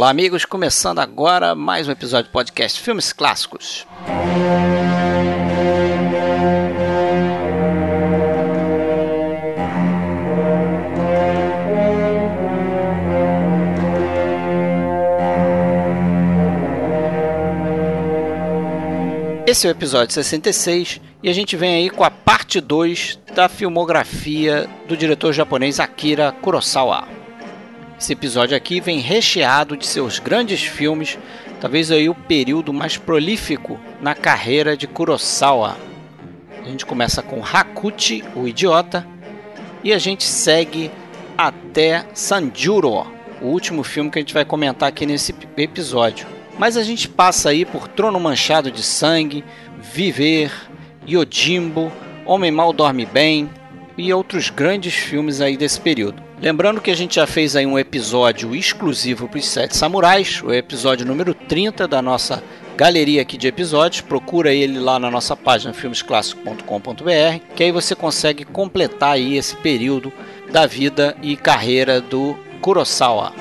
Olá, amigos, começando agora mais um episódio do podcast Filmes Clássicos. Esse é o episódio 66 e a gente vem aí com a parte 2 da filmografia do diretor japonês Akira Kurosawa. Esse episódio aqui vem recheado de seus grandes filmes, talvez aí o período mais prolífico na carreira de Kurosawa. A gente começa com Hakuchi, o idiota, e a gente segue até Sanjuro, o último filme que a gente vai comentar aqui nesse episódio. Mas a gente passa aí por Trono Manchado de Sangue, Viver, Yojimbo, Homem Mal Dorme Bem e outros grandes filmes aí desse período. Lembrando que a gente já fez aí um episódio exclusivo para os Sete Samurais, o episódio número 30 da nossa galeria aqui de episódios. Procura ele lá na nossa página filmesclassicos.com.br, que aí você consegue completar aí esse período da vida e carreira do Kurosawa.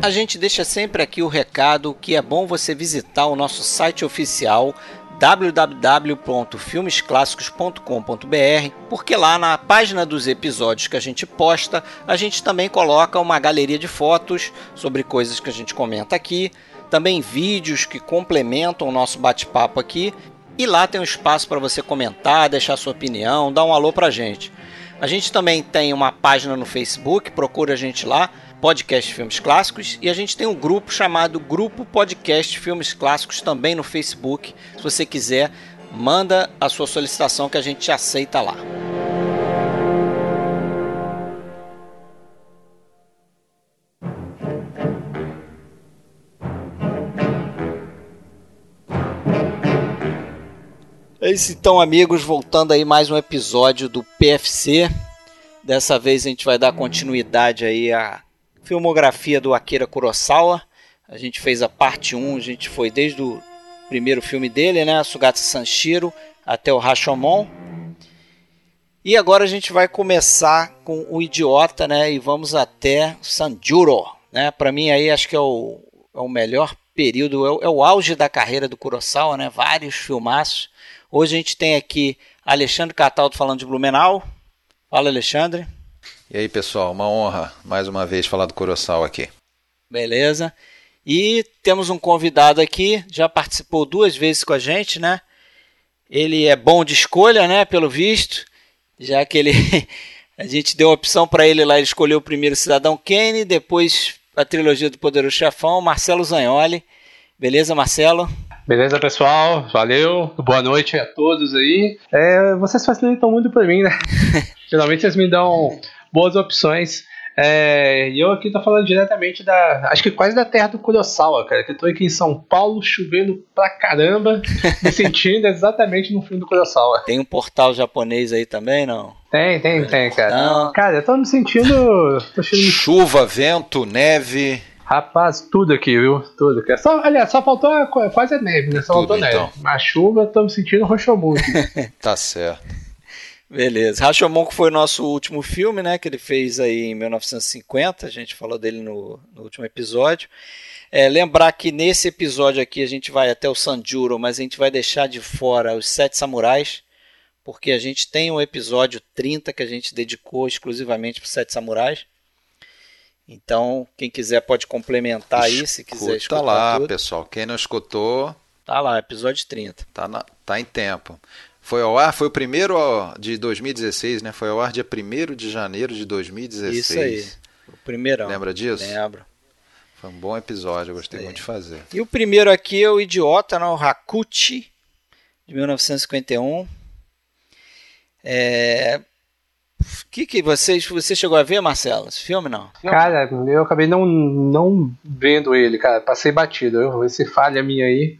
A gente deixa sempre aqui o recado que é bom você visitar o nosso site oficial www.filmesclassicos.com.br, porque lá na página dos episódios que a gente posta, a gente também coloca uma galeria de fotos sobre coisas que a gente comenta aqui, também vídeos que complementam o nosso bate-papo aqui, e lá tem um espaço para você comentar, deixar sua opinião, dar um alô para a gente. A gente também tem uma página no Facebook, procura a gente lá Podcast Filmes Clássicos e a gente tem um grupo chamado Grupo Podcast Filmes Clássicos também no Facebook. Se você quiser, manda a sua solicitação que a gente aceita lá. É isso então, amigos, voltando aí mais um episódio do PFC. Dessa vez a gente vai dar continuidade aí a filmografia do Akira Kurosawa. A gente fez a parte 1, a gente foi desde o primeiro filme dele, né, Sugata Sanshiro, até o Rashomon. E agora a gente vai começar com o Idiota, né, e vamos até Sanjuro, né? Para mim aí acho que é o, é o melhor período, é o, é o auge da carreira do Kurosawa, né? Vários filmaços. Hoje a gente tem aqui Alexandre Cataldo falando de Blumenau. Fala, Alexandre. E aí, pessoal, uma honra mais uma vez falar do Coroçal aqui. Beleza. E temos um convidado aqui, já participou duas vezes com a gente, né? Ele é bom de escolha, né? Pelo visto, já que ele a gente deu a opção para ele lá, ele escolheu o primeiro Cidadão Kane, depois a trilogia do Poderoso Chefão, Marcelo Zagnoli. Beleza, Marcelo? Beleza, pessoal? Valeu. Boa noite a todos aí. É, vocês facilitam muito para mim, né? Geralmente vocês me dão boas opções. É, e eu aqui tô falando diretamente da. Acho que quase da terra do Kurosawa, cara. Que eu tô aqui em São Paulo, chovendo pra caramba, me sentindo exatamente no filme do Kurosawa. Tem um portal japonês aí também, não? Tem, tem, tem, cara. Não. Cara, eu tô me sentindo. Tô Chuva, vento, neve. Rapaz, tudo aqui, viu? Tudo. Cara. Só, aliás, só faltou quase a neve, né? Só tudo, faltou neve. Então. A chuva, eu tô me sentindo roxomum tá certo. Beleza. Rashomon foi o nosso último filme, né? Que ele fez aí em 1950. A gente falou dele no, no último episódio. É, lembrar que nesse episódio aqui a gente vai até o Sanjuro, mas a gente vai deixar de fora os Sete Samurais, porque a gente tem um episódio 30 que a gente dedicou exclusivamente para os Sete Samurais. Então, quem quiser pode complementar aí, se quiser escutar lá, tudo. pessoal. Quem não escutou... Tá lá, episódio 30. Tá, na, tá em tempo. Foi ao ar, foi o primeiro de 2016, né? Foi ao ar dia 1 de janeiro de 2016. Isso aí, o primeirão. Lembra disso? Lembro. Foi um bom episódio, eu gostei muito de fazer. E o primeiro aqui é o Idiota, não, o Hakuchi, de 1951. É... que, que vocês, você chegou a ver, Marcelo? Esse filme não? Cara, eu acabei não, não vendo ele, cara. Passei batido. Eu, esse falha minha aí.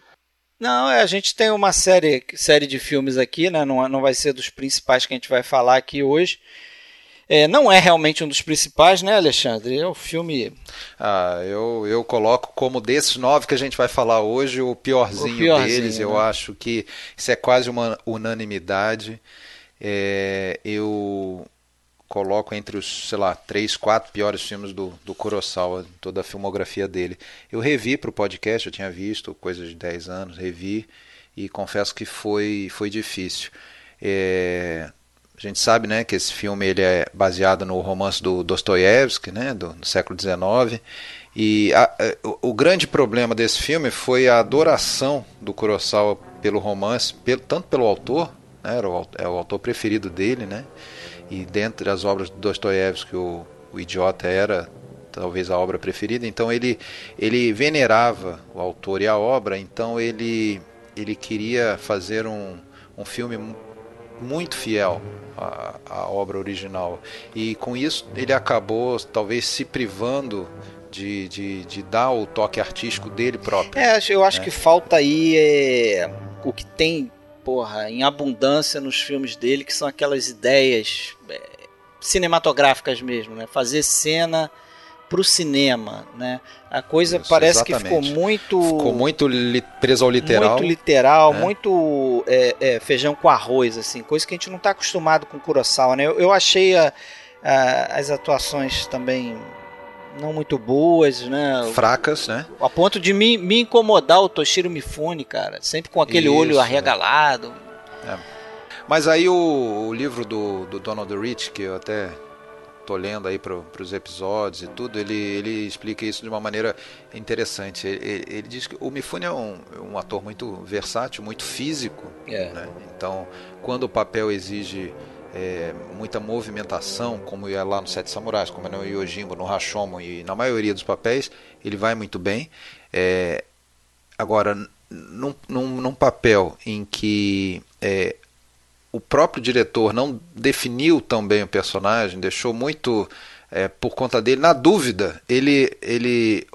Não, é, a gente tem uma série, série de filmes aqui, né? Não, não vai ser dos principais que a gente vai falar aqui hoje. É, não é realmente um dos principais, né, Alexandre? É o filme. Ah, eu, eu coloco como desses nove que a gente vai falar hoje, o piorzinho, o piorzinho deles. Né? Eu acho que isso é quase uma unanimidade. É, eu coloco entre os, sei lá, três, quatro piores filmes do, do Kurosawa, toda a filmografia dele. Eu revi para o podcast, eu tinha visto, coisa de 10 anos, revi e confesso que foi, foi difícil. É, a gente sabe né, que esse filme ele é baseado no romance do Dostoiévski, né, do, do século XIX. E a, o, o, grande problema desse filme foi a adoração do Kurosawa pelo romance, pelo, tanto pelo autor, né, era o, é o autor preferido dele, né, e dentre as obras do Dostoiévski, o, o Idiota era talvez a obra preferida. Então ele, ele venerava o autor e a obra, então ele, ele queria fazer um, um filme muito fiel à, à obra original. E com isso ele acabou talvez se privando de, de, de, dar o toque artístico dele próprio. É, eu acho né? que falta aí é, o que tem, porra, em abundância nos filmes dele, que são aquelas ideias é, cinematográficas mesmo, né? Fazer cena para o cinema, né? A coisa Isso, parece exatamente. que ficou muito ficou muito li, preso ao literal, muito literal, né? muito é, é, feijão com arroz, assim, coisa que a gente não está acostumado com Kurosawa, né? Eu, eu achei a, a, as atuações também não muito boas, né? Fracas, né? A ponto de me, me incomodar o Toshiro Mifune, cara, sempre com aquele Isso, olho arregalado. É. Mas aí o, o livro do, do Donald Rich, que eu até tô lendo aí para os episódios e tudo, ele, ele explica isso de uma maneira interessante. Ele, ele diz que o Mifune é um, um ator muito versátil, muito físico. É. Né? Então, quando o papel exige é, muita movimentação, como é lá no Sete Samurais, como é no Yojimbo, no Rashomon e na maioria dos papéis, ele vai muito bem. É, agora, num, num, num, papel em que é, o próprio diretor não definiu tão bem o personagem, deixou muito é, por conta dele. Na dúvida, ele ele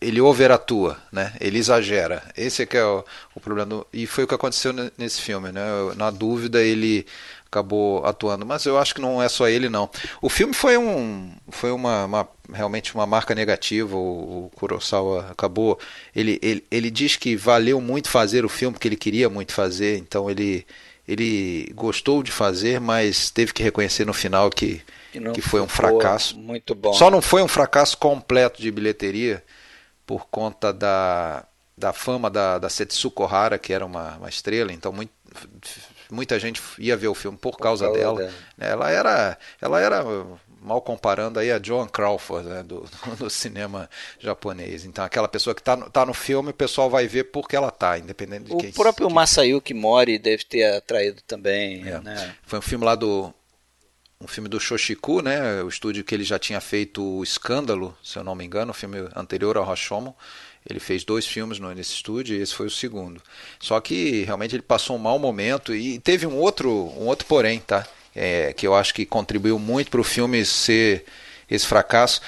ele overatua, né? Ele exagera. Esse é que é o, o problema. Do, e foi o que aconteceu nesse filme, né? Na dúvida ele acabou atuando, mas eu acho que não é só ele não. O filme foi um foi uma, uma realmente uma marca negativa. O, o Kurosawa acabou ele, ele ele diz que valeu muito fazer o filme porque ele queria muito fazer, então ele ele gostou de fazer, mas teve que reconhecer no final que, que foi um fracasso. Muito bom. Só não foi um fracasso completo de bilheteria por conta da, da fama da, da Setsuko Hara, que era uma, uma estrela, então muito, muita gente ia ver o filme por, por causa, causa dela. dela. Ela era, ela era mal comparando aí a Joan Crawford né, do, do, cinema japonês. Então aquela pessoa que está no, tá no filme, o pessoal vai ver porque ela está, independente de o quem. O próprio quem... Masayuki Mori deve ter atraído também. É. Né? Foi um filme lá do um filme do Shoshiku, né? O estúdio que ele já tinha feito o Escândalo, se eu não me engano, o filme anterior ao Rashomon. Ele fez dois filmes nesse estúdio e esse foi o segundo. Só que realmente ele passou um mau momento e teve um outro, um outro porém, tá? é, que eu acho que contribuiu muito para o filme ser esse fracasso.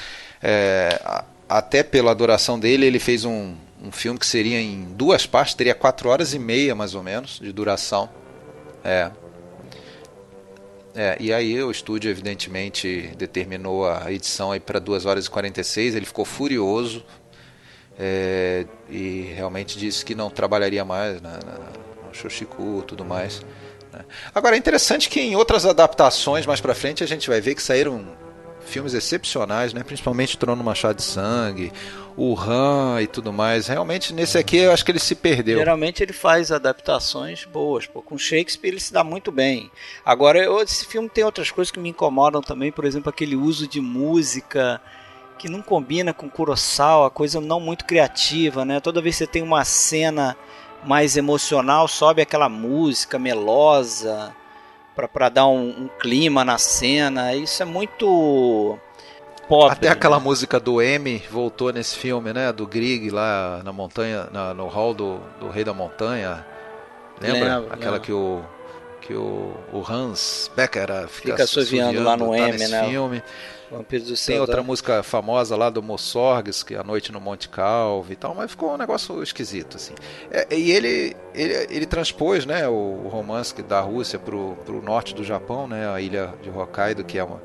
É, até pela adoração dele, ele fez um, um filme que seria em duas partes, teria quatro horas e meia mais ou menos de duração. É. É, e aí o estúdio evidentemente determinou a edição para 2 horas e 46, ele ficou furioso é, e realmente disse que não trabalharia mais na, na, no Shoshiku e tudo mais. Né? Agora é interessante que em outras adaptações mais para frente a gente vai ver que saíram filmes excepcionais, né? Principalmente Trono Machado de Sangue, o Han e tudo mais. Realmente nesse aqui eu acho que ele se perdeu. Geralmente ele faz adaptações boas, pô. Com Shakespeare ele se dá muito bem. Agora esse filme tem outras coisas que me incomodam também, por exemplo aquele uso de música que não combina com Kurosawa, coisa não muito criativa, né? Toda vez que você tem uma cena mais emocional, sobe aquela música melosa para dar um, um, clima na cena. Isso é muito pop. Até aquela né? música do M voltou nesse filme, né? Do Grieg lá na montanha, na, no hall do, do Rei da Montanha. Lembra? Lembro, aquela lembro. que o, que o, o Hans Becker fica, fica assoviando lá no tá M, né? Filme. Tem outra música famosa lá do Mossorgs, que é A Noite no Monte Calvo e tal, mas ficou um negócio esquisito, assim. É, e ele, ele, ele transpôs, né, o, o romance da Rússia pro, pro norte do Japão, né, a ilha de Hokkaido, que é uma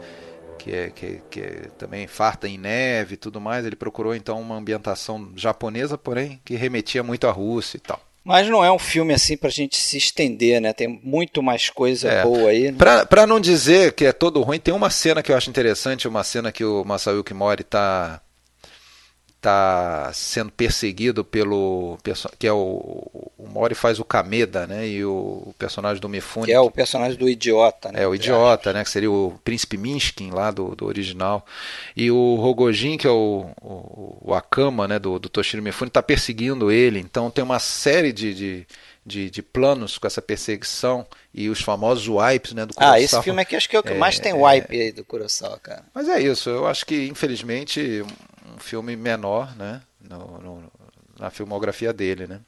que é, que, que é também farta em neve e tudo mais. Ele procurou então uma ambientação japonesa, porém que remetia muito à Rússia e tal. Mas não é um filme assim pra gente se estender, né? Tem muito mais coisa é. boa aí. Né? Pra, pra não dizer que é todo ruim, tem uma cena que eu acho interessante, uma cena que o Masayuki Mori tá está sendo perseguido pelo que é o, o Mori faz o Kameda, né? E o, o personagem do Mifune que é o personagem do idiota, né? É o idiota, né? Que seria o príncipe Minskin lá do, do original. E o Rogojin, que é o, o, o Akama, né? Do, do Toshiro Mifune, está perseguindo ele. Então tem uma série de, de de, de, planos com essa perseguição e os famosos wipes né, do Kurosawa. Ah, esse filme aqui acho que é o que é, mais tem wipe é, aí do Kurosawa, cara. Mas é isso, eu acho que infelizmente um filme menor, né? No, no, na filmografia dele, né?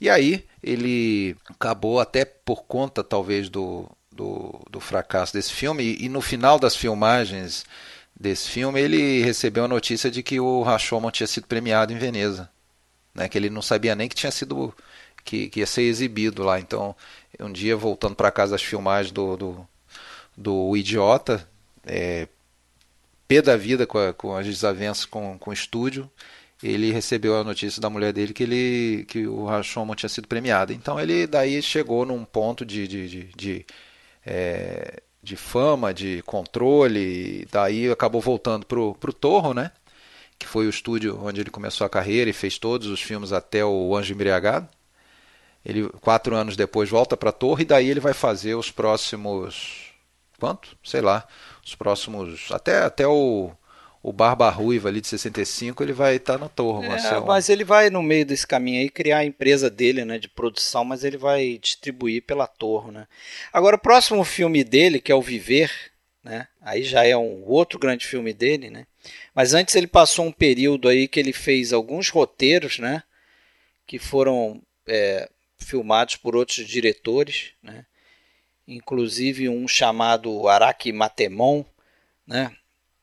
E aí ele acabou até por conta talvez do, do, do fracasso desse filme e, e, no final das filmagens desse filme ele recebeu a notícia de que o Rashomon tinha sido premiado em Veneza, né? Que ele não sabia nem que tinha sido que, que ia ser exibido lá. Então um dia voltando para casa das filmagens do, do, do Idiota, é, pé da vida com, a, com as desavenças com, com o estúdio, ele recebeu a notícia da mulher dele que ele que o Rashomon tinha sido premiado. Então ele daí chegou num ponto de, de, de, de, é, de fama, de controle, daí acabou voltando pro, pro Torro, né? Que foi o estúdio onde ele começou a carreira e fez todos os filmes até o Anjo Embriagado. Ele quatro anos depois volta para Torre e daí ele vai fazer os próximos quanto? Sei lá, os próximos. Até, até o, o Barba Ruiva ali de 65, ele vai estar tá na torre. É, mas ele vai no meio desse caminho aí criar a empresa dele, né, de produção, mas ele vai distribuir pela torre, né. Agora o próximo filme dele, que é o Viver, né, aí já é um outro grande filme dele, né. Mas antes ele passou um período aí que ele fez alguns roteiros, né, que foram é, filmados por outros diretores, né inclusive um chamado Araki Matemon, né?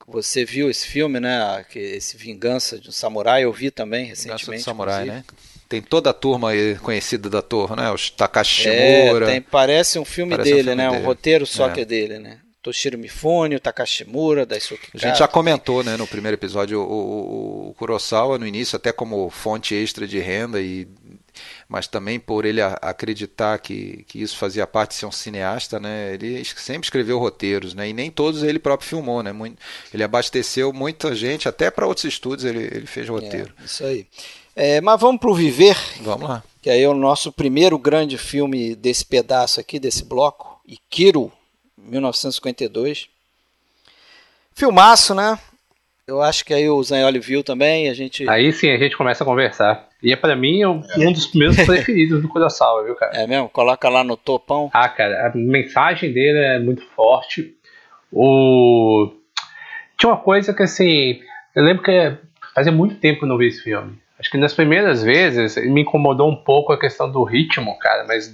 Você viu esse filme, né? Esse Vingança de um Samurai, eu vi também recentemente. Vingança do Samurai, né? Tem toda a turma conhecida da torre, né? Os Takashi Shimura. É, tem, parece um filme parece dele, um filme né? Dele. Um roteiro só é. que é dele, né? Toshiro Mifune, o Takashi Mura, Daisuke A gente já comentou, né, no primeiro episódio, o, o, o Kurosawa no início até como fonte extra de renda e mas também por ele acreditar que, que isso fazia parte de ser um cineasta, né? Ele sempre escreveu roteiros, né? E nem todos ele próprio filmou, né? ele abasteceu muita gente, até para outros estúdios ele, ele fez roteiro. É, isso aí. É, mas vamos para o Viver. Vamos lá. Que aí é o nosso primeiro grande filme desse pedaço aqui, desse bloco. Ikiro, 1952. Filmaço, né? Eu acho que aí o Zanholi viu também, a gente... Aí sim, a gente começa a conversar. E é pra mim um, um dos meus preferidos do Kurosawa, viu, cara? É mesmo? Coloca lá no topão. Ah, cara, a mensagem dele é muito forte. O... Tinha uma coisa que, assim, eu lembro que fazia muito tempo que eu não vi esse filme. Acho que nas primeiras vezes me incomodou um pouco a questão do ritmo, cara, mas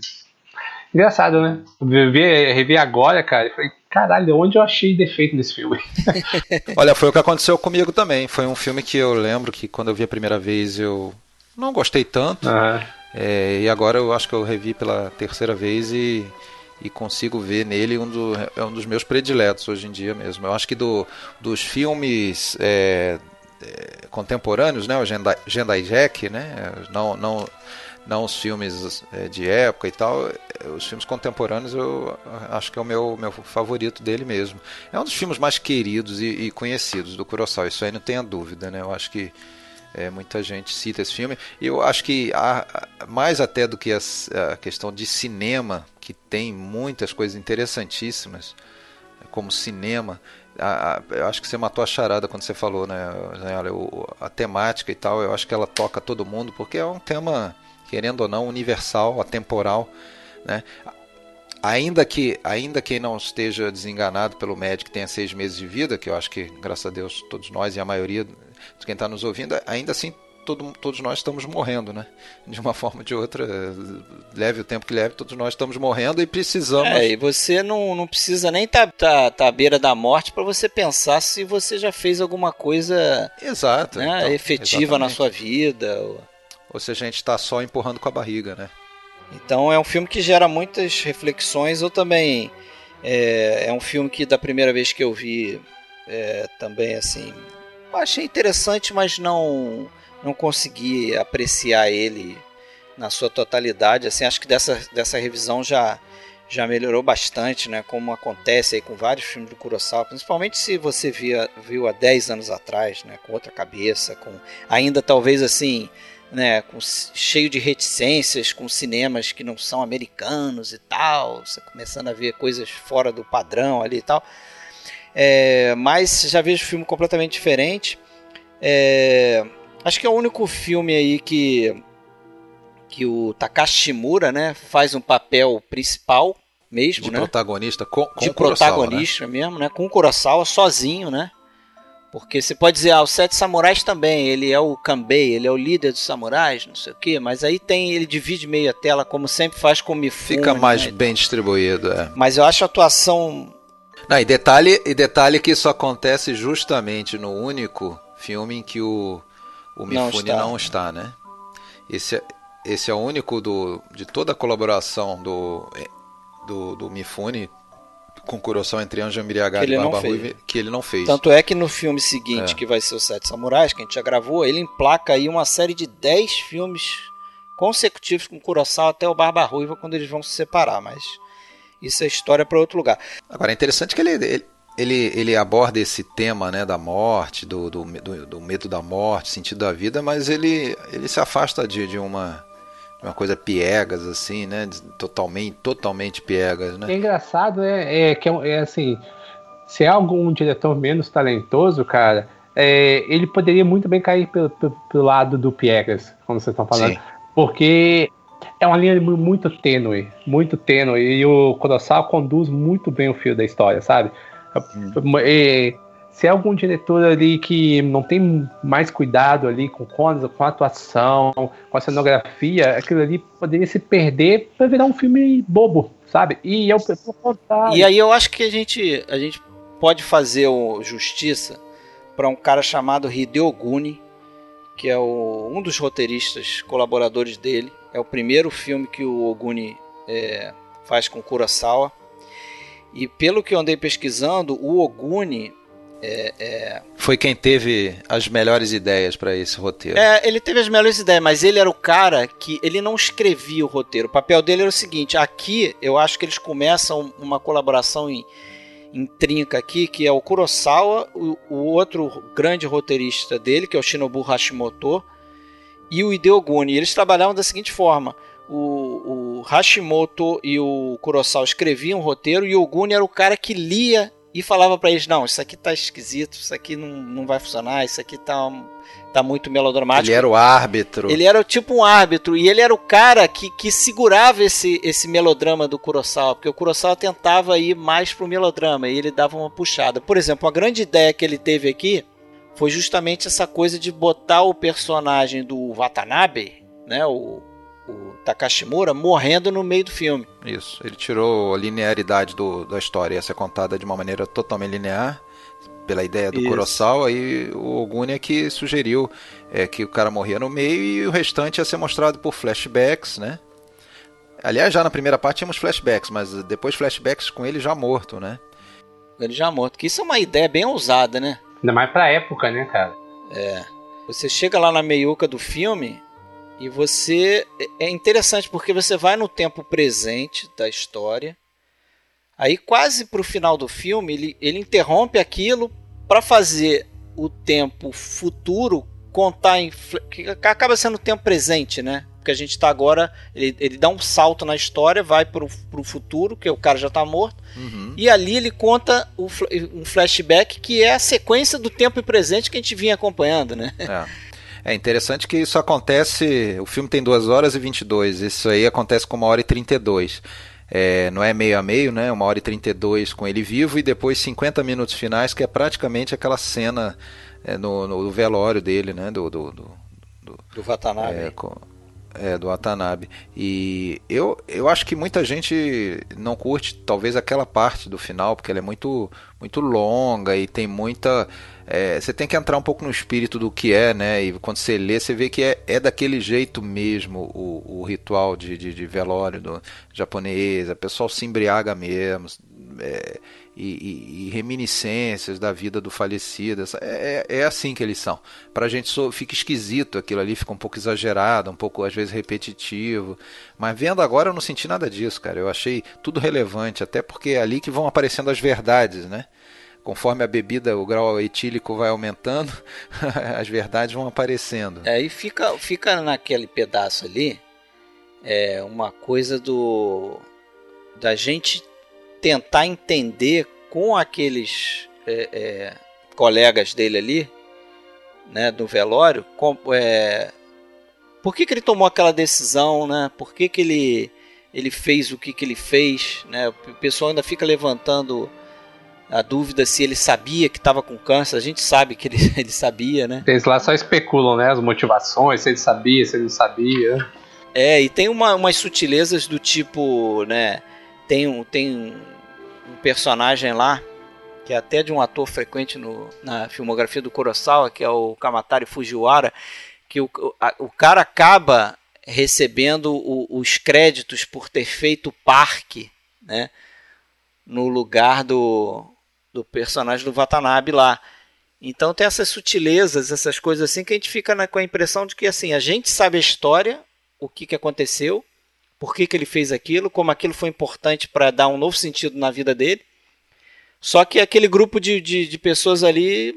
Engraçado, né? Rever, rever agora, cara, eu falei, caralho, onde eu achei defeito nesse filme? Olha, foi o que aconteceu comigo também. Foi um filme que eu lembro que quando eu vi a primeira vez eu não gostei tanto. Uhum. É, e agora eu acho que eu revi pela terceira vez e, e consigo ver nele um, do, é um dos meus prediletos hoje em dia mesmo. Eu acho que do, dos filmes é, é, contemporâneos, né, o Gendai, Gendai Jack, né, não, não não os filmes é, de época e tal, é, os filmes contemporâneos eu acho que é o meu, meu favorito dele mesmo. É um dos filmes mais queridos e, e conhecidos do Kurosawa, isso aí não tenha dúvida, né? Eu acho que é, muita gente cita esse filme. Eu acho que há, mais até do que a, a questão de cinema, que tem muitas coisas interessantíssimas, como cinema, a, a, eu acho que você matou a charada quando você falou, né, Zanhola, a temática e tal, eu acho que ela toca todo mundo, porque é um tema querendo ou não, universal, atemporal, né? Ainda que, ainda quem não esteja desenganado pelo médico tenha seis meses de vida, que eu acho que, graças a Deus, todos nós e a maioria de quem está nos ouvindo, ainda assim todo, todos nós estamos morrendo, né? De uma forma ou de outra, leve o tempo que leve, todos nós estamos morrendo e precisamos. É, e você não, não precisa nem estar tá, tá, tá à beira da morte para você pensar se você já fez alguma coisa Exato, né, então, efetiva exatamente. na sua vida. Ou... ou se a gente está só empurrando com a barriga, né? Então é um filme que gera muitas reflexões. Eu também. É, é um filme que da primeira vez que eu vi é, também assim achei interessante, mas não não consegui apreciar ele na sua totalidade. Assim, acho que dessa, dessa revisão já já melhorou bastante, né? Como acontece aí com vários filmes do Kurosawa, principalmente se você via, viu há 10 anos atrás, né? Com outra cabeça, com ainda talvez assim, né? Com, cheio de reticências, com cinemas que não são americanos e tal, você começando a ver coisas fora do padrão ali e tal. É, mas já vejo filme completamente diferente. É, acho que é o único filme aí que que o Takashi Shimura, né, faz um papel principal mesmo, de né? protagonista com, com de protagonista né? mesmo, né? Com o Kurosawa sozinho, né? Porque você pode dizer, ah, os Sete Samurais também, ele é o Kanbei, ele é o líder dos samurais, não sei o quê, mas aí tem, ele divide meio a tela, como sempre faz com o Mifune. Fica mais né? bem distribuído, é. Mas eu acho a atuação não, e detalhe, e detalhe que isso acontece justamente no único filme em que o, o Mifune não está. não está, né? Esse é, esse é o único do, de toda a colaboração do, do, do Mifune com Kurosawa entre Anjo Miriaga e Barba Ruiva que ele não fez. Tanto é que no filme seguinte, é. que vai ser o Sete Samurais, que a gente já gravou, ele emplaca aí uma série de 10 filmes consecutivos com Kurosawa até o Barba Ruiva, quando eles vão se separar, mas isso é história para outro lugar. Agora é interessante que ele, ele, ele, ele aborda esse tema né, da morte, do, do, do, do, medo da morte, sentido da vida, mas ele, ele se afasta de, de uma uma coisa piegas assim, né, totalmente totalmente piegas, né? É engraçado é, é que é, é, assim, se é algum diretor menos talentoso, cara, é, ele poderia muito bem cair pelo, pelo, pelo lado do piegas, como vocês estão falando, Sim. porque é uma linha muito tênue, muito tênue, e o Kurosawa conduz muito bem o fio da história, sabe? E, se é algum diretor ali que não tem mais cuidado ali com, com a atuação, com a cenografia, aquilo ali poderia se perder para virar um filme bobo, sabe? E eu E aí eu acho que a gente, a gente pode fazer justiça para um cara chamado Hideo Guni, que é o, um dos roteiristas colaboradores dele, é o primeiro filme que o Oguni é, faz com Kurosawa. E pelo que eu andei pesquisando, o Oguni é, é... Foi quem teve as melhores ideias para esse roteiro. É, ele teve as melhores ideias, mas ele era o cara que ele não escrevia o roteiro. O papel dele era o seguinte: aqui eu acho que eles começam uma colaboração em, em trinca aqui, que é o Kurosawa, o, o outro grande roteirista dele, que é o Shinobu Hashimoto, e o Hideo Guni. Eles trabalhavam da seguinte forma: o, o Hashimoto e o Kurosawa escreviam o roteiro e o Guni era o cara que lia e falava para eles: não, isso aqui tá esquisito, isso aqui não, não vai funcionar, isso aqui tá, tá muito melodramático. Ele era o árbitro. Ele era tipo um árbitro e ele era o cara que, que segurava esse, esse melodrama do Kurosawa, porque o Kurosawa tentava ir mais pro melodrama e ele dava uma puxada. Por exemplo, uma grande ideia que ele teve aqui foi justamente essa coisa de botar o personagem do Watanabe, né, o, o Takashimura, morrendo no meio do filme. Isso, ele tirou a linearidade do, da história, ia ser contada de uma maneira totalmente linear, pela ideia do Isso. Kurosawa, e o Oguni é que sugeriu é, que o cara morria no meio e o restante ia ser mostrado por flashbacks, né? Aliás, já na primeira parte tínhamos flashbacks, mas depois flashbacks com ele já morto, né? Ele já morto, que isso é uma ideia bem ousada, né? Ainda mais pra época, né, cara? É. Você chega lá na meiuca do filme e você. É interessante porque você vai no tempo presente da história. Aí, quase pro final do filme, ele, ele interrompe aquilo para fazer o tempo futuro contar em. que acaba sendo o tempo presente, né? Porque a gente está agora. Ele, ele dá um salto na história, vai pro, pro futuro, que o cara já está morto. Uhum. E ali ele conta o, um flashback que é a sequência do tempo presente que a gente vinha acompanhando, né? É. É interessante que isso acontece. O filme tem 2 horas e 22. Isso aí acontece com 1 hora e 32. É, não é meio a meio, né? 1 hora e 32 com ele vivo e depois 50 minutos finais, que é praticamente aquela cena é, no, no velório dele, né? Do, do, do do, do Watanabe. É, com, é, do Watanabe. E eu, eu acho que muita gente não curte talvez aquela parte do final, porque ela é muito, muito longa e tem muita. É, você tem que entrar um pouco no espírito do que é, né? E quando você lê, você vê que é, é daquele jeito mesmo o, o ritual de, de, de velório do japonês. O pessoal se embriaga mesmo. É, e, e, e, reminiscências da vida do falecido. É, é, é assim que eles são. Para a gente fica esquisito aquilo ali, fica um pouco exagerado, um pouco às vezes repetitivo. Mas vendo agora eu não senti nada disso, cara. Eu achei tudo relevante, até porque é ali que vão aparecendo as verdades, né? Conforme a bebida, o grau etílico vai aumentando, as verdades vão aparecendo. É, e fica, fica naquele pedaço ali é uma coisa do da gente tentar entender com aqueles é, é, colegas dele ali, né, do velório, com, é, por que, que ele tomou aquela decisão, né? Por que, que ele, ele fez o que, que ele fez, né? O pessoal ainda fica levantando a dúvida se ele sabia que estava com câncer. A gente sabe que ele, ele sabia, né? Eles lá só especulam, né? As motivações, se ele sabia, se ele não sabia. É, e tem uma, umas sutilezas do tipo, né? Tem um, tem um personagem lá, que é até de um ator frequente no, na filmografia do Kurosawa, que é o Kamatari Fujiwara, que o, a, o cara acaba recebendo o, os créditos por ter feito o parque, né? No lugar do, do personagem do Watanabe lá. Então tem essas sutilezas, essas coisas assim que a gente fica na, com a impressão de que assim a gente sabe a história, o que, que aconteceu, por que, que ele fez aquilo, como aquilo foi importante para dar um novo sentido na vida dele. Só que aquele grupo de, de, de pessoas ali,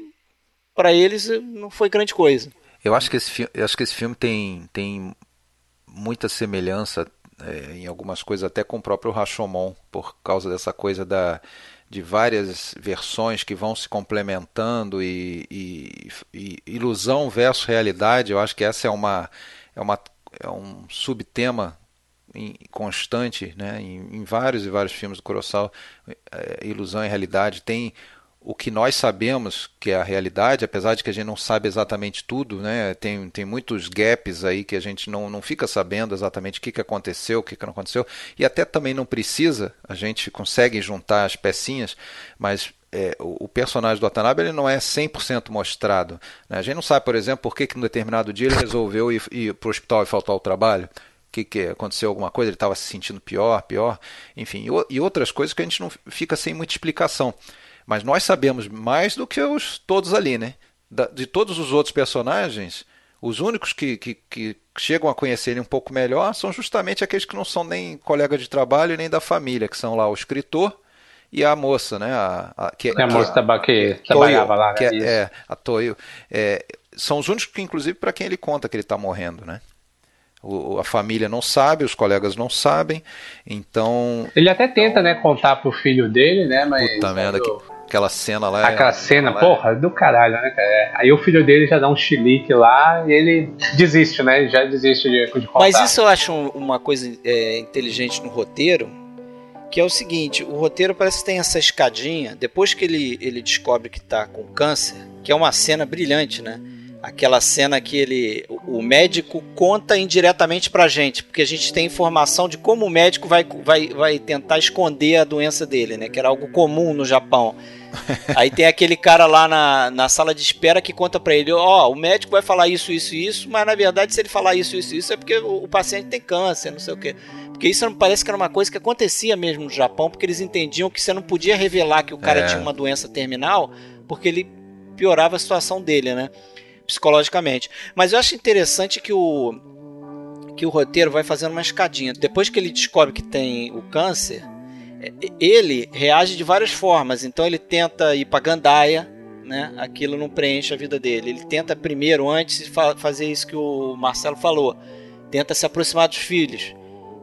para eles, não foi grande coisa. Eu acho que esse, eu acho que esse filme tem, tem muita semelhança é, em algumas coisas até com o próprio Rashomon, por causa dessa coisa da, de várias versões que vão se complementando e, e, e ilusão versus realidade. Eu acho que essa é uma é uma é um subtema constante né, em, em, vários e vários filmes do Kurosawa, é, ilusão e realidade. Tem o que nós sabemos que é a realidade, apesar de que a gente não sabe exatamente tudo, né? tem, tem muitos gaps aí que a gente não, não fica sabendo exatamente o que, que aconteceu, o que, que não aconteceu, e até também não precisa, a gente consegue juntar as pecinhas, mas é, o, personagem do Watanabe ele não é 100% mostrado. Né? A gente não sabe, por exemplo, por que, que no determinado dia ele resolveu ir, ir para o hospital e faltar ao trabalho que, que aconteceu alguma coisa, ele estava se sentindo pior, pior, enfim, e, e, outras coisas que a gente não fica sem muita explicação. Mas nós sabemos mais do que os todos ali, né? Da, de todos os outros personagens, os únicos que, que, que chegam a conhecer ele um pouco melhor são justamente aqueles que não são nem colega de trabalho nem da família, que são lá o escritor e a moça, né? A, a, que, é a moça que, que trabalhava lá, né? Que é, é, a Toyo. É, são os únicos que, inclusive, para quem ele conta que ele está morrendo, né? O, a família não sabe, os colegas não sabem, então. Ele até tenta, né, contar pro filho dele, né? Mas. Puta merda, que, aquela cena lá. É- aquela é, cena, porra, é... do caralho, né, cara? É, aí o filho dele já dá um chilique lá e ele desiste, né? Já desiste de, de contar. Mas isso eu acho uma coisa é, inteligente no roteiro, que é o seguinte: o roteiro parece que tem essa escadinha, depois que ele, ele descobre que tá com câncer, que é uma cena brilhante, né? Aquela cena que ele o médico conta indiretamente pra gente, porque a gente tem informação de como o médico vai, vai, vai tentar esconder a doença dele, né? Que era algo comum no Japão. Aí tem aquele cara lá na, na sala de espera que conta para ele, ó, oh, o médico vai falar isso, isso e isso, mas na verdade se ele falar isso, isso, isso é porque o, o paciente tem câncer, não sei o quê. Porque isso não parece que era uma coisa que acontecia mesmo no Japão, porque eles entendiam que você não podia revelar que o cara é. tinha uma doença terminal, porque ele piorava a situação dele, né? Psicologicamente. Mas eu acho interessante que o que o roteiro vai fazendo uma escadinha. Depois que ele descobre que tem o câncer, é, ele reage de várias formas. Então ele tenta ir para Gandaia, né? Aquilo não preenche a vida dele. Ele tenta primeiro, antes, fazer isso que o Marcelo falou. Tenta se aproximar dos filhos.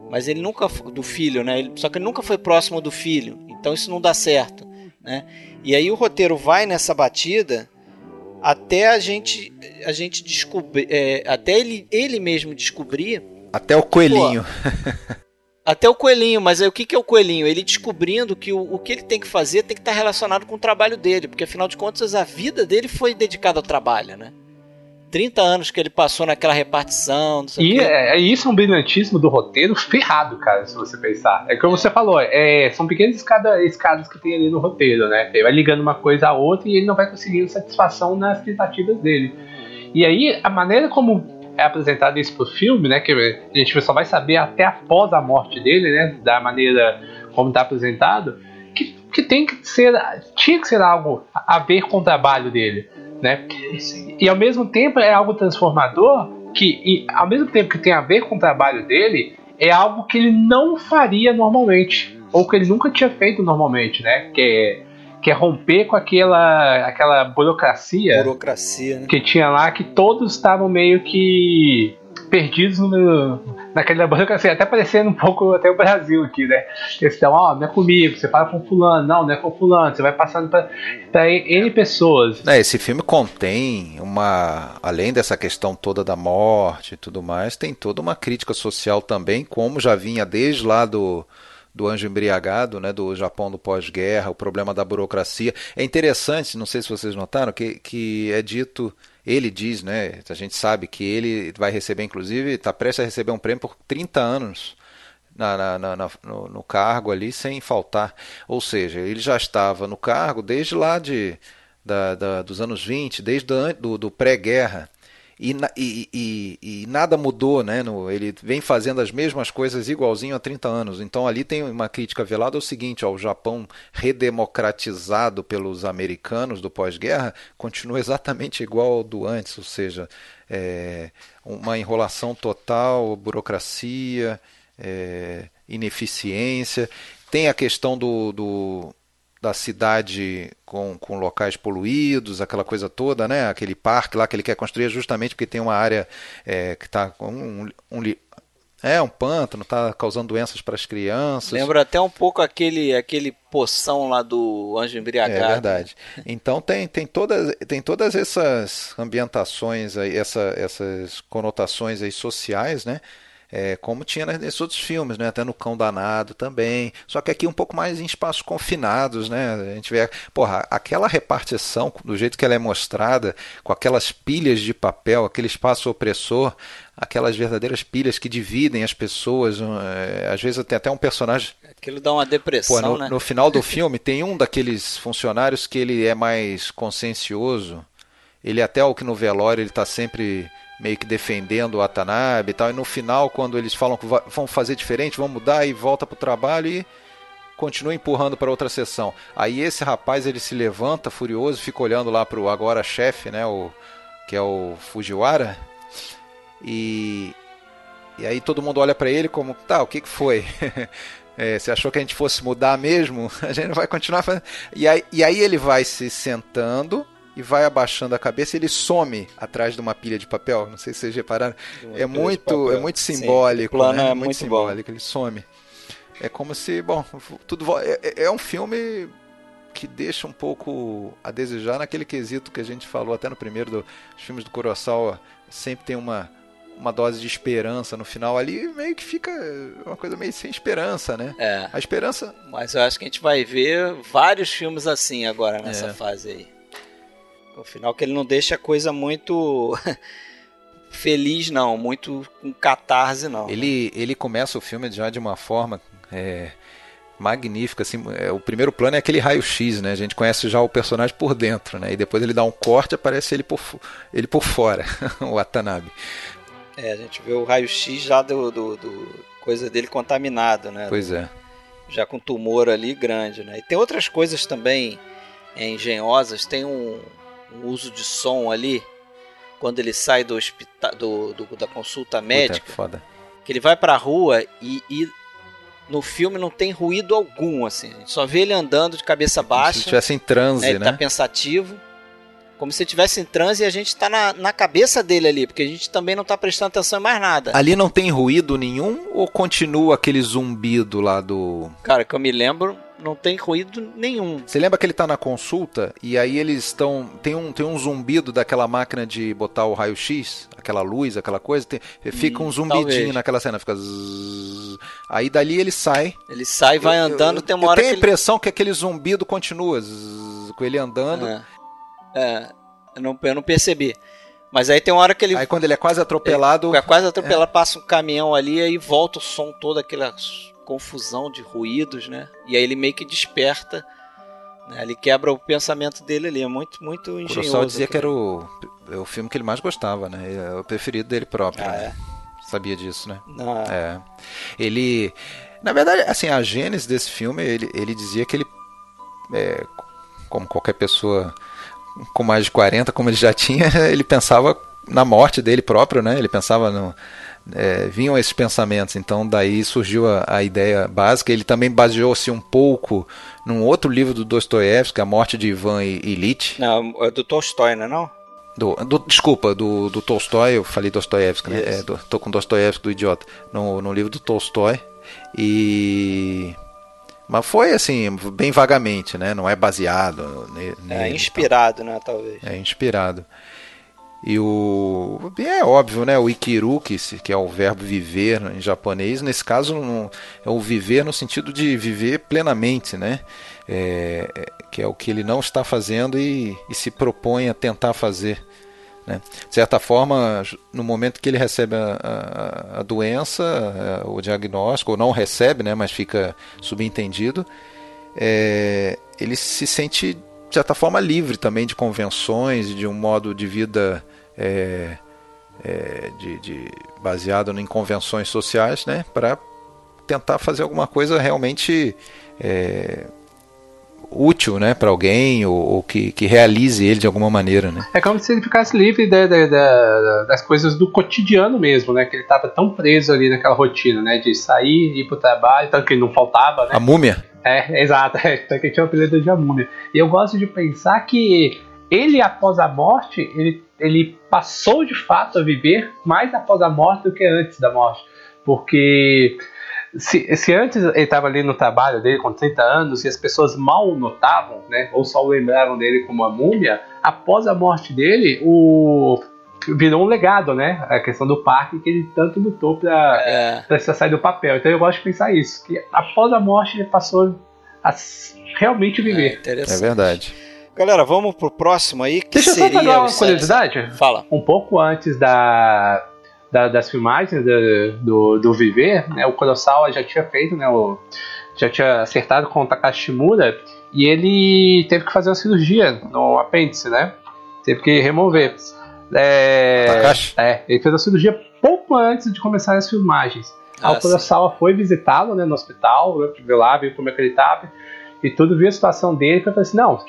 Mas ele nunca do filho, né? Ele, só que ele nunca foi próximo do filho. Então isso não dá certo, né? E aí o roteiro vai nessa batida até a gente a gente descobrir, é, até ele, ele mesmo descobrir. Até o coelhinho. Pô, até o coelhinho, mas aí o que, que é o coelhinho? Ele descobrindo que o, o que ele tem que fazer tem que estar relacionado com o trabalho dele, porque afinal de contas a vida dele foi dedicada ao trabalho, né? 30 anos que ele passou naquela repartição. e é, é, isso é um brilhantismo do roteiro ferrado, cara, se você pensar. É como você falou, é, são pequenas escadas, escadas que tem ali no roteiro, né? Ele vai ligando uma coisa a outra e ele não vai conseguindo satisfação nas tentativas dele. E aí, a maneira como é apresentado isso pro filme, né? Que a gente só vai saber até após a morte dele, né? Da maneira como está apresentado, que, que tem que ser, tinha que ser algo a ver com o trabalho dele, né? E ao mesmo tempo é algo transformador que, e, ao mesmo tempo que tem a ver com o trabalho dele, é algo que ele não faria normalmente ou que ele nunca tinha feito normalmente, né? Que é que é romper com aquela, aquela burocracia, burocracia né? que tinha lá, que todos estavam meio que perdidos no, naquela burocracia, até parecendo um pouco até o Brasil aqui, né? Eles estão, ó, oh, não é comigo, você fala com fulano, não, não é com fulano, você vai passando para N pessoas. É, esse filme contém uma, além dessa questão toda da morte e tudo mais, tem toda uma crítica social também, como já vinha desde lá do do anjo embriagado, né, do Japão do pós-guerra, o problema da burocracia. É interessante, não sei se vocês notaram, que, que é dito ele diz, né? A gente sabe que ele vai receber, inclusive, está prestes a receber um prêmio por 30 anos na, na, na, no, no, cargo ali, sem faltar. Ou seja, ele já estava no cargo desde lá de, da, da, dos anos 20, desde do, do pré-guerra e, e, e, nada mudou, né? No, ele vem fazendo as mesmas coisas igualzinho há 30 anos. Então ali tem uma crítica velada é o seguinte, ó, o Japão redemocratizado pelos americanos do pós-guerra continua exatamente igual ao do antes, ou seja, é, uma enrolação total, burocracia, é, ineficiência. Tem a questão do, do da cidade com, com locais poluídos, aquela coisa toda, né? Aquele parque lá que ele quer construir justamente porque tem uma área é, que está com um, um, é um pântano, está causando doenças para as crianças. Lembra até um pouco aquele aquele poção lá do Anjo Embriagado. É verdade. Então tem, tem, todas, tem todas essas ambientações aí, essa, essas conotações aí sociais, né? É, como tinha nesses outros filmes, né? até no Cão Danado também. Só que aqui um pouco mais em espaços confinados, né? A gente vê, porra, aquela repartição, do jeito que ela é mostrada, com aquelas pilhas de papel, aquele espaço opressor, aquelas verdadeiras pilhas que dividem as pessoas. É, às vezes tem até um personagem. Aquilo dá uma depressão, Pô, no, né? No final do filme tem um daqueles funcionários que ele é mais consciencioso. Ele até o que no velório ele está sempre meio que defendendo o Watanabe e tal. E no final, quando eles falam que vão fazer diferente, vão mudar e volta para o trabalho e continua empurrando para outra sessão. Aí esse rapaz ele se levanta furioso, fica olhando lá para o agora chefe, né, o que é o Fujiwara. E e aí todo mundo olha para ele como, tá, o que que foi? é, você achou que a gente fosse mudar mesmo? A gente vai continuar fazendo. E aí, e aí ele vai se sentando e vai abaixando a cabeça ele some atrás de uma pilha de papel. Não sei se vocês repararam. É muito, é muito simbólico. Sim, o plano né? é muito, muito simbólico. Bom. Ele some. É como se, bom, tudo é, é, é um filme que deixa um pouco a desejar naquele quesito que a gente falou até no primeiro dos filmes do Kurosawa, sempre tem uma uma dose de esperança no final ali, meio que fica uma coisa meio sem esperança, né? É. A esperança. Mas eu acho que a gente vai ver vários filmes assim agora nessa é. fase aí. O final que ele não deixa a coisa muito feliz, não. Muito com catarse, não. Ele, ele começa o filme já de uma forma é, magnífica. Assim, é, o primeiro plano é aquele raio-x, né? A gente conhece já o personagem por dentro, né? E depois ele dá um corte e aparece ele por, ele por fora, o Watanabe. É, a gente vê o raio-x já do, do, do, coisa dele contaminado, né? Pois é. Já com tumor ali grande, né? E tem outras coisas também é, engenhosas. Tem um, um uso de som ali, quando ele sai do hospital, do, do da consulta médica, Puta, que ele vai pra rua e, e, no filme não tem ruído algum, assim. A gente só vê ele andando de cabeça baixa. Se estivesse em transe, né? Ele tá pensativo. Como se estivesse em transe e a gente está na, na cabeça dele ali, porque a gente também não está prestando atenção em mais nada. Ali não tem ruído nenhum ou continua aquele zumbido lá do. Cara, que eu me lembro, não tem ruído nenhum. Você lembra que ele está na consulta e aí eles estão. Tem um, tem um zumbido daquela máquina de botar o raio-x, aquela luz, aquela coisa. Tem, fica hum, um zumbidinho talvez. naquela cena, fica. Zzz, aí dali ele sai. Ele sai, vai eu, andando, eu, tem uma hora. Eu tenho a impressão que aquele zumbido continua zzz, com ele andando. É. É, eu não, eu não percebi. Mas aí tem uma hora que ele. Aí quando ele é quase atropelado. Ele é quase atropelado, é. passa um caminhão ali, aí volta o som todo, aquela confusão de ruídos, né? E aí ele meio que desperta. Né? Ele quebra o pensamento dele ali. É muito, muito engenhoso. O dizia que era o, é o filme que ele mais gostava, né? É o preferido dele próprio. Ah, né? é? Sabia disso, né? Não. É. Ele. Na verdade, assim, a gênese desse filme, ele, ele dizia que ele. É, como qualquer pessoa com mais de 40, como ele já tinha, ele pensava na morte dele próprio, né? Ele pensava no. É, vinham esses pensamentos, então daí surgiu a, a ideia básica. Ele também baseou-se um pouco num outro livro do Dostoiévski, A Morte de Ivan Ilitch. Não, é do Tolstói, não é não? Do, do, desculpa, do, do Tolstói, eu falei Dostoiévski, né? É, do, tô com Dostoiévski do idiota. No, no livro do Tolstói. E mas foi assim, bem vagamente, né? Não é baseado. Nele, é inspirado, né? Talvez. É inspirado. E o. É óbvio, né? O ikiru, que, é o verbo viver em japonês, nesse caso é o viver no sentido de viver plenamente, né? É, é, que é o que ele não está fazendo e, e se propõe a tentar fazer. Né? De certa forma, no momento que ele recebe a, a, a doença, a, o diagnóstico, ou não recebe, né, mas fica subentendido, é, ele se sente, de certa forma, livre também de convenções e de um modo de vida é, é, de, de, baseado em convenções sociais, né, para tentar fazer alguma coisa realmente é, útil né, para alguém ou, ou, que, que realize ele de alguma maneira. Né? É como se ele ficasse livre de, de, de, das coisas do cotidiano mesmo, né? Que ele estava tão preso ali naquela rotina, né? De sair, ir para o trabalho, tanto que ele não faltava. Né? A múmia? É, exato. É, que tinha o apelido de a múmia. E eu gosto de pensar que ele, após a morte, ele, ele passou de fato a viver mais após a morte do que antes da morte. Porque se, se antes ele estava ali no trabalho dele com 30 anos e as pessoas mal notavam, né, ou só lembravam dele como uma múmia, após a morte dele, o virou um legado, né? A questão do parque que ele tanto lutou para é. sair do papel. Então eu gosto de pensar isso, que após a morte ele passou a realmente viver. É, é verdade. Galera, vamos pro próximo aí. Que Deixa eu só uma curiosidade. Fala. Um pouco antes da da, das filmagens do, do, do, Viver, né, o Kurosawa já tinha feito, né, o, já tinha acertado com o Takashi Shimura e ele teve que fazer uma cirurgia no apêndice, né? Teve que remover. É, Takashi? É, ele fez a cirurgia pouco antes de começar as filmagens. Ah, o Kurosawa foi visitá-lo né, no hospital, né, viu lá, viu como é que ele estava e tudo, viu a situação dele e falou assim: não,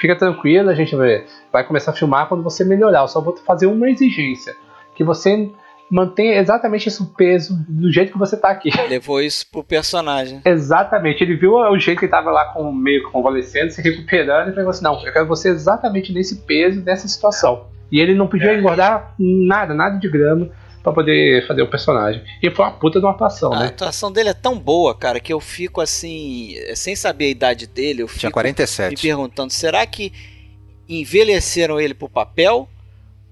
fica tranquilo, a gente vai, vai começar a filmar quando você melhorar. Eu só vou fazer uma exigência: que você mantenha exatamente esse peso do jeito que você tá aqui. Levou isso pro personagem. Exatamente. Ele viu o jeito que ele tava lá com, meio convalescendo, se recuperando, e falou assim: não, eu quero você exatamente nesse peso, nessa situação. E ele não podia é. engordar nada, nada de grama para poder fazer o personagem. E foi uma puta de uma atuação, a né? A atuação dele é tão boa, cara, que eu fico assim, sem saber a idade dele, eu fico Tinha 47. me perguntando, será que envelheceram ele pro papel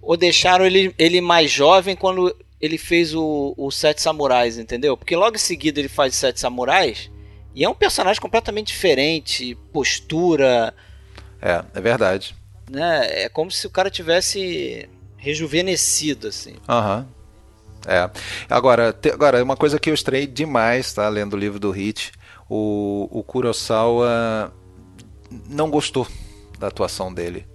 ou deixaram ele, ele mais jovem quando ele fez o, o Sete Samurais, entendeu? Porque logo em seguida ele faz Sete Samurais e é um personagem completamente diferente, postura. É, é verdade. Né? É como se o cara tivesse rejuvenescido, assim. Aham. Uhum. É. Agora, te, agora, uma coisa que eu estranhei demais, tá? Lendo o livro do Hit, o, o Kurosawa não gostou da atuação dele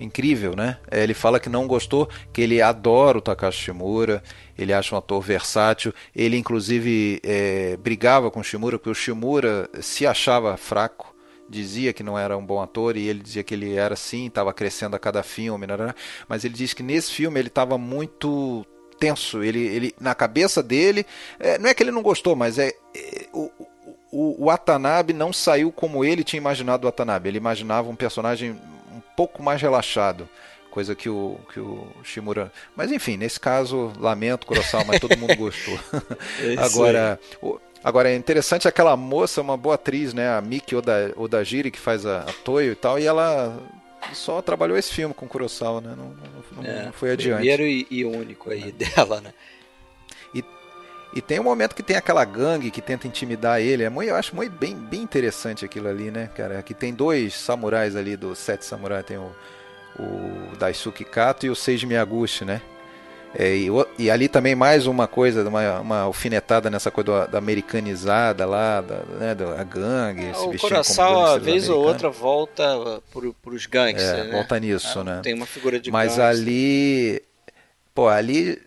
incrível, né? É, ele fala que não gostou, que ele adora o Takashi Shimura, ele acha um ator versátil. Ele, inclusive, é, brigava com o Shimura, porque o Shimura se achava fraco, dizia que não era um bom ator e ele dizia que ele era sim, estava crescendo a cada filme, né, né, né? mas ele diz que nesse filme ele estava muito tenso. Ele, ele, na cabeça dele, é, não é que ele não gostou, mas é, é o, o, o Watanabe não saiu como ele tinha imaginado o Watanabe. Ele imaginava um personagem pouco mais relaxado. Coisa que o, que o Shimura. Mas enfim, nesse caso, lamento, Kurosawa, mas todo mundo gostou. É agora, o, agora, é interessante aquela moça, uma boa atriz, né? A Miki Oda, Odajiri, que faz a, a Toyo e tal, e ela só trabalhou esse filme com Kurosawa, né? Não, não, é, não foi adiante. Primeiro e, e único aí é. dela, né? E, e tem um momento que tem aquela gangue que tenta intimidar ele. É muito, eu acho muito bem, bem interessante aquilo ali, né, cara? Que tem dois samurais ali do Sete Samurai. Tem o, o Daisuke Kato e o Seiji Miyaguchi, né? É, e, e, ali também mais uma coisa, uma, uma alfinetada nessa coisa da, da americanizada lá, da, né, da gangue. É, o coração, a vez ou outra, volta para os gangues. É, né? Volta nisso, é, né? Tem uma figura de Mas ali. Pô, ali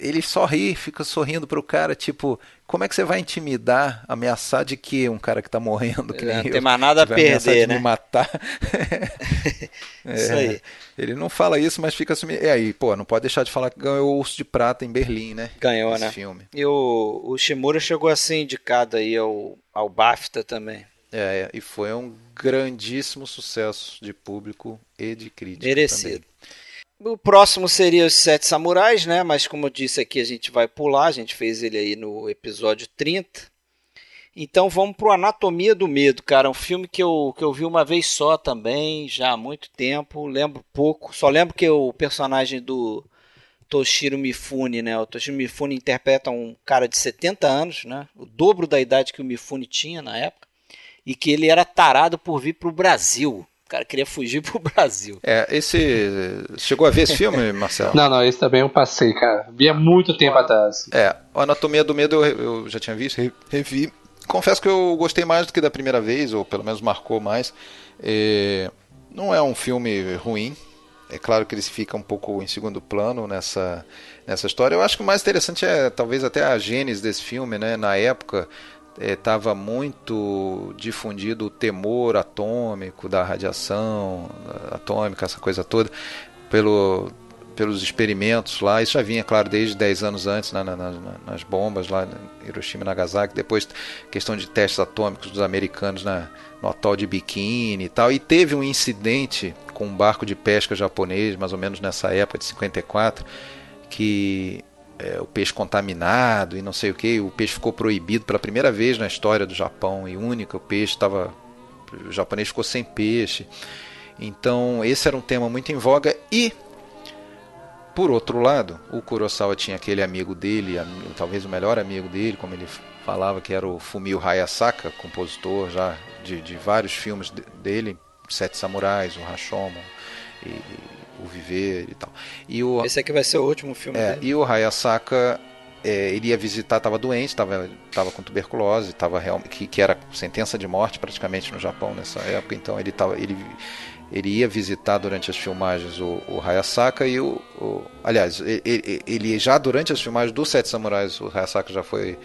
ele sorri, fica sorrindo pro cara, tipo, como é que você vai intimidar, ameaçar de que um cara que tá morrendo que nem Não eu, tem mais nada a perder, né? me matar. é, isso aí. Ele não fala isso, mas fica assim. E aí, pô, não pode deixar de falar que ganhou o Urso de Prata em Berlim, né? Ganhou, Esse né? filme. E o, o Shimura chegou a ser indicado aí ao, ao BAFTA também. É, e foi um grandíssimo sucesso de público e de crítica. Merecido. Também. O próximo seria os Sete Samurais, né? Mas como eu disse aqui, a gente vai pular. A gente fez ele aí no episódio 30. Então vamos pro Anatomia do Medo, cara. Um filme que eu, que eu vi uma vez só também, já há muito tempo. Lembro pouco. Só lembro que o personagem do Toshiro Mifune, né? O Toshiro Mifune interpreta um cara de 70 anos, né? O dobro da idade que o Mifune tinha na época. E que ele era tarado por vir pro Brasil cara queria fugir pro Brasil. É, esse. Chegou a ver esse filme, Marcelo? Não, não, esse também eu passei, cara. Vi há muito tempo atrás. É, o Anatomia do Medo eu, eu já tinha visto, revi. Confesso que eu gostei mais do que da primeira vez, ou pelo menos marcou mais. É, não é um filme ruim. É claro que ele fica um pouco em segundo plano nessa, nessa história. Eu acho que o mais interessante é talvez até a gênese desse filme, né? Na época, estava é, muito difundido o temor atômico da radiação atômica, essa coisa toda, pelo, pelos experimentos lá. Isso já vinha, claro, desde 10 anos antes, na, nas bombas lá em Hiroshima e Nagasaki. Depois, questão de testes atômicos dos americanos na, no atol de Bikini e tal. E teve um incidente com um barco de pesca japonês, mais ou menos nessa época de 54, que é, o peixe contaminado e não sei o que. O peixe ficou proibido pela primeira vez na história do Japão e única. O peixe estava. O japonês ficou sem peixe. Então, esse era um tema muito em voga. E, por outro lado, o Kurosawa tinha aquele amigo dele, talvez o melhor amigo dele, como ele falava, que era o Fumio Hayasaka, compositor já de, de vários filmes dele, Sete Samurais, o Rashomon e, o Viver e tal. E o, Esse aqui vai ser o último filme é, dele. E o Hayasaka, é, ele ia visitar, estava doente, estava tava com tuberculose, tava real, que, que era sentença de morte praticamente no Japão nessa época, então ele, tava, ele, ele ia visitar durante as filmagens o, o Hayasaka e o, o aliás, ele, ele, já durante as filmagens do Sete Samurais, o Hayasaka já foi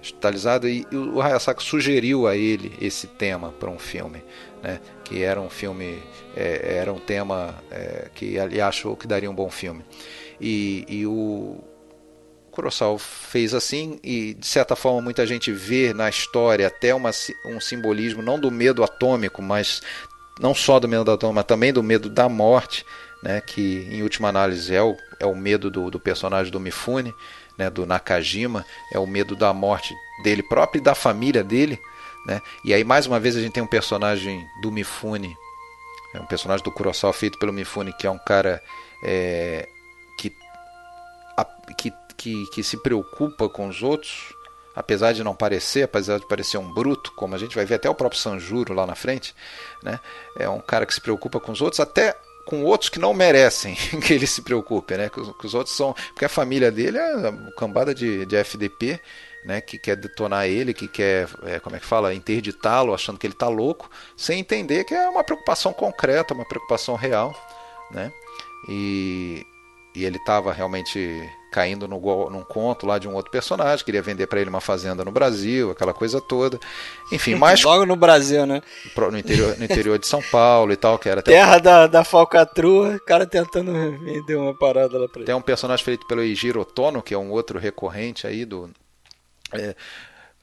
hospitalizado e, e o Hayasaka sugeriu a ele esse tema para um filme, né, que era um filme é, era um tema é, que ele achou que daria um bom filme. E, e o Kurosawa fez assim, e de certa forma muita gente vê na história até uma, um simbolismo, não do medo atômico, mas não só do medo atômico, mas também do medo da morte, né, que em última análise é o, é o medo do, do personagem do Mifune, né, do Nakajima, é o medo da morte dele próprio e da família dele. Né? E aí, mais uma vez, a gente tem um personagem do Mifune é um personagem do Kurosawa feito pelo Mifune, que é um cara é, que, a, que, que, que se preocupa com os outros, apesar de não parecer, apesar de parecer um bruto, como a gente vai ver até o próprio Sanjuro lá na frente, né? É um cara que se preocupa com os outros, até com outros que não merecem que ele se preocupe, né? Que os, que os outros são, porque a família dele é uma cambada de, de FDP né, que quer detonar ele, que quer, é, como é que fala, interditá-lo, achando que ele está louco, sem entender que é uma preocupação concreta, uma preocupação real, né? E, e ele estava realmente caindo no, num conto lá de um outro personagem, queria vender para ele uma fazenda no Brasil, aquela coisa toda. Enfim, mais. Logo no Brasil, né? No interior, no interior de São Paulo e tal, que era Terra da, da falcatrua, o cara tentando vender uma parada lá para ele. Tem um personagem feito pelo Eijiro Tono, que é um outro recorrente aí do, é,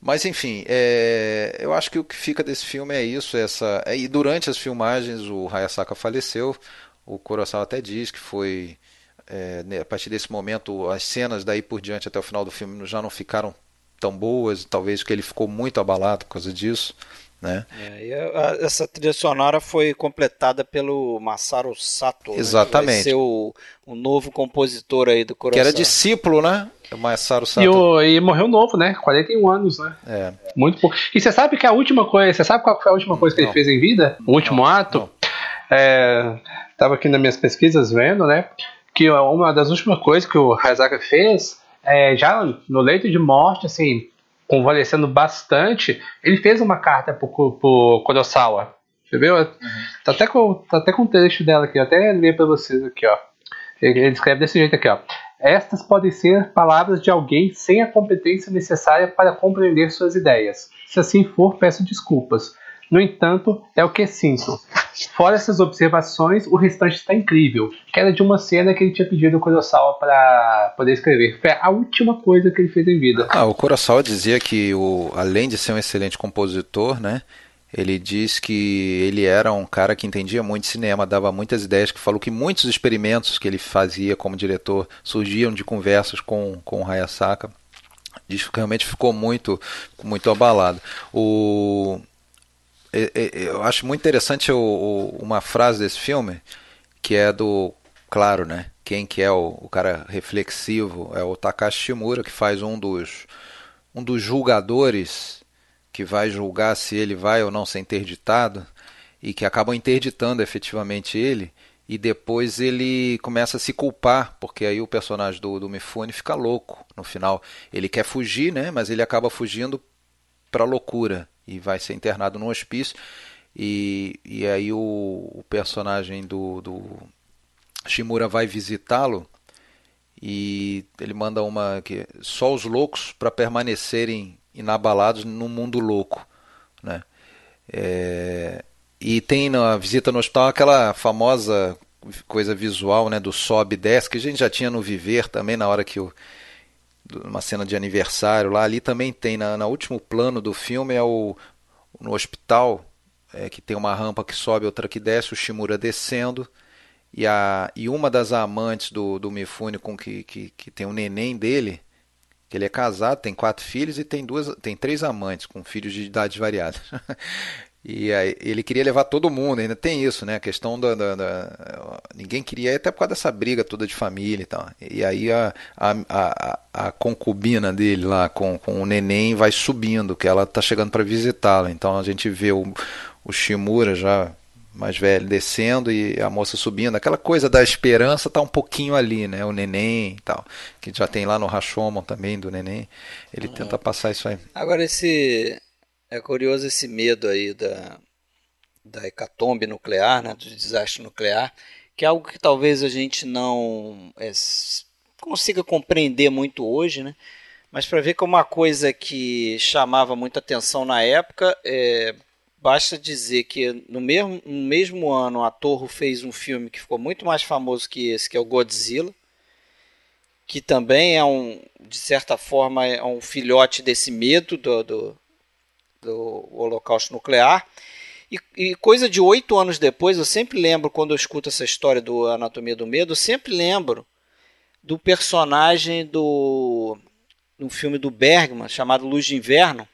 mas enfim, é, eu acho que o que fica desse filme é isso. Essa, é, e durante as filmagens o Hayasaka faleceu. O Kurosawa até diz que foi é, né, a partir desse momento as cenas daí por diante até o final do filme já não ficaram tão boas. Talvez que ele ficou muito abalado por causa disso. Né? É, a, essa trilha sonora foi completada pelo Masaru Sato. Exatamente. Né, que vai ser o, o novo compositor aí do Kurosawa. Que era discípulo, né? O Masaru Sato. E, o, e morreu novo, né? 41 anos, né? É. Muito pouco. E você sabe que a última coisa, você sabe qual foi a última coisa que não. ele fez em vida? O último não, ato? Não. É, tava aqui nas minhas pesquisas vendo, né? Que uma das últimas coisas que o Hayasaka fez, é, já no leito de morte, assim, convalescendo bastante, ele fez uma carta pro, pro Kurosawa. Entendeu? Uhum. Tá, até com, tá até com o trecho dela aqui, até ler para vocês aqui, ó. Ele, ele escreve desse jeito aqui, ó. Estas podem ser palavras de alguém sem a competência necessária para compreender suas ideias. Se assim for, peço desculpas. No entanto, é o que sinto. Fora essas observações, o restante está incrível. Que era de uma cena que ele tinha pedido ao Kurosawa para poder escrever. Foi a última coisa que ele fez em vida. Ah, o Kurosawa dizia que, o, além de ser um excelente compositor, né, ele diz que ele era um cara que entendia muito de cinema, dava muitas ideias, que falou que muitos experimentos que ele fazia como diretor surgiam de conversas com, com o Hayasaka. Diz que realmente ficou muito, muito abalado. O, eu acho muito interessante uma frase desse filme, que é do, claro, né? Quem que é o, o cara reflexivo é o Takashi Shimura, que faz um dos, um dos julgadores que vai julgar se ele vai ou não ser interditado e que acabam interditando efetivamente ele e depois ele começa a se culpar, porque aí o personagem do, do Mifune fica louco no final. Ele quer fugir, né? Mas ele acaba fugindo para loucura e vai ser internado no hospício. E, e aí o, o personagem do, do Shimura vai visitá-lo e ele manda uma que só os loucos para permanecerem inabalados no mundo louco, né? É, e tem na visita no hospital aquela famosa coisa visual, né, do sobe e desce que a gente já tinha no Viver também na hora que o uma cena de aniversário lá ali também tem na, na último plano do filme é o no hospital é, que tem uma rampa que sobe outra que desce o Shimura descendo e a e uma das amantes do, do Mifune com que, que, que tem o neném dele que ele é casado, tem quatro filhos e tem duas, tem três amantes com filhos de idades variadas. e aí, ele queria levar todo mundo, ainda tem isso, né? A questão da, da, da, ninguém queria até por causa dessa briga toda de família e tal. E aí a, a, a, a concubina dele lá com, com o neném vai subindo, que ela tá chegando para visitá-lo. Então a gente vê o, o Shimura já mais velho descendo e a moça subindo. Aquela coisa da esperança tá um pouquinho ali, né? O neném e tal. Que já tem lá no Rashomon também do neném. Ele uhum. tenta passar isso aí. Agora esse é curioso esse medo aí da da hecatombe nuclear, né, do desastre nuclear, que é algo que talvez a gente não é, consiga compreender muito hoje, né? Mas para ver como uma coisa que chamava muita atenção na época, é, Basta dizer que no mesmo, no mesmo ano a Torre fez um filme que ficou muito mais famoso que esse, que é o Godzilla, que também é um, de certa forma, é um filhote desse medo do, do, do holocausto nuclear. E, e, coisa de oito anos depois, eu sempre lembro, quando eu escuto essa história do Anatomia do Medo, eu sempre lembro do personagem do no filme do Bergman chamado Luz de Inverno,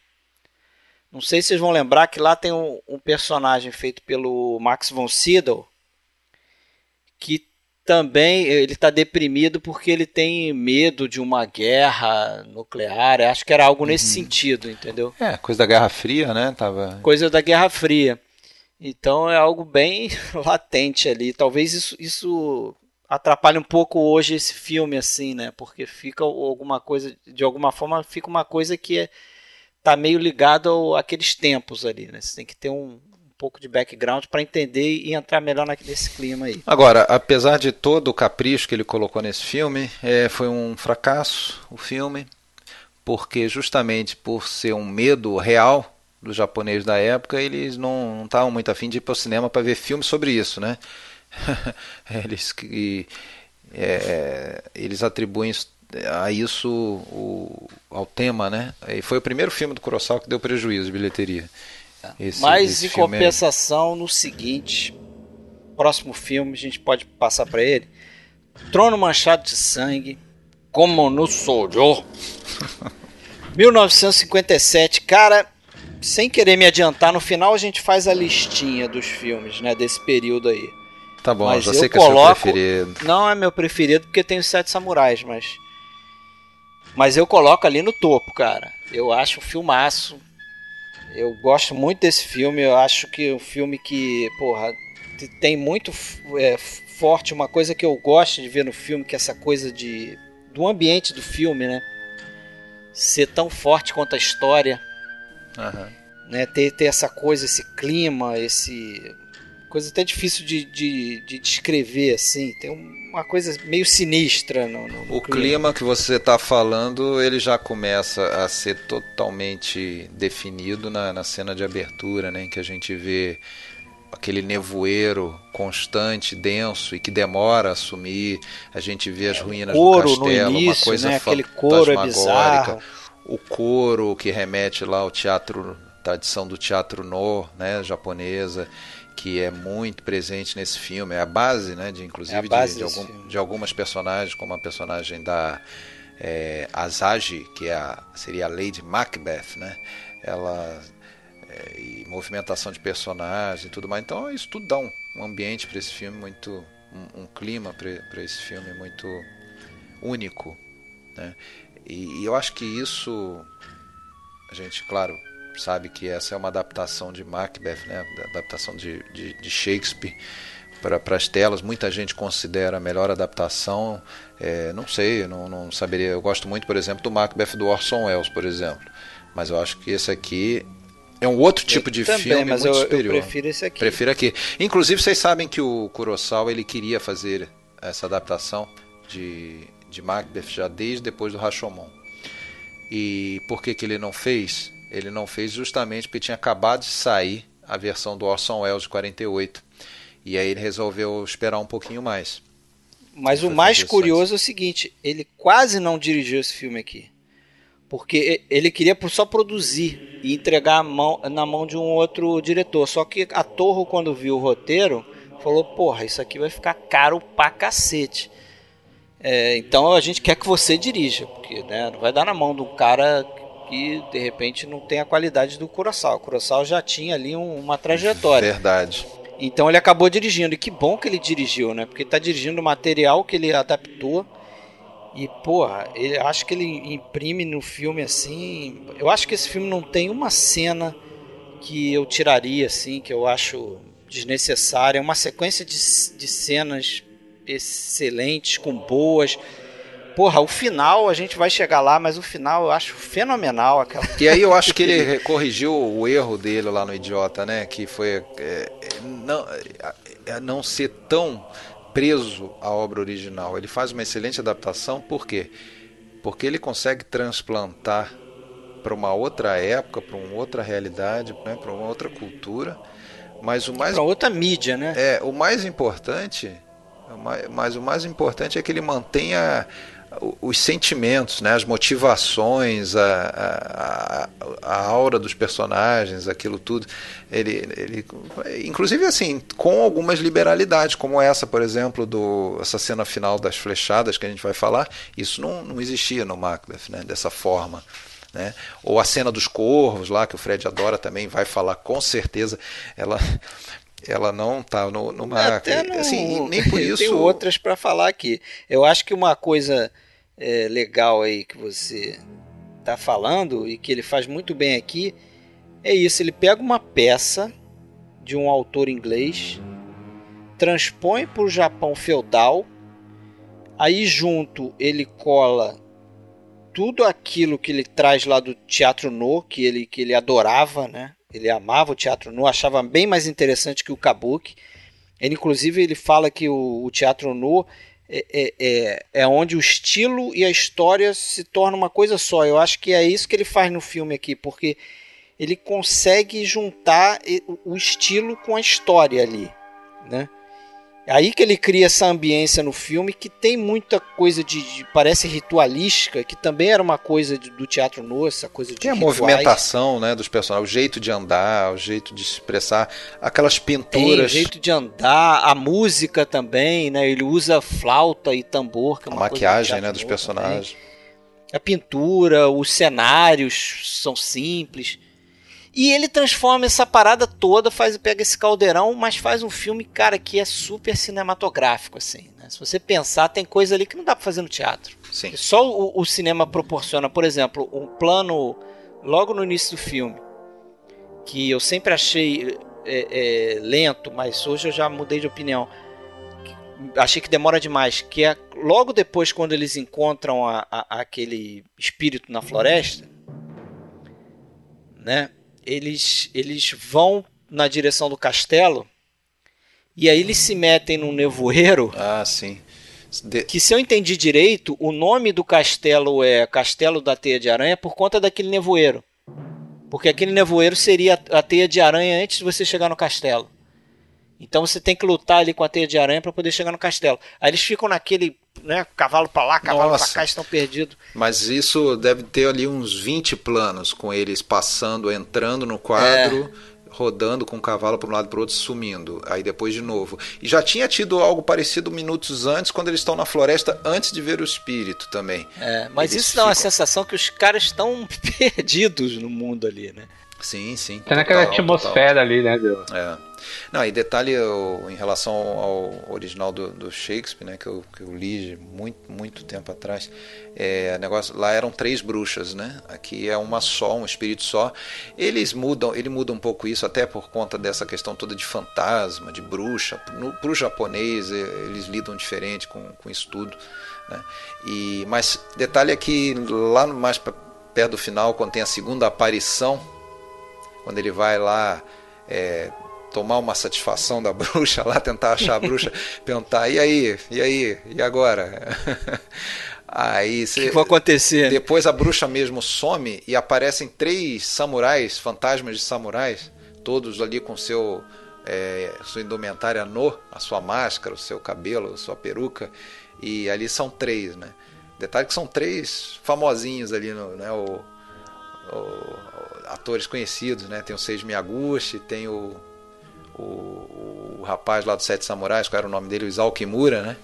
não sei se vocês vão lembrar que lá tem um, um personagem feito pelo Max von Sydow que também ele está deprimido porque ele tem medo de uma guerra nuclear. Acho que era algo nesse uhum. sentido, entendeu? É, coisa da Guerra Fria, né? Tava... Coisa da Guerra Fria. Então é algo bem latente ali. Talvez isso, isso atrapalhe um pouco hoje esse filme, assim, né? Porque fica alguma coisa, de alguma forma, fica uma coisa que é tá meio ligado ao, àqueles tempos ali, né? Você tem que ter um pouco de background para entender e entrar melhor nesse clima aí. Agora, apesar de todo o capricho que ele colocou nesse filme, é, foi um fracasso o filme, porque justamente por ser um medo real dos japoneses da época, eles não estavam muito afim de ir para o cinema para ver filmes sobre isso, né? eles, e, é, eles atribuem a isso o, ao tema, né? E foi o primeiro filme do Kurosawa que deu prejuízo de bilheteria. Esse, Mas esse em compensação, é... no seguinte, próximo filme a gente pode passar para ele. Trono Manchado de Sangue, como no Sojo. 1957, cara, sem querer me adiantar, no final a gente faz a listinha dos filmes, né, desse período aí. Tá bom, mas já sei que coloco... é seu preferido. Não é meu preferido porque tem os Sete Samurais, mas mas eu coloco ali no topo, cara. Eu acho um filmaço. Eu gosto muito desse filme, eu acho que é um filme que, porra, tem muito é, forte uma coisa que eu gosto de ver no filme, que é essa coisa de do ambiente do filme, né? Ser tão forte quanto a história. Aham. Né? Ter, ter essa coisa, esse clima, esse coisa até difícil de, de, de descrever, assim. Tem uma coisa meio sinistra no, no, no O clima que você está falando, ele já começa a ser totalmente definido na, na cena de abertura, né? Em que a gente vê aquele nevoeiro constante, denso e que demora a sumir. A gente vê as ruínas couro do castelo, início, uma coisa né? Aquele couro é fantasmagórica. bizarro. o couro que remete lá ao teatro, tradição do teatro no, né, japonesa, que é muito presente nesse filme, é a base, né, de inclusive É base de, de, algum- de algumas personagens, como a personagem da é, Asagi, que é a, seria a Lady Macbeth, né? Ela é, e movimentação de personagem e tudo mais. Então isso tudo dá um, um ambiente para esse filme muito, um, um clima para esse filme muito único, né? E, e eu acho que isso a gente, claro, sabe que essa é uma adaptação de Macbeth, né? da- Adaptação de, de, de Shakespeare para as telas. Muita gente considera a melhor adaptação. É, não sei, não, não saberia. Eu gosto muito, por exemplo, do Macbeth do Orson Welles, por exemplo. Mas eu acho que esse aqui é um outro tipo de Também, filme mas muito eu, superior. eu prefiro esse aqui. Prefiro aqui. Inclusive, vocês sabem que o Kurosawa ele queria fazer essa adaptação de, de Macbeth já desde depois do Rashomon. E por que, que ele não fez? Ele não fez justamente porque tinha acabado de sair a versão do Orson Welles de 48. E aí ele resolveu esperar um pouquinho mais. Mas o mais curioso é o seguinte: ele quase não dirigiu esse filme aqui. Porque ele queria só produzir e entregar a mão- na mão de um outro diretor. Só que a Torre, quando viu o roteiro, falou: Porra, isso aqui vai ficar caro pra cacete. É, então a gente quer que você dirija, porque né, não vai dar na mão de um cara que de repente não tem a qualidade do Kurosawa. O Kurosawa já tinha ali um- uma trajetória. Verdade. Então ele acabou dirigindo. E que bom que ele dirigiu, né? Porque tá dirigindo material que ele adaptou. E, porra, ele, acho que ele imprime no filme assim. Eu acho que esse filme não tem uma cena que eu tiraria, assim, que eu acho desnecessária. É uma sequência de, de cenas excelentes, com boas. Porra, o final a gente vai chegar lá, mas o final eu acho fenomenal. Aquela... E aí eu acho que ele corrigiu o erro dele lá no Idiota, né? Que foi é, é, não, é, não ser tão preso à obra original. Ele faz uma excelente adaptação, por quê? Porque ele consegue transplantar para uma outra época, para uma outra realidade, né, para uma outra cultura. Mas o mais Pra outra mídia, né? é, o mais importante, o mais- mas o mais importante é que ele mantenha os sentimentos, né, as motivações, a, a, a aura dos personagens, aquilo tudo. Ele, ele, inclusive assim, com algumas liberalidades, como essa, por exemplo, do essa cena final das flechadas que a gente vai falar, isso não, não existia no Macbeth, né, dessa forma. Né? Ou a cena dos corvos lá, que o Fred adora também, vai falar com certeza. Ela, ela não tá no, no Até Macbeth. no- Assim, nem por eu isso. tenho outras para falar aqui. Eu acho que uma coisa é, legal aí que você tá falando e que ele faz muito bem aqui é isso. Ele pega uma peça de um autor inglês, transpõe para o Japão feudal, aí junto ele cola tudo aquilo que ele traz lá do teatro no, que ele, que ele adorava, né? Ele amava o teatro no, achava bem mais interessante que o kabuki. Ele, inclusive, ele fala que o, o teatro no é, é, é, é onde o estilo e a história se tornam uma coisa só. Eu acho que é isso que ele faz no filme aqui, porque ele consegue juntar o estilo com a história ali, né? É Aí que ele cria essa ambiência no filme que tem muita coisa de, de- parece ritualística, que também era uma coisa de- do teatro no, essa coisa de Tem a rituais. movimentação né, dos personagens, o jeito de andar, o jeito de se expressar, aquelas Tem o pinturas, jeito de andar, a música também, né? Ele usa flauta e tambor, que é a coisa do maquiagem né, dos personagens. também. A pintura, os cenários são simples. E ele transforma essa parada toda, faz pega esse caldeirão, mas faz um filme, cara, que é super cinematográfico, assim. né? Se você pensar, tem coisa ali que não dá pra fazer no teatro. Sim. Só o, o cinema proporciona, por exemplo, um plano logo no início do filme, que eu sempre achei é, é, lento, mas hoje eu já mudei de opinião. Achei que demora demais. Que é logo depois, quando eles encontram a, a, aquele espírito na floresta, né? Eles, eles vão na direção do castelo e aí eles se metem num nevoeiro. Ah, sim. De... Que se eu entendi direito, o nome do castelo é Castelo da Teia de Aranha por conta daquele nevoeiro. Porque aquele nevoeiro seria a teia de aranha antes de você chegar no castelo. Então você tem que lutar ali com a teia de aranha para poder chegar no castelo. Aí eles ficam naquele, né, cavalo para lá, cavalo para cá, estão perdidos. Mas isso deve ter ali uns 20 planos com eles passando, entrando no quadro. É rodando com o cavalo para um lado e para o outro, sumindo. Aí depois de novo. E já tinha tido algo parecido minutos antes, quando eles estão na floresta, antes de ver o espírito também. É, mas eles isso ficam... dá uma sensação que os caras estão perdidos no mundo ali, né? Sim, sim. Tá naquela atmosfera total. ali, né, Deus? É. Não, e detalhe eu, em relação ao original do, do, Shakespeare, né, que eu, que eu li muito, muito tempo atrás, é, negócio, lá eram três bruxas, né? Aqui é uma só, um espírito só. Eles mudam, ele muda um pouco isso, até por conta dessa questão toda de fantasma, de bruxa. Para o japonês, eles lidam diferente com, com isso tudo. Né? E, mas detalhe é que lá mais perto do final, quando tem a segunda aparição, quando ele vai lá é, tomar uma satisfação da bruxa lá, tentar achar a bruxa, perguntar, e aí, e aí, e agora? Aí o que vai acontecer? Depois a bruxa mesmo some e aparecem três samurais, fantasmas de samurais, todos ali com seu é, sua indumentária no, a sua máscara, o seu cabelo, a sua peruca, e ali são três, né? Detalhe que são três famosinhos ali, no, né? O, o, atores conhecidos, né? Tem o Seiji Miyaguchi, tem o o, o rapaz lá do Sete Samurais, qual era o nome dele? O Isao Kimura, né?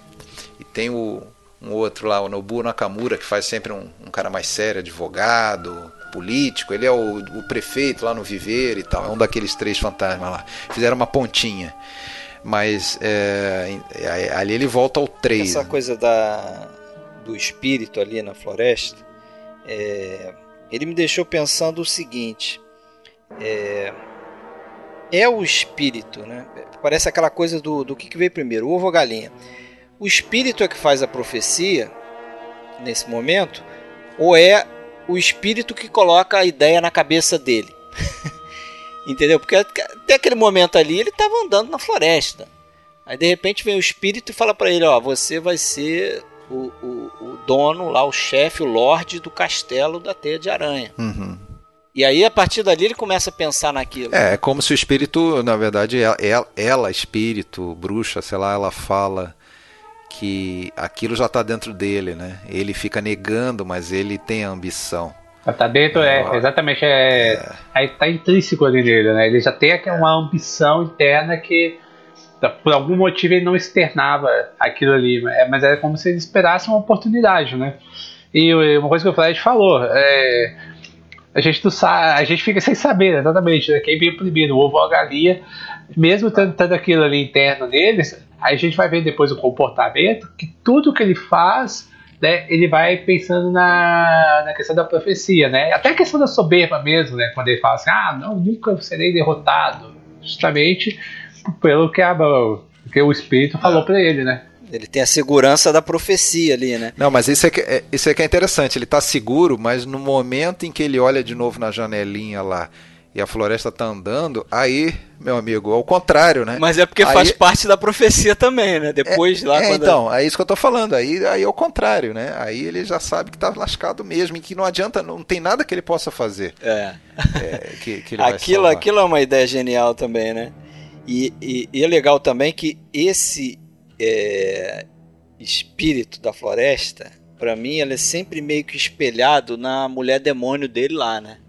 E tem o, um outro lá, o Nobuo Nakamura, que faz sempre um, um cara mais sério, advogado, político. Ele é o, o, prefeito lá no Viver e tal. É um daqueles três fantasmas lá. Fizeram uma pontinha. Mas é, é ali ele volta ao 3. Essa né? coisa da, do espírito ali na floresta, é, ele me deixou pensando o seguinte. É, é o espírito, né? Parece aquela coisa do, do que, veio primeiro, o ovo ou a galinha. O espírito é que faz a profecia nesse momento, ou é o espírito que coloca a ideia na cabeça dele? Entendeu? Porque até aquele momento ali ele estava andando na floresta. Aí de repente vem o espírito e fala para ele: Ó, você vai ser o, o, o, dono lá, o chefe, o lorde do castelo da Teia de Aranha. Uhum. E aí, a partir dali, ele começa a pensar naquilo. É, é como se o espírito, na verdade, ela, ela, espírito, bruxa, sei lá, ela fala que aquilo já está dentro dele, né? Ele fica negando, mas ele tem a ambição. Tá dentro, é, exatamente, é, é. Aí tá intrínseco ali nele, né? Ele já tem uma ambição interna que por algum motivo ele não externava aquilo ali, é, mas era como se ele esperasse uma oportunidade, né? E uma coisa que o Fred falou, é, a gente não sabe, a gente fica sem saber exatamente né? quem veio primeiro, o ovo ou a galinha, mesmo tendo, aquilo ali interno neles, a gente vai ver depois o comportamento, que tudo que ele faz, né, ele vai pensando na, na questão da profecia, né? Até a questão da soberba mesmo, né? Quando ele fala assim, ah, não, nunca serei derrotado, justamente pelo que, a, que o Espírito falou para ele, né? Ele tem a segurança da profecia ali, né? Não, mas isso é que é, isso é, que é interessante. Ele está seguro, mas no momento em que ele olha de novo na janelinha lá e a floresta está andando, aí, meu amigo, ao contrário, né? Mas é porque aí... faz parte da profecia também, né? Depois é, lá é, quando... Então, é isso que eu tô falando. Aí, aí é o contrário, né? Aí ele já sabe que tá lascado mesmo e que não adianta, não tem nada que ele possa fazer. É. é que, que aquilo, aquilo é uma ideia genial também, né? E, e, e é legal também que esse é, espírito da floresta, para mim, ela é sempre meio que espelhado na mulher demônio dele lá, né?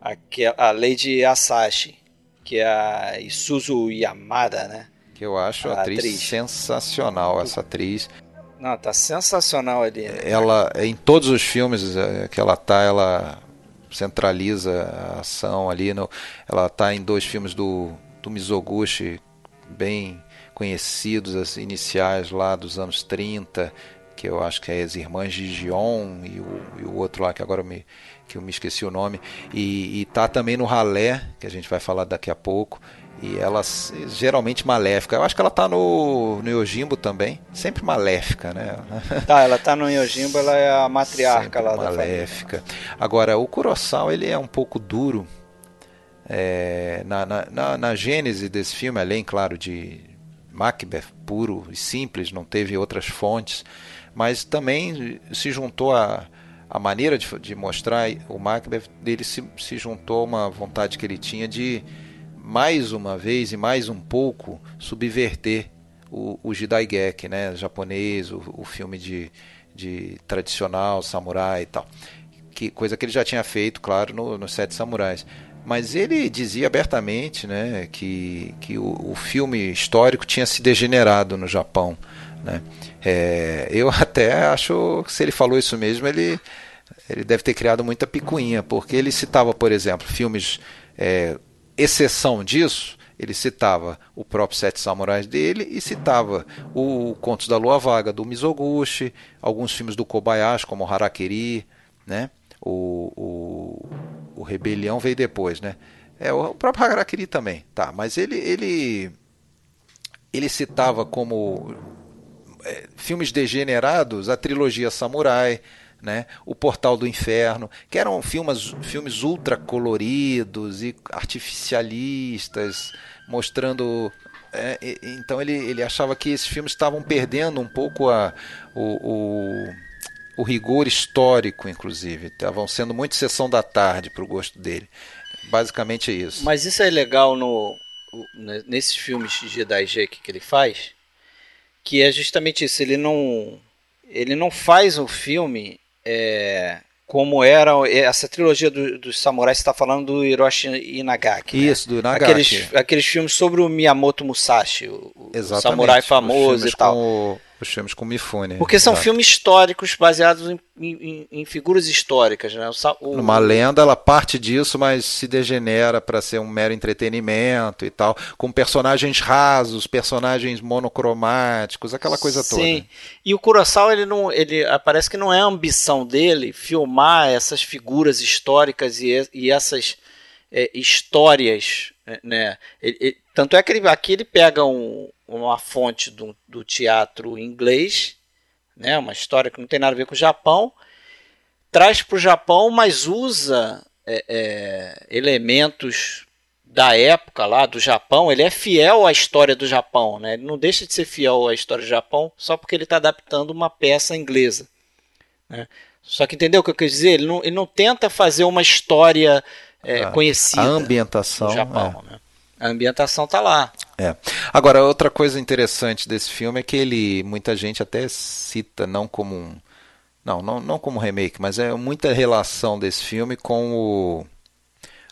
A, é a Lady Asashi, que é a Isuzu Yamada, né? Que eu acho a atriz, atriz, sensacional, essa atriz. Não, tá sensacional ali. Né? Ela, em todos os filmes é, que ela tá, ela centraliza a ação ali. No, ela tá em dois filmes do, do Mizoguchi, bem conhecidos, as iniciais lá dos anos 30, que eu acho que é as irmãs de Gion e o, e o outro lá que agora eu me, que eu me esqueci o nome. E, e tá também no Ralé, que a gente vai falar daqui a pouco. E ela geralmente maléfica. Eu acho que ela tá no, no Yojimbo também. Sempre maléfica, né? Tá, ela tá no Yojimbo, ela é a matriarca Sempre lá maléfica. Agora, o Kurosawa, ele é um pouco duro. É, na, na, na, na gênese desse filme, além, claro, de Macbeth puro e simples, não teve outras fontes, mas também se juntou a, a maneira de, de mostrar o Macbeth dele se, se juntou a uma vontade que ele tinha de mais uma vez e mais um pouco subverter o, o Jidaigeki, né, japonês, o, o filme de, de tradicional, samurai e tal. Que, coisa que ele já tinha feito, claro, no, no Sete Samurais. Mas ele dizia abertamente né, que, que o, o filme histórico tinha se degenerado no Japão. Né? É, eu até acho que se ele falou isso mesmo, ele, ele deve ter criado muita picuinha, porque ele citava, por exemplo, filmes é, exceção disso, ele citava o próprio Sete Samurais dele e citava o Contos da Lua Vaga do Mizoguchi, alguns filmes do Kobayashi, como Harakiri, né? o, o, Rebelião veio depois, né? É, o próprio Harakiri também, tá, mas ele, ele, ele citava como é, filmes degenerados a trilogia Samurai, né? O Portal do Inferno, que eram filmes, filmes ultra coloridos e artificialistas, mostrando. É, então ele, ele achava que esses filmes estavam perdendo um pouco a, o, o, o rigor histórico, inclusive. Estavam sendo muito sessão da tarde para o gosto dele. Basicamente é isso. Mas isso é legal no, nesses filmes de Jedi Jake que ele faz, que é justamente isso. Ele não, ele não faz o filme é, como era essa trilogia do, dos samurais, está falando do Hiroshi Inagaki. Né? Isso, né? do Nagaki. Aqueles, aqueles filmes sobre o Miyamoto Musashi, o, o samurai famoso e tal. Com os filmes com Mifune. Porque são Exato. filmes históricos baseados em, em, em figuras históricas. Né? O, Uma lenda, ela parte disso, mas se degenera para ser um mero entretenimento e tal, com personagens rasos, personagens monocromáticos, aquela coisa Sim. toda. Sim. E o Kurosawa, ele não, ele parece que não é a ambição dele filmar essas figuras históricas e, e essas é, histórias, né? Ele, ele, tanto é que ele, aqui ele pega um, uma fonte do, do teatro inglês, né, uma história que não tem nada a ver com o Japão, traz para o Japão, mas usa é, é, elementos da época lá do Japão, ele é fiel à história do Japão, né? Ele não deixa de ser fiel à história do Japão só porque ele está adaptando uma peça inglesa. Né? Só que entendeu o que eu quis dizer? Ele não, ele não tenta fazer uma história é, conhecida. A ambientação. Do Japão, é. né? A ambientação tá lá. É. Agora, outra coisa interessante desse filme é que ele, muita gente até cita, não como um. Não, não, não como remake, mas é muita relação desse filme com o,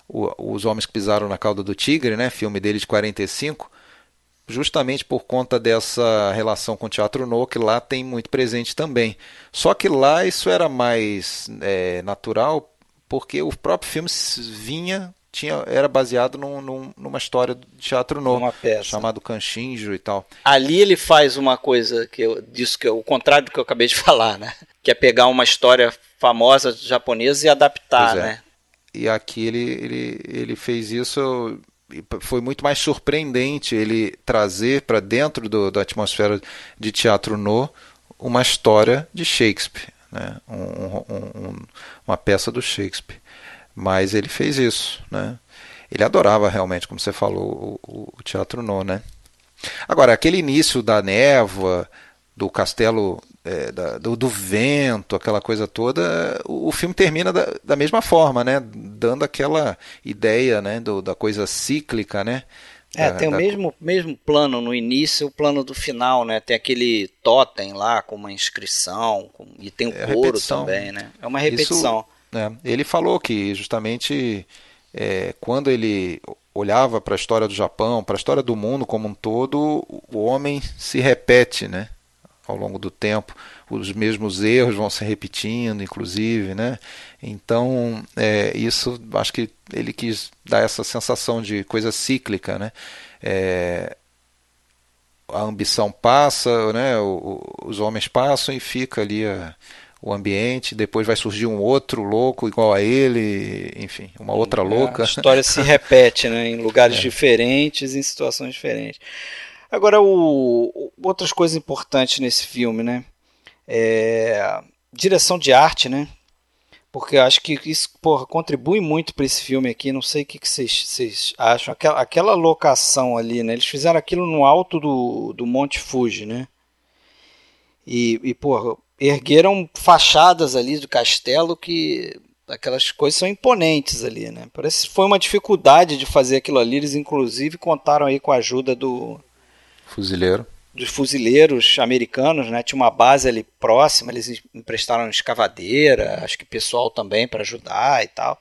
o, Os Homens que Pisaram na Cauda do Tigre, né? Filme dele de 45 justamente por conta dessa relação com o Teatro No, que lá tem muito presente também. Só que lá isso era mais é, natural, porque o próprio filme vinha tinha, era baseado num, num, numa história de teatro novo, chamado Kanshinjo e tal. Ali ele faz uma coisa que eu disso que o contrário do que eu acabei de falar, né? Que é pegar uma história famosa japonesa e adaptar, é. né? E aqui ele, ele, ele fez isso foi muito mais surpreendente ele trazer para dentro do, da atmosfera de teatro no uma história de Shakespeare, né? Um, um, um, uma peça do Shakespeare. Mas ele fez isso, né? Ele adorava realmente, como você falou, o, o teatro no, né? Agora, aquele início da névoa, do castelo, é, da, do, do, vento, aquela coisa toda, o, o filme termina da, da, mesma forma, né? Dando aquela ideia, né? Do, da coisa cíclica, né? É, da, tem o mesmo, mesmo plano no início e o plano do final, né? Tem aquele totem lá com uma inscrição, com, e tem o é couro repetição. também, né? É uma repetição. Isso né? Ele falou que justamente é, quando ele olhava para a história do Japão, para a história do mundo como um todo, o homem se repete, né? Ao longo do tempo, os mesmos erros vão se repetindo, inclusive, né? Então, é, isso, acho que ele quis dar essa sensação de coisa cíclica, né? É, a ambição passa, né? O, os homens passam e fica ali a, o ambiente, depois vai surgir um outro louco igual a ele, enfim, uma outra louca. A história se repete, né? Em lugares é. diferentes, em situações diferentes. Agora, o, outras coisas importantes nesse filme, né? É, direção de arte, né? Porque eu acho que isso porra, contribui muito para esse filme aqui. Não sei o que, vocês acham. Aquela, aquela locação ali, né? Eles fizeram aquilo no alto do, do Monte Fuji, né? E, e porra, ergueram fachadas ali do castelo que aquelas coisas são imponentes ali, né? Parece que foi uma dificuldade de fazer aquilo ali. Eles inclusive contaram aí com a ajuda do fuzileiro dos fuzileiros americanos, né? Tinha uma base ali próxima, eles emprestaram escavadeira, acho que pessoal também para ajudar e tal.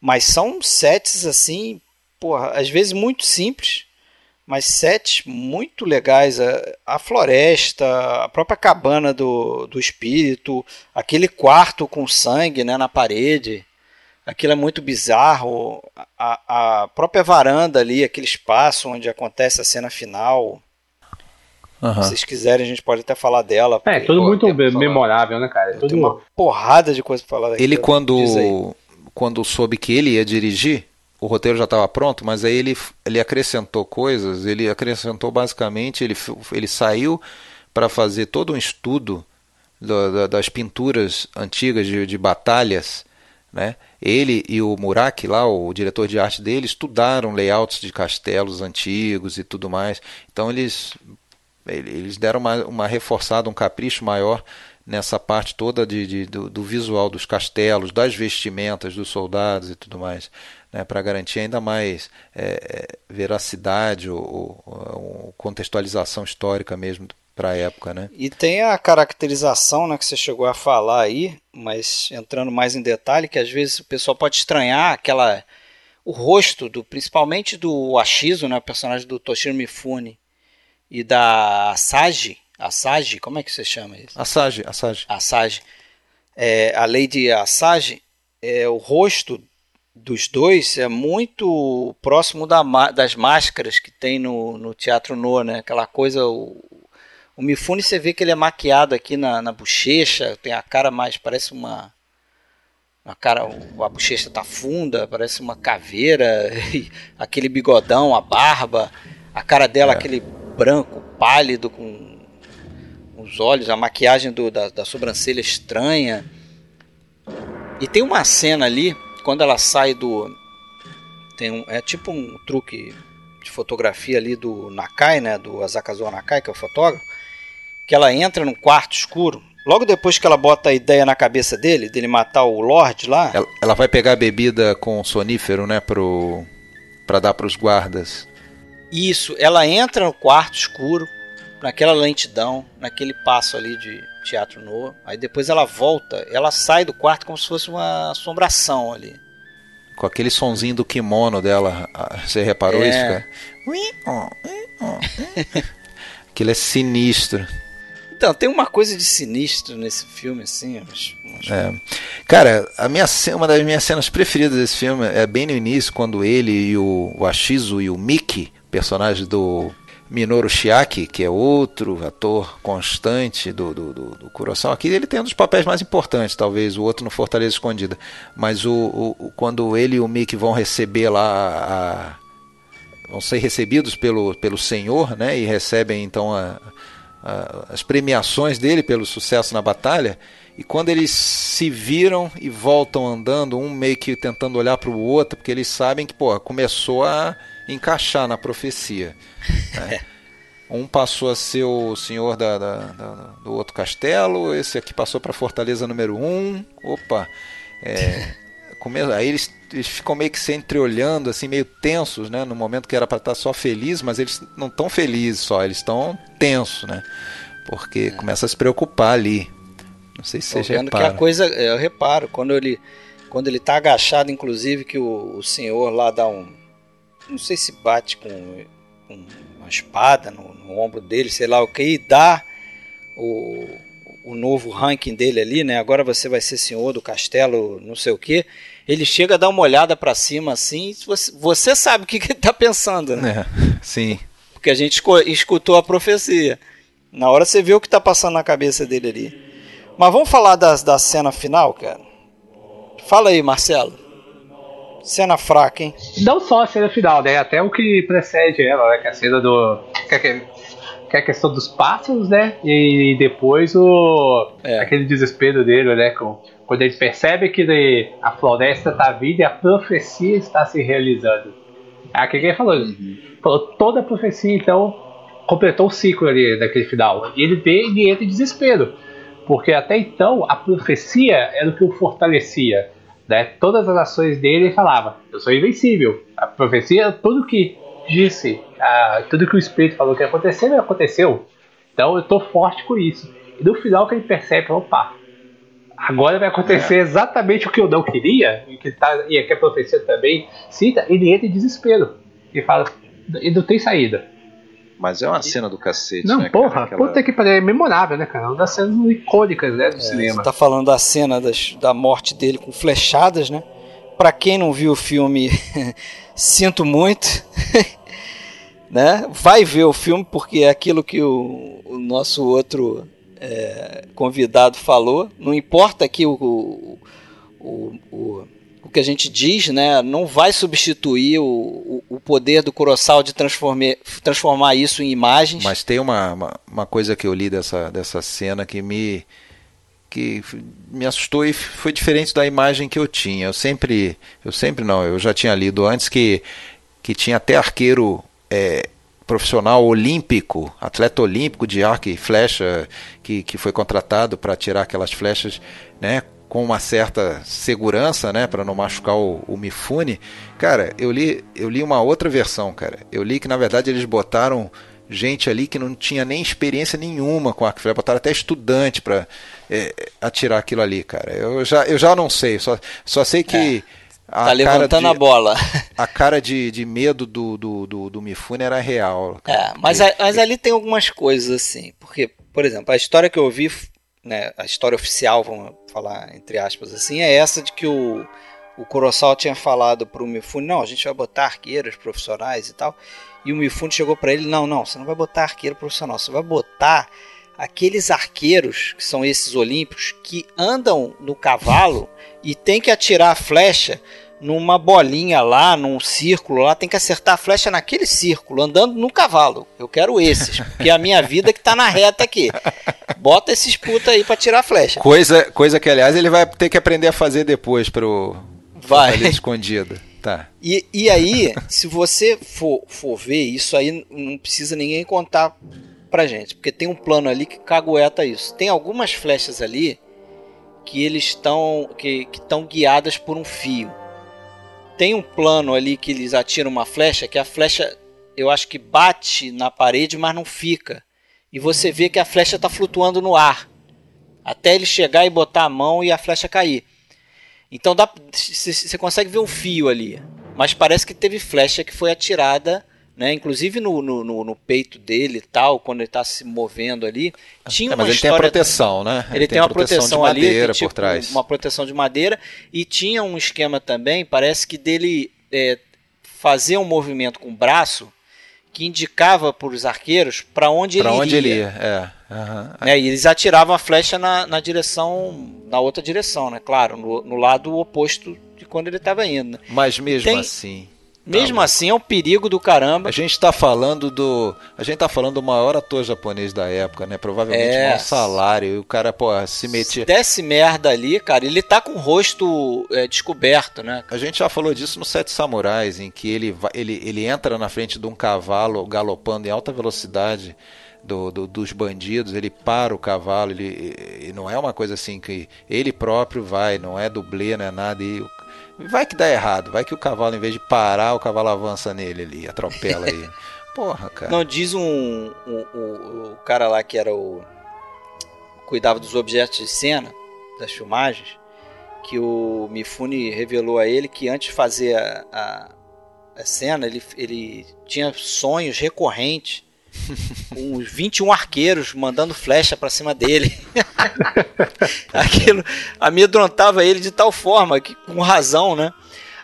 Mas são sets assim, porra, às vezes muito simples, mas sets muito legais. A, a floresta, a própria cabana do, do espírito, aquele quarto com sangue né, na parede. Aquilo é muito bizarro. A, a própria varanda ali, aquele espaço onde acontece a cena final Uhum. Se vocês quiserem, a gente pode até falar dela. É, tudo muito memorável, né, cara? Tudo... Tem uma porrada de coisa pra falar daqui. Ele, quando, quando soube que ele ia dirigir, o roteiro já estava pronto, mas aí ele, ele acrescentou coisas. Ele acrescentou basicamente, ele, ele saiu para fazer todo um estudo da, da, das pinturas antigas de, de batalhas. Né? Ele e o Murak, lá, o diretor de arte dele, estudaram layouts de castelos antigos e tudo mais. Então eles eles deram uma, uma reforçada, um capricho maior nessa parte toda de, de do, do, visual dos castelos, das vestimentas dos soldados e tudo mais, né, para garantir ainda mais é, é, veracidade ou, ou, contextualização histórica mesmo para a época, né? E tem a caracterização, né, que você chegou a falar aí, mas entrando mais em detalhe, que às vezes o pessoal pode estranhar aquela o rosto do principalmente do Ashizo, né, o personagem do Toshiro Mifune e da Asage, Asage, como é que você chama isso? Asage, Asage. Asage. É, a Lady Asage, é, o rosto dos dois é muito próximo da, das máscaras que tem no, no Teatro No, né? Aquela coisa, o, o Mifune você vê que ele é maquiado aqui na, na bochecha, tem a cara mais, parece uma a cara, a bochecha tá funda, parece uma caveira, aquele bigodão, a barba, a cara dela, é. aquele branco, pálido, com os olhos, a maquiagem do, da, da sobrancelha estranha. E tem uma cena ali, quando ela sai do. Tem um, é tipo um truque de fotografia ali do Nakai, né? Do Asakazuo Nakai, que é o fotógrafo. Que ela entra num quarto escuro. Logo depois que ela bota a ideia na cabeça dele, dele matar o Lorde lá. Ela, ela vai pegar a bebida com sonífero, né? Pro, pra dar pros guardas. Isso, ela entra no quarto escuro, naquela lentidão, naquele passo ali de teatro novo. Aí depois ela volta, ela sai do quarto como se fosse uma assombração ali. Com aquele sonzinho do kimono dela, você reparou é. isso, cara? Aquilo é sinistro. Então, tem uma coisa de sinistro nesse filme, assim. É. Cara, a minha, uma das minhas cenas preferidas desse filme é bem no início, quando ele e o, o Ashizu e o Miki personagem do Minoru Shiaki, que é outro ator constante do, do, do, do. Aqui ele tem um dos papéis mais importantes, talvez, o outro no Fortaleza Escondida. Mas o, o quando ele e o Mickey vão receber lá a, vão ser recebidos pelo, pelo senhor, né, e recebem então a, a, as premiações dele pelo sucesso na batalha. E quando eles se viram e voltam andando, um meio que tentando olhar para o outro, porque eles sabem que pô, começou a encaixar na profecia. Né? um passou a ser o senhor da, da, da, do outro castelo, esse aqui passou para Fortaleza número 1. Um. Opa! É, come... Aí eles, eles ficam meio que se entreolhando, assim, meio tensos, né? No momento que era para estar só feliz, mas eles não estão felizes só, eles estão tensos, né? Porque é. começa a se preocupar ali. Não sei se você já que a coisa, eu reparo, quando ele quando ele tá agachado, inclusive, que o, o senhor lá dá um, não sei se bate com, com uma espada no, no, ombro dele, sei lá o que, e dá o, o novo ranking dele ali, né? Agora você vai ser senhor do castelo, não sei o que. Ele chega a dar uma olhada para cima assim, você, você sabe o que, que ele tá pensando, né? É, sim. Porque a gente escutou a profecia. Na hora você vê o que tá passando na cabeça dele ali. Mas vamos falar das, da cena final, cara? Fala aí, Marcelo. Cena fraca, hein? Não só a cena final, né? Até o que precede ela, né? Que é a cena do. Que é, que é a questão dos pássaros, né? E depois o. É. aquele desespero dele, né? Com, quando ele percebe que a floresta está vindo e a profecia está se realizando. É aquilo que ele falou. Uhum. Falou toda a profecia, então, completou o ciclo ali daquele final. E ele vê e entra em desespero. Porque até então a profecia era o que o fortalecia. Né? Todas as ações dele ele falava: Eu sou invencível. A profecia, tudo que disse, tudo que o Espírito falou que ia acontecer, aconteceu. Então eu estou forte com isso. E no final que ele percebe: opa, agora vai acontecer é. exatamente o que eu não queria, e que, tá, e que a profecia também cita, ele entra em desespero. E fala: e não tem saída. Mas é uma cena do cacete, Não, né, porra, cara, aquela... puta que pariu, é memorável, né, cara? Uma das cenas icônicas, né, do é, cinema. Você tá falando da cena das, da morte dele com flechadas, né? Pra quem não viu o filme, sinto muito. né? Vai ver o filme porque é aquilo que o, o nosso outro é, convidado falou. Não importa que o, o, o, o o que a gente diz, né, não vai substituir o, o, o poder do Kurosawa de transformar, isso em imagens. Mas tem uma, uma, uma, coisa que eu li dessa, dessa cena que me que me assustou e foi diferente da imagem que eu tinha. Eu sempre, eu sempre não, eu já tinha lido antes que que tinha até arqueiro é, profissional olímpico, atleta olímpico de arco e flecha que, que foi contratado para tirar aquelas flechas, né, com uma certa segurança, né, para não machucar o, o, Mifune. Cara, eu li, eu li uma outra versão, cara. Eu li que na verdade eles botaram gente ali que não tinha nem experiência nenhuma com arco e flecha, botaram até estudante para é, atirar aquilo ali, cara. Eu já, eu já não sei, só, só sei que é. A tá levantando de, a bola. A cara de, de medo do, do, do, do Mifune era real. Cara. É, mas, a, mas ali tem algumas coisas assim. Porque, por exemplo, a história que eu ouvi né, a história oficial, vamos falar entre aspas assim, é essa de que o, o Kurosawa tinha falado para o Mifune, não, a gente vai botar arqueiros profissionais e tal. E o Mifune chegou para ele, não, não, você não vai botar arqueiro profissional, você vai botar aqueles arqueiros que são esses olímpicos que andam no cavalo e tem que atirar a flecha numa bolinha lá, num círculo lá, tem que acertar a flecha naquele círculo, andando no cavalo. Eu quero esses, porque é a minha vida que tá na reta aqui. Bota esses puta aí para tirar a flecha. Coisa, coisa que, aliás, ele vai ter que aprender a fazer depois pro, vai. pro escondido. Tá. E, e aí, se você for, for ver, isso aí não precisa ninguém contar pra gente, porque tem um plano ali que cagueta isso. Tem algumas flechas ali que eles estão que estão guiadas por um fio tem um plano ali que eles atiram uma flecha, que a flecha eu acho que bate na parede, mas não fica. E você vê que a flecha está flutuando no ar. Até ele chegar e botar a mão e a flecha cair. Então você consegue ver um fio ali. Mas parece que teve flecha que foi atirada né? Inclusive no, no, no, peito dele e tal, quando ele está se movendo ali, tinha é, mas uma ele história... tem a proteção, né? Ele, ele tem, tem uma proteção, proteção de madeira ali, tipo, por trás. Uma proteção de madeira e tinha um esquema também, parece que dele é, fazer um movimento com o braço que indicava para os arqueiros para onde pra ele onde iria. ele ia, é. Uhum. É, e eles atiravam a flecha na, na direção, na outra direção, né? Claro, no, no lado oposto de quando ele estava indo. Né? Mas mesmo tem, assim, mesmo tá assim é um perigo do caramba. A gente está falando do. A gente tá falando do maior ator japonês da época, né? Provavelmente é. maior salário. E o cara, pô, se metia. Se desse merda ali, cara, ele tá com o rosto é, descoberto, né? A gente já falou disso no Sete Samurais, em que ele, ele, ele entra na frente de um cavalo galopando em alta velocidade. Do, do, dos bandidos, ele para o cavalo, ele, e não é uma coisa assim que ele próprio vai, não é dublê, não é nada, e o Vai que dá errado, vai que o cavalo, em vez de parar, o cavalo avança nele ali, atropela ele. Porra, cara. Não, diz um, o cara lá que era o. cuidava dos objetos de cena, das filmagens, que o Mifune revelou a ele que antes de fazer a, a, a cena, ele, ele tinha sonhos recorrentes com uns 21 arqueiros mandando flecha para cima dele. Aquilo amedrontava ele de tal forma que, com razão, né?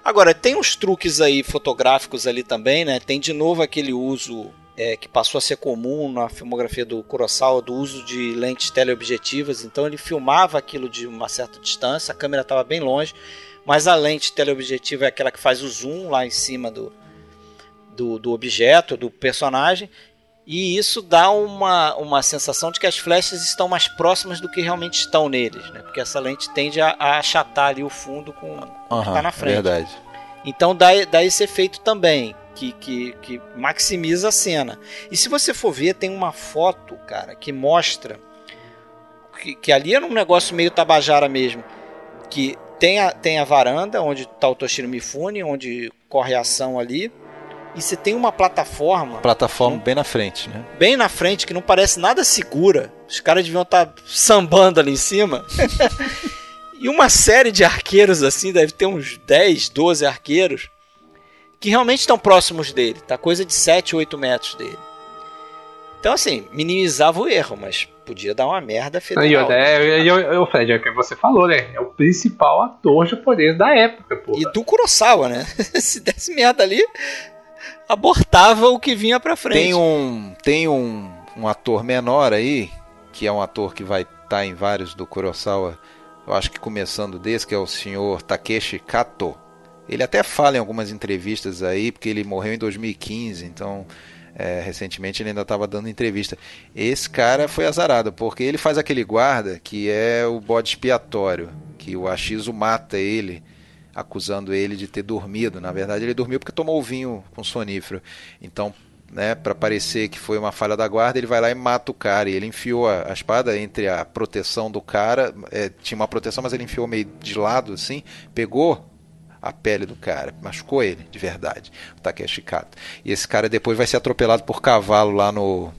Agora, tem uns truques aí fotográficos ali também, né? Tem de novo aquele uso é, que passou a ser comum na filmografia do Kurosawa do uso de lentes teleobjetivas. Então ele filmava aquilo de uma certa distância, a câmera estava bem longe, mas a lente teleobjetiva é aquela que faz o zoom lá em cima do, do, do objeto, do personagem, e isso dá uma, uma sensação de que as flechas estão mais próximas do que realmente estão neles, né? Porque essa lente tende a, a achatar ali o fundo com, com o que está na frente. Verdade. Então dá, dá esse efeito também, que, que, que maximiza a cena. E se você for ver, tem uma foto, cara, que mostra que, que ali era um negócio meio tabajara mesmo. Que tem a, tem a varanda onde está o Toshiro Mifune, onde corre a ação ali e você tem uma plataforma. Plataforma bem na frente, né? Bem na frente, que não parece nada segura. Os caras deviam estar tá sambando ali em cima. e uma série de arqueiros assim, deve ter uns 10, 12 arqueiros, que realmente estão próximos dele. Tá coisa de 7, 8 metros dele. Então, assim, minimizava o erro, mas podia dar uma merda federal. E o Fred, é o que você falou, né? É o principal ator japonês da época, pô. E do Kurosawa, né? Se desse merda ali, abortava o que vinha pra frente. Tem um, tem um, um ator menor aí, que é um ator que vai estar tá em vários do Kurosawa, eu acho que começando desse, que é o senhor Takeshi Kato. Ele até fala em algumas entrevistas aí, porque ele morreu em 2015, então é, recentemente ele ainda estava dando entrevista. Esse cara foi azarado, porque ele faz aquele guarda que é o bode expiatório, que o Achizo mata ele acusando ele de ter dormido. Na verdade, ele dormiu porque tomou o vinho com sonífero. Então, né, para parecer que foi uma falha da guarda, ele vai lá e mata o cara. E ele enfiou a, a espada entre a proteção do cara, é, tinha uma proteção, mas ele enfiou meio de lado assim, pegou a pele do cara, machucou ele de verdade, o Takeshi Kato. E esse cara depois vai ser atropelado por cavalo lá no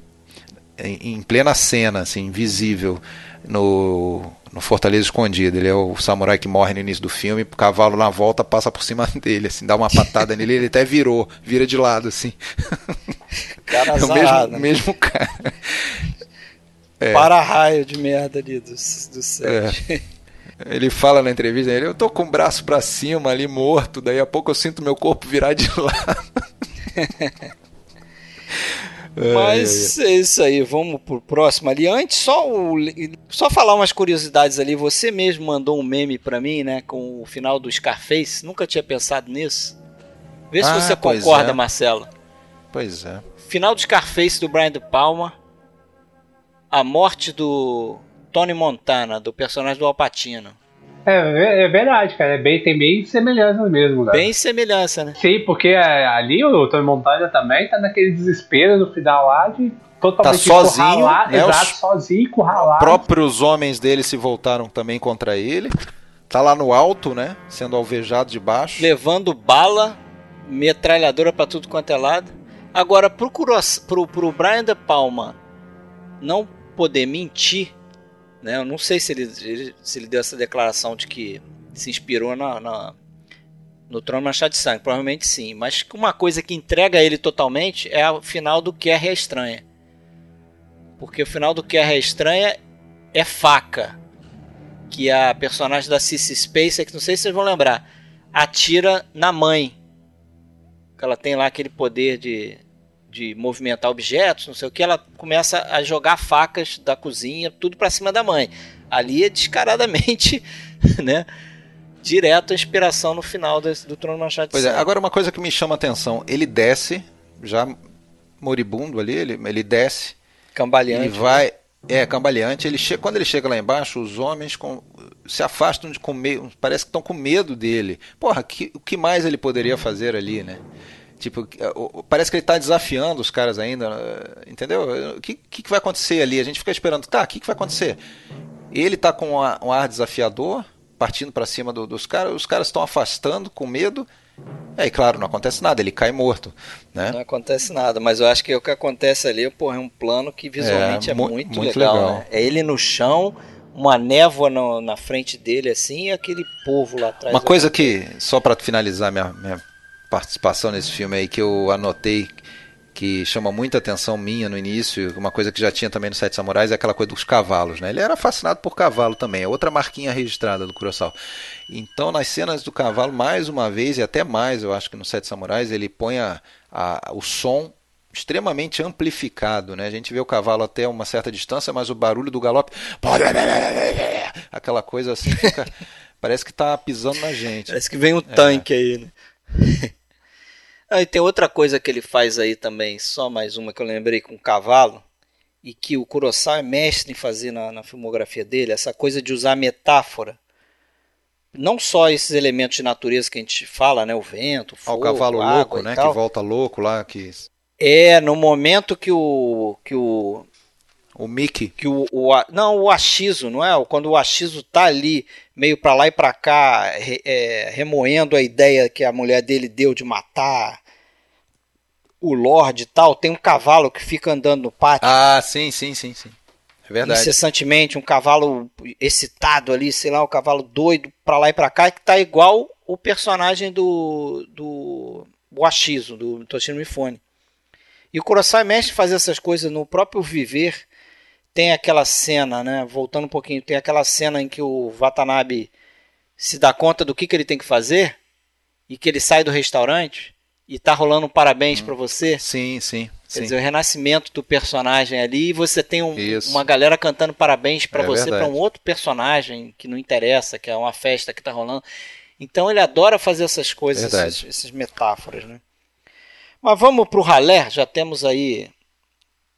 em, em plena cena, assim, invisível no no Fortaleza Escondido. Ele é o samurai que morre no início do filme, o cavalo na volta passa por cima dele, assim, dá uma patada nele, ele até virou, vira de lado, assim. Cara é o mesmo, né? mesmo cara. É. Para-raio de merda ali do, do set. É. Ele fala na entrevista, ele, eu tô com o braço para cima ali morto, daí a pouco eu sinto meu corpo virar de lado. Mas é, é, é, isso aí, vamos pro próximo ali. Antes, só, o, só falar umas curiosidades ali. Você mesmo mandou um meme para mim, né? Com o final do Scarface. Nunca tinha pensado nisso. Vê ah, se você concorda, é. Marcelo. Pois é. Final do Scarface do Brian De Palma. A morte do Tony Montana, do personagem do Alpatino. É, é verdade, cara. É bem, tem bem semelhança mesmo, cara. Bem semelhança, né? Sim, porque é, ali o Tony Montana também tá naquele desespero no final lá de totalmente tá sozinho, né, exato, os sozinho, curralado. Os próprios homens dele se voltaram também contra ele. Tá lá no alto, né? Sendo alvejado de baixo. Levando bala, metralhadora para tudo quanto é lado. Agora, pro, pro, pro Brian De Palma não poder mentir né? Eu não sei se ele, ele, se ele deu essa declaração de que se inspirou na, na no Trono Machado de Sangue, provavelmente sim. Mas uma coisa que entrega ele totalmente é o final do Guerra é Estranha. Porque o final do Guerra é Estranha é faca. Que a personagem da Cissy Space, que não sei se vocês vão lembrar, atira na mãe. Que ela tem lá aquele poder de de movimentar objetos, não sei o que, ela começa a jogar facas da cozinha, tudo para cima da mãe. Ali é descaradamente, né? Direto a inspiração no final desse, do Trono Machado de Pois é, agora uma coisa que me chama a atenção, ele desce, já moribundo ali, ele, ele desce. Cambaleante. E vai. Né? É, cambaleante. Ele che... Quando ele chega lá embaixo, os homens com... se afastam de comer. Parece que estão com medo dele. Porra, que... o que mais ele poderia fazer ali, né? Tipo, é, parece que ele está desafiando os caras ainda, entendeu? O que, que, vai acontecer ali? A gente fica esperando, tá, o que, que vai acontecer? Ele está com um ar desafiador, partindo para cima do, dos caras, os caras estão afastando com medo. É, e claro, não acontece nada, ele cai morto. Né? Não acontece nada, mas eu acho que o que acontece ali porra, é um plano que visualmente é, é muito, muito, legal. legal. Né? É ele no chão, uma névoa no, na frente dele, assim, e aquele povo lá atrás. Uma coisa que, só para finalizar minha, minha participação nesse filme aí que eu anotei que chama muita atenção minha no início, uma coisa que já tinha também no Sete Samurais é aquela coisa dos cavalos, né? Ele era fascinado por cavalo também, é outra marquinha registrada do Kurosawa. Então, nas cenas do cavalo, mais uma vez, e até mais, eu acho que no Sete Samurais, ele põe a, a, o som extremamente amplificado, né? A gente vê o cavalo até uma certa distância, mas o barulho do galope, aquela coisa assim, fica, parece que está pisando na gente. Parece que vem um é. tanque aí, né? ah, e tem outra coisa que ele faz aí também, só mais uma que eu lembrei com o cavalo, e que o Kurosawa é mestre em fazer na, na filmografia dele, essa coisa de usar metáfora não só esses elementos de natureza que a gente fala, né, o vento, o fogo, o cavalo água louco, né, tal. que volta louco lá, que é no momento que o que o o Mickey que o, o não o achiso, não é? Quando o achiso tá ali meio para lá e para cá, é, remoendo a ideia que a mulher dele deu de matar o Lorde e tal, tem um cavalo que fica andando no pátio. Ah, sim, sim, sim, sim. É verdade. Incessantemente, um cavalo excitado ali, sei lá, um cavalo doido pra lá e pra cá, que tá igual o personagem do. do. Washizo, do Toshiro Mifune. E o Kurosawa é mestre fazer essas coisas no próprio viver. Tem aquela cena, né? Voltando um pouquinho, tem aquela cena em que o Watanabe se dá conta do que, que ele tem que fazer e que ele sai do restaurante e tá rolando um parabéns hum. para você. Sim, sim. Quer dizer, o renascimento do personagem ali e você tem um, uma galera cantando parabéns para é você para um outro personagem que não interessa, que é uma festa que tá rolando. Então ele adora fazer essas coisas, essas, essas, metáforas, né? Mas vamos pro ralé, já temos aí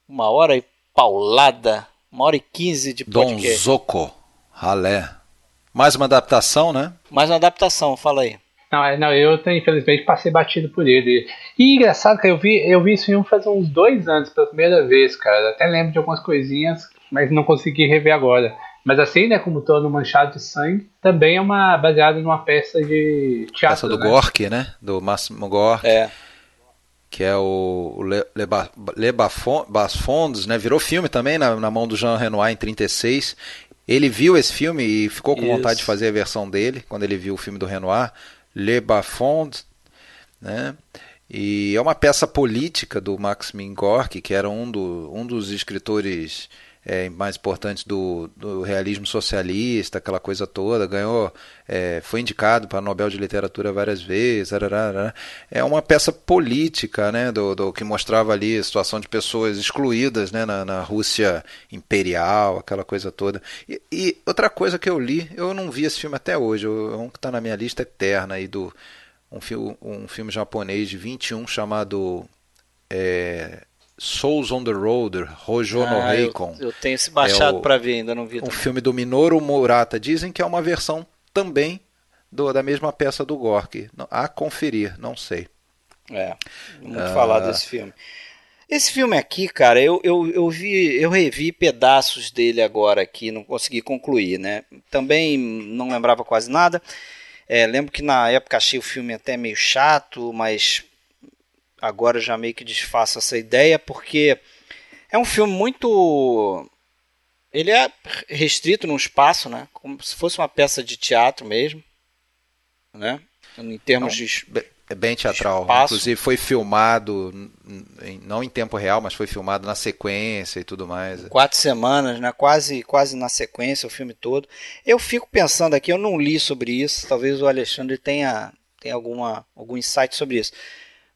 uma hora e paulada, uma hora e quinze de podcast. Dom Zoco, ralé. Mais uma adaptação, né? Mais uma adaptação, fala aí. Não, é, não, eu infelizmente passei batido por ele. E engraçado que eu vi, eu vi esse filme faz uns dois anos pela primeira vez, cara. Até lembro de algumas coisinhas, mas não consegui rever agora. Mas assim, né, como todo Manchado de Sangue, também é uma baseada numa peça de teatro. Peça do né? Gorky, né? Do Máximo Gorky. É. Que é o, Le, Le, Le Basfonds, né? Virou filme também na, na mão do Jean Renoir em 36. Ele viu esse filme e ficou com Isso. vontade de fazer a versão dele, quando ele viu o filme do Renoir. Le Bafond, né? E é uma peça política do Maximin Gorky, que era um, do, um dos escritores é, mais importantes do, do, realismo socialista, aquela coisa toda, ganhou, é, foi indicado para Nobel de Literatura várias vezes. Ararara. É uma peça política, né, do, do, que mostrava ali a situação de pessoas excluídas, né, na, na Rússia imperial, aquela coisa toda. E, e, outra coisa que eu li, eu não vi esse filme até hoje, é um que está na minha lista eterna aí do um, filme, um filme japonês de 21 chamado é, Souls on the Road, Rojo ah, no Reikon. Eu, eu, tenho esse baixado é para ver, ainda não vi. Um também. filme do Minoru Murata. Dizem que é uma versão também do, da mesma peça do Gorky. A conferir, não sei. É, muito uh... falar desse filme. Esse filme aqui, cara, eu, eu, eu vi, eu revi pedaços dele agora aqui, não consegui concluir, né? Também não lembrava quase nada. É, lembro que na época achei o filme até meio chato, mas agora já meio que desfaço essa ideia, porque é um filme muito. Ele é restrito num espaço, né? Como se fosse uma peça de teatro mesmo. Né? Em termos não, de. É bem teatral. Espaço. Inclusive foi filmado, não em tempo real, mas foi filmado na sequência e tudo mais. Quatro semanas, né? Quase, quase na sequência o filme todo. Eu fico pensando aqui, eu não li sobre isso. Talvez o Alexandre tenha, tenha alguma, algum insight sobre isso.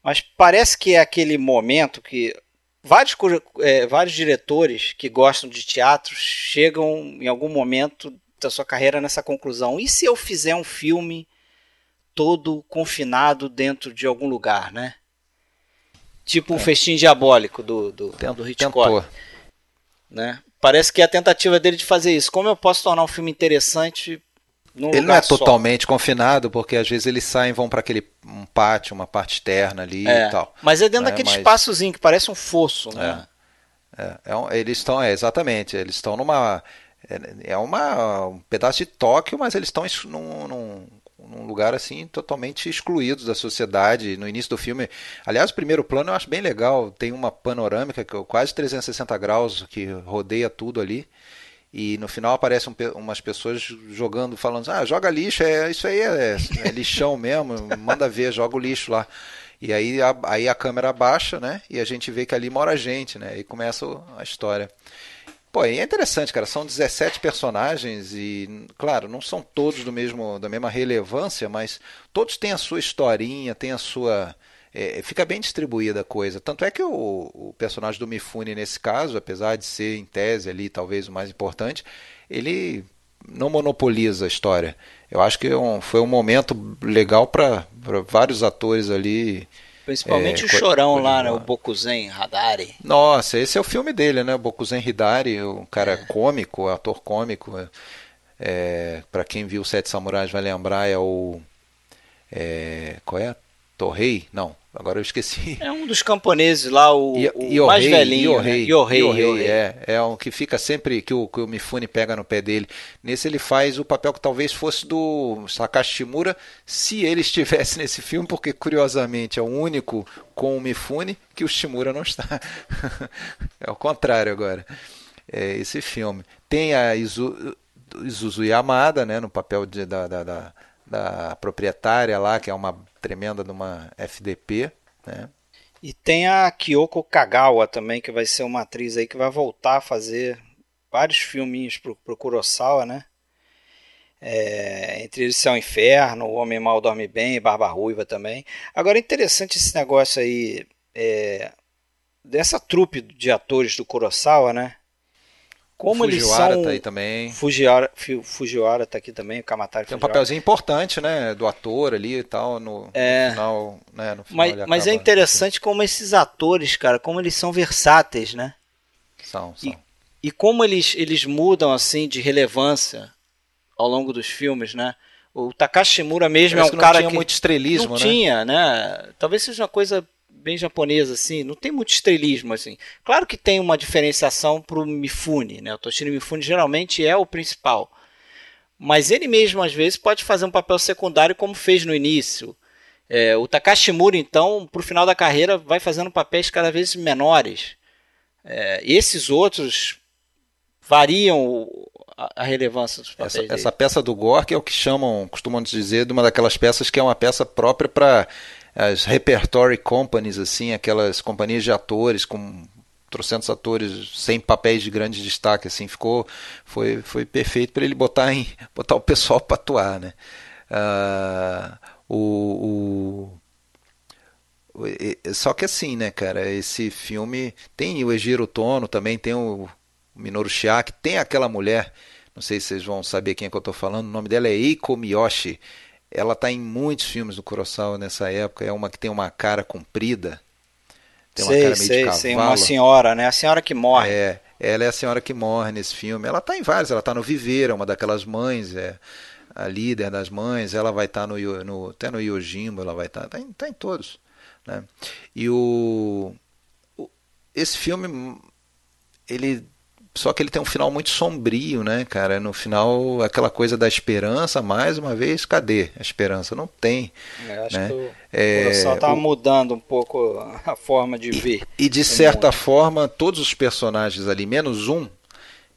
Mas parece que é aquele momento que vários, é, vários diretores que gostam de teatro chegam em algum momento da sua carreira nessa conclusão. E se eu fizer um filme todo confinado dentro de algum lugar, né? Tipo um é. festim diabólico do, do, do Hitchcock. Né? Parece que é a tentativa dele de fazer isso. Como eu posso tornar um filme interessante ele não é só. totalmente confinado, porque às vezes eles saem vão para aquele um pátio, uma parte externa ali é, e tal. Mas é dentro né? daquele mas... espaçozinho que parece um fosso, né? É, é, é um, eles estão, é, exatamente, eles estão numa é, é uma, um pedaço de Tóquio, mas eles estão num, num, num, lugar assim totalmente excluídos da sociedade. No início do filme, aliás, o primeiro plano eu acho bem legal. Tem uma panorâmica que é quase 360 graus que rodeia tudo ali. E no final aparecem umas pessoas jogando, falando: Ah, joga lixo, é, isso aí é, é lixão mesmo, manda ver, joga o lixo lá. E aí a, aí a câmera abaixa, né? E a gente vê que ali mora gente, né? E começa a história. Pô, e é interessante, cara. São 17 personagens e, claro, não são todos do mesmo da mesma relevância, mas todos têm a sua historinha, têm a sua é, fica bem distribuída a coisa. Tanto é que o, o, personagem do Mifune, nesse caso, apesar de ser em tese ali talvez o mais importante, ele não monopoliza a história. Eu acho que é um, foi um momento legal para vários atores ali. Principalmente é, o Chorão lá, né? O Bokuzen Hadari. Nossa, esse é o filme dele, né? Bokuzen Hidari, um cara é. cômico, ator cômico. É, para quem viu Sete Samurais vai lembrar, é o. É, qual é? Torrei? Não, agora eu esqueci. É um dos camponeses lá, o, o mais velhinho. Yohei, né? Yohei, Yohei, Yohei, é, é um que fica sempre que o, que o Mifune pega no pé dele. Nesse ele faz o papel que talvez fosse do Sakashi Shimura, se ele estivesse nesse filme, porque curiosamente é o único com o Mifune que o Shimura não está. é o contrário agora. É esse filme. Tem a Izu, Izuzu Yamada, né, no papel de, da, da, da da proprietária lá, que é uma tremenda de uma FDP, né? E tem a Kyoko Kagawa também, que vai ser uma atriz aí que vai voltar a fazer vários filminhos pro, pro Kurosawa, né? É, entre eles Céu Inferno, O Homem Mal Dorme Bem, Barba Ruiva também. Agora é interessante esse negócio aí é, dessa trupe de atores do Kurosawa, né? Como eles são... tá aí também. Fujiwara, Fujiwara tá aqui também, o Kamatari Tem um papelzinho importante, né, do ator ali e tal, no, é. no final, né, no final Mas, mas é interessante assim. como esses atores, cara, como eles são versáteis, né? São, são. E, e como eles, eles mudam, assim, de relevância ao longo dos filmes, né? O Takashi Shimura mesmo Parece é um que cara tinha muito estrelismo, não né? tinha, né? Talvez seja uma coisa bem japonesa, assim, não tem muito estrelismo, assim. Claro que tem uma diferenciação para o Mifune, né? O Toshiro Mifune geralmente é o principal. Mas ele mesmo, às vezes, pode fazer um papel secundário como fez no início. É, o Takashi Mura, então, para o final da carreira, vai fazendo papéis cada vez menores. É, esses outros variam a, relevância dos papéis. Essa, essa, peça do Gork é o que chamam, costumam dizer, de uma daquelas peças que é uma peça própria para as repertory companies, assim, aquelas companhias de atores com trocentos atores sem papéis de grande destaque, assim, ficou foi, foi perfeito para ele botar em botar o pessoal para atuar, né? Uh, o, o, só que assim, né, cara, esse filme tem o Ejiro Tono, também tem o Minoru Shiaki, tem aquela mulher, não sei se vocês vão saber quem é que eu estou falando, o nome dela é Eiko Miyoshi, ela está em muitos filmes do Kurosawa nessa época. É uma que tem uma cara comprida. Tem uma sei, cara meio sei, de cavalo. Sei, uma senhora, né? A senhora que morre. É, ela é a senhora que morre nesse filme. Ela está em vários. Ela está no Viver, é uma daquelas mães, é a líder das mães. Ela vai estar tá no, no, até no Yojimbo, ela vai estar. Tá, tá, em, tá em todos. Né? E o, o esse filme ele só que ele tem um final muito sombrio, né, cara? No final, aquela coisa da esperança, mais uma vez, cadê a esperança? Não tem. É, acho né? que o é, tá o... mudando um pouco a forma de ver. E, e de certa mundo. forma, todos os personagens ali, menos um,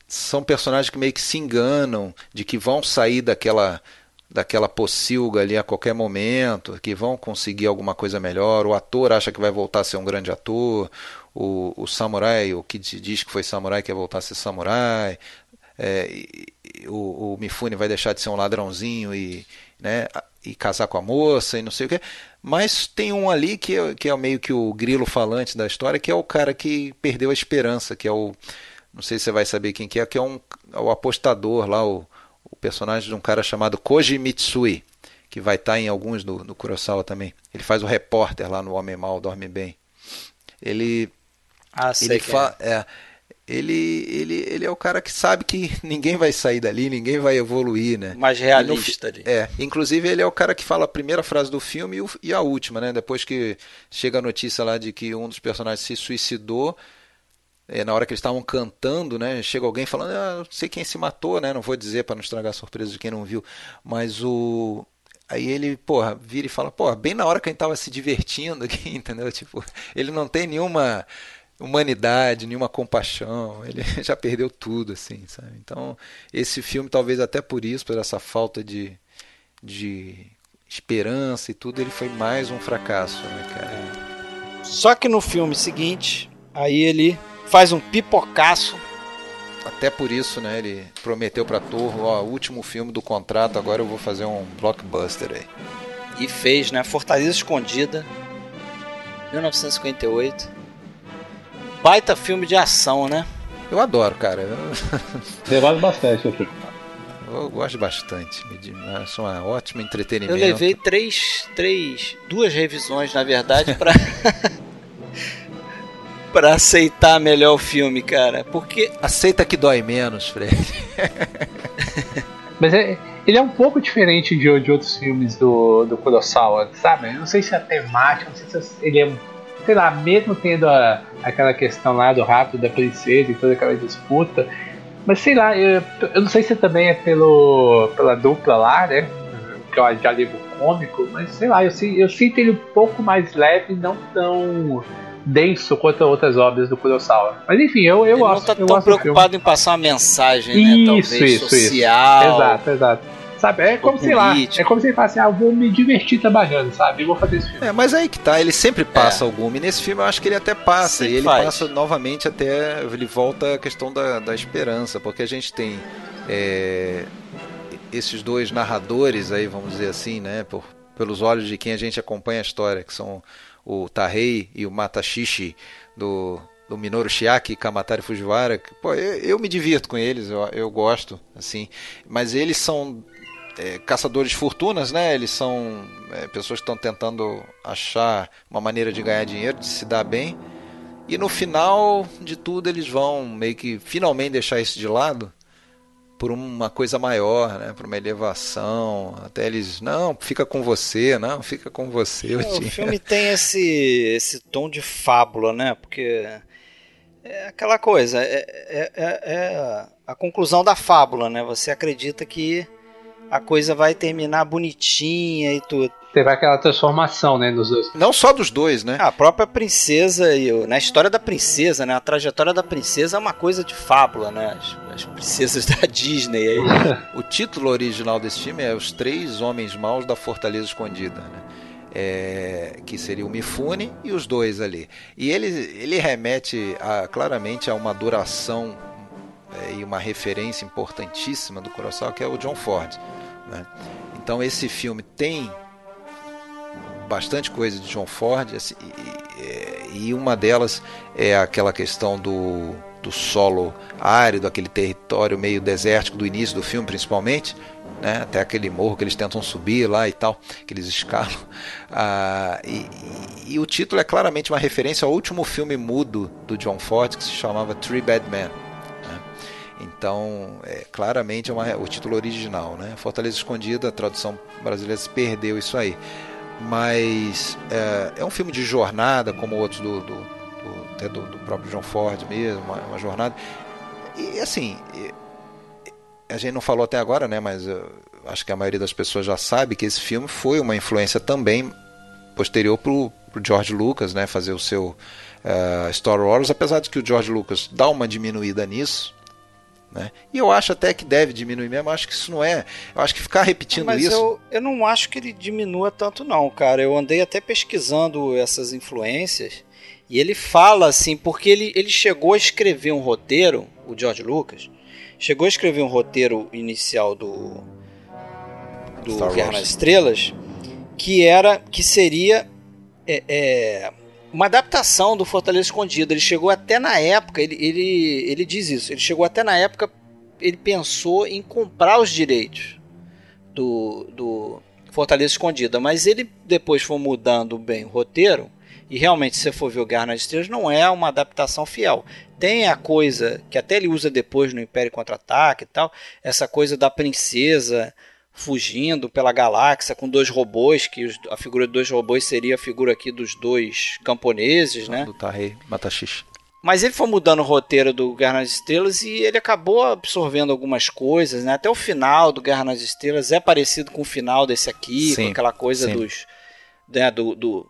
são personagens que meio que se enganam de que vão sair daquela daquela pocilga ali a qualquer momento, que vão conseguir alguma coisa melhor. O ator acha que vai voltar a ser um grande ator o, o samurai, o que diz que foi samurai quer voltar a ser samurai, é, o, o, Mifune vai deixar de ser um ladrãozinho e, né, e casar com a moça e não sei o que. Mas tem um ali que é, que é meio que o grilo falante da história, que é o cara que perdeu a esperança, que é o. Não sei se você vai saber quem que é, que é um, é o apostador lá, o, o personagem de um cara chamado Koji Mitsui, que vai estar em alguns do, do Kurosawa também. Ele faz o repórter lá no Homem Mal Dorme Bem. Ele ah, sei ele fa é. é. ele, ele, ele é o cara que sabe que ninguém vai sair dali, ninguém vai evoluir, né? Mais realista ali. É, inclusive ele é o cara que fala a primeira frase do filme e, a última, né? Depois que chega a notícia lá de que um dos personagens se suicidou, é, na hora que eles estavam cantando, né? Chega alguém falando, ah, não sei quem se matou, né? Não vou dizer para não estragar a surpresa de quem não viu, mas o Aí ele, porra, vira e fala, porra, bem na hora que a gente tava se divertindo aqui, entendeu? Tipo, ele não tem nenhuma humanidade, nenhuma compaixão. Ele já perdeu tudo, assim, sabe? Então, esse filme, talvez até por isso, por essa falta de, de esperança e tudo, ele foi mais um fracasso, né, cara? Só que no filme seguinte, aí ele faz um pipocaço. Até por isso, né, ele prometeu pra Torre, ó, último filme do contrato, agora eu vou fazer um blockbuster aí. E fez, né, Fortaleza Escondida, 1958. Baita filme de ação, né? Eu adoro, cara. Eu, gosto bastante aqui. eu gosto bastante. Me Acho um ótimo entretenimento. Eu levei três, três, duas revisões, na verdade, pra para aceitar melhor o filme, cara. Porque Aceita que dói menos, Fred. Mas é, ele é um pouco diferente de, de outros filmes do, do Kurosawa, sabe? Eu não sei se é temática, não sei se ele é. Sei lá, mesmo tendo a, aquela questão lá do rato da princesa e toda aquela disputa. Mas sei lá, eu, eu não sei se também é pelo, pela dupla lá, né? Que é de alívio cômico, mas sei lá, eu, eu sinto ele um pouco mais leve, não tão denso quanto outras obras do Kurosawa. Mas enfim, eu, eu ele não tá eu tão preocupado em passar uma mensagem, né? Isso, Talvez isso, isso. social. Exato, exato. Sabe, é como, sei lá, é como se ele falasse, ah, eu vou me divertir trabalhando, sabe? Eu vou fazer esse filme. É, mas aí que tá, ele sempre passa alguma. E nesse filme eu acho que ele até passa. Sempre e ele faz. passa novamente até. Ele volta à questão da, da esperança. Porque a gente tem é, esses dois narradores aí, vamos dizer assim, né? Por, pelos olhos de quem a gente acompanha a história, que são o Tahei e o Matashishi do. Do Minoru Shiaki e Kamatari Fujiwara, que, pô, eu, eu me divirto com eles, eu, eu gosto, assim, mas eles são é, caçadores de fortunas, né? Eles são é, pessoas que estão tentando achar uma maneira de ganhar dinheiro, de se dar bem. E no final de tudo eles vão meio que finalmente deixar isso de lado por uma coisa maior, né? Por uma elevação. Até eles, não, fica com você, não, fica com você. É, o filme tem esse, esse tom de fábula, né? Porque é aquela coisa, é, é, é- é a conclusão da fábula, né? Você acredita que a coisa vai terminar bonitinha e tudo. Teve aquela transformação, né, nos dois. Não só dos dois, né? A própria princesa e o, na história da princesa, né? A trajetória da princesa é uma coisa de fábula, né? As, as princesas da Disney aí. O título original desse filme é Os Três Homens Maus da Fortaleza Escondida, né? É, que seria o Mifune e os dois ali. E ele, ele remete a- claramente a uma duração é, e uma referência importantíssima do Kurosawa, que é o John Ford. né? Então esse filme tem bastante coisa de John Ford assim, e, e- e uma delas é aquela questão do, do solo árido, aquele território meio desértico do início do filme, principalmente, né? até aquele morro que eles tentam subir lá e tal, que eles escalam. Ah, e, e- e o título é claramente uma referência ao último filme mudo do John Ford, que se chamava Three Bad Men. Então, é, claramente é uma- o título original, né? Fortaleza Escondida, a tradução brasileira se perdeu isso aí. Mas é, é um filme de jornada, como outros do, do, do- até do, do próprio John Ford mesmo, uma, uma jornada. E assim, a gente não falou até agora, né? Mas eu acho que a maioria das pessoas já sabe que esse filme foi uma influência também posterior pro, pro George Lucas, né? Fazer o seu eh, Star Wars, apesar de que o George Lucas dá uma diminuída nisso. Né? E eu acho até que deve diminuir mesmo, eu acho que isso não é. Eu acho que ficar repetindo Mas isso. eu, eu não acho que ele diminua tanto, não, cara. Eu andei até pesquisando essas influências e ele fala assim, porque ele, ele chegou a escrever um roteiro, o George Lucas, chegou a escrever um roteiro inicial do, do. Guerra nas Estrelas, que era que seria é, é, uma adaptação do Fortaleza Escondido. Ele chegou até na época, ele, ele, ele diz isso, ele chegou até na época, ele pensou em comprar os direitos do, do Fortaleza Escondida, mas ele depois foi mudando bem o roteiro. E realmente, se você for ver o Guerra nas Estrelas, não é uma adaptação fiel. Tem a coisa que até ele usa depois no Império Contra-Ataque e tal, essa coisa da princesa fugindo pela galáxia com dois robôs, que os- a figura de dois robôs seria a figura aqui dos dois camponeses, né? Do Tahei Matashishi. Mas ele foi mudando o roteiro do Guerra nas Estrelas e ele acabou absorvendo algumas coisas, né? Até o final do Guerra nas Estrelas é parecido com o final desse aqui, Sim, com aquela coisa sim. dos, né, do, do-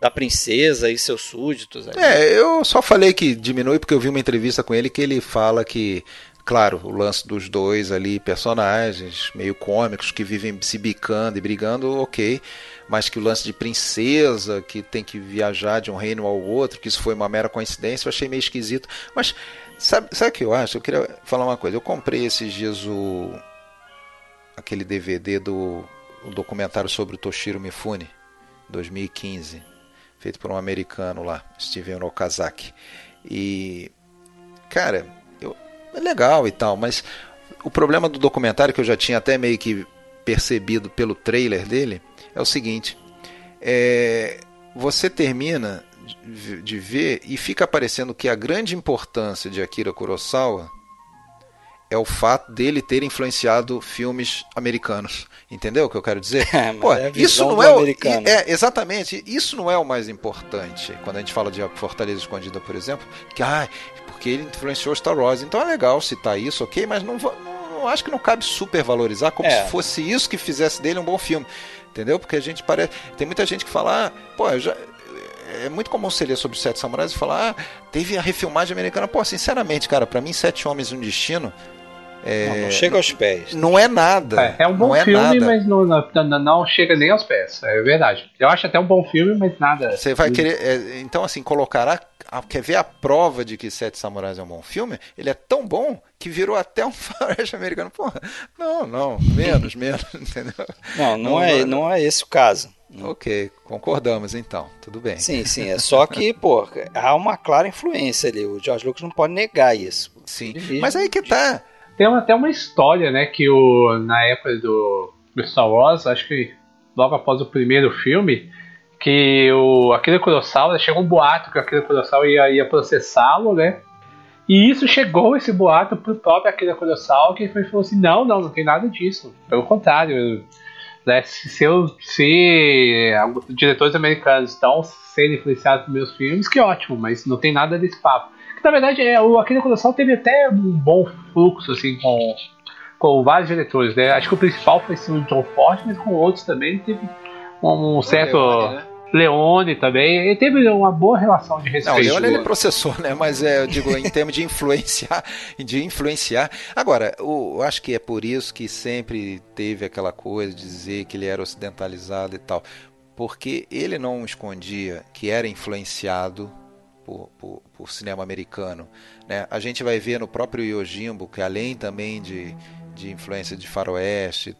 da princesa e seus súditos. É, eu só falei que diminui porque eu vi uma entrevista com ele que ele fala que, claro, o lance dos dois ali, personagens meio cômicos que vivem se bicando e brigando, ok. Mas que o lance de princesa, que tem que viajar de um reino ao outro, que isso foi uma mera coincidência, eu achei meio esquisito. Mas sabe, sabe o que eu acho? Eu queria falar uma coisa. Eu comprei esses dias o. aquele DVD do o documentário sobre o Toshiro Mifune, 2015. feito por um americano lá, Steven Okazaki. E, cara, legal e tal, mas o problema do documentário, que eu já tinha até meio que percebido pelo trailer dele, é o seguinte: é, você termina de ver e fica parecendo que a grande importância de Akira Kurosawa é o fato dele ter influenciado filmes americanos. Entendeu o que eu quero dizer? É, Pô, é isso não é, o, é exatamente, isso não é o mais importante. Quando a gente fala de Fortaleza Escondida, por exemplo, que ah, porque ele influenciou Star Wars. Então é legal citar isso, OK, mas não, não, acho que não cabe supervalorizar como é. se fosse isso que fizesse dele um bom filme. Entendeu? Porque a gente parece, tem muita gente que fala, ah, pô, já é muito comum você ler sobre os Sete Samurais e falar, ah, teve a refilmagem americana. Pô, sinceramente, cara, para mim, Sete Homens e um Destino é, não, não, chega aos pés. Não é nada. É, é um bom é filme, mas não, não, não, chega nem aos pés. É verdade. Eu acho até um bom filme, mas nada. Você vai querer. É, então, assim, colocar a, a, Quer ver a prova de que Sete Samurais é um bom filme? Ele é tão bom que virou até um faroeste americano. Porra, não, não. Menos, menos, entendeu? Não, não, não, é, não é esse o caso. Ok, concordamos então, tudo bem. Sim, sim, é só que, pô, há uma clara influência ali. O George Lucas não pode negar isso. Sim, mas aí que tá. Tem até uma história, né, que o, na época do, do Star Wars, acho que logo após o primeiro filme, que o Akira Kurosawa, chegou um boato que o Akira Kurosawa ia, ia processá-lo, né? E isso chegou, esse boato, pro próprio Akira Kurosawa, que foi, falou assim, não, não, não tem nada disso. Pelo contrário, né, se, eu, se diretores americanos estão sendo influenciados por meus filmes, que ótimo, mas não tem nada desse papo na verdade, é, o Akira Kurosawa teve até um bom fluxo, assim, com, com vários diretores, né? Acho que o principal foi sim, o John Ford, mas com outros também teve um, um certo... Leone, né? Leone também, ele teve uma boa relação de respeito. Não, Leone ele processou, né? Mas é, eu digo, em termos de influenciar, de influenciar. Agora, eu acho que é por isso que sempre teve aquela coisa de dizer que ele era ocidentalizado e tal. Porque ele não escondia que era influenciado por, por, por, cinema americano. Né? A gente vai ver no próprio Yojimbo que além também de, de influência de faroeste,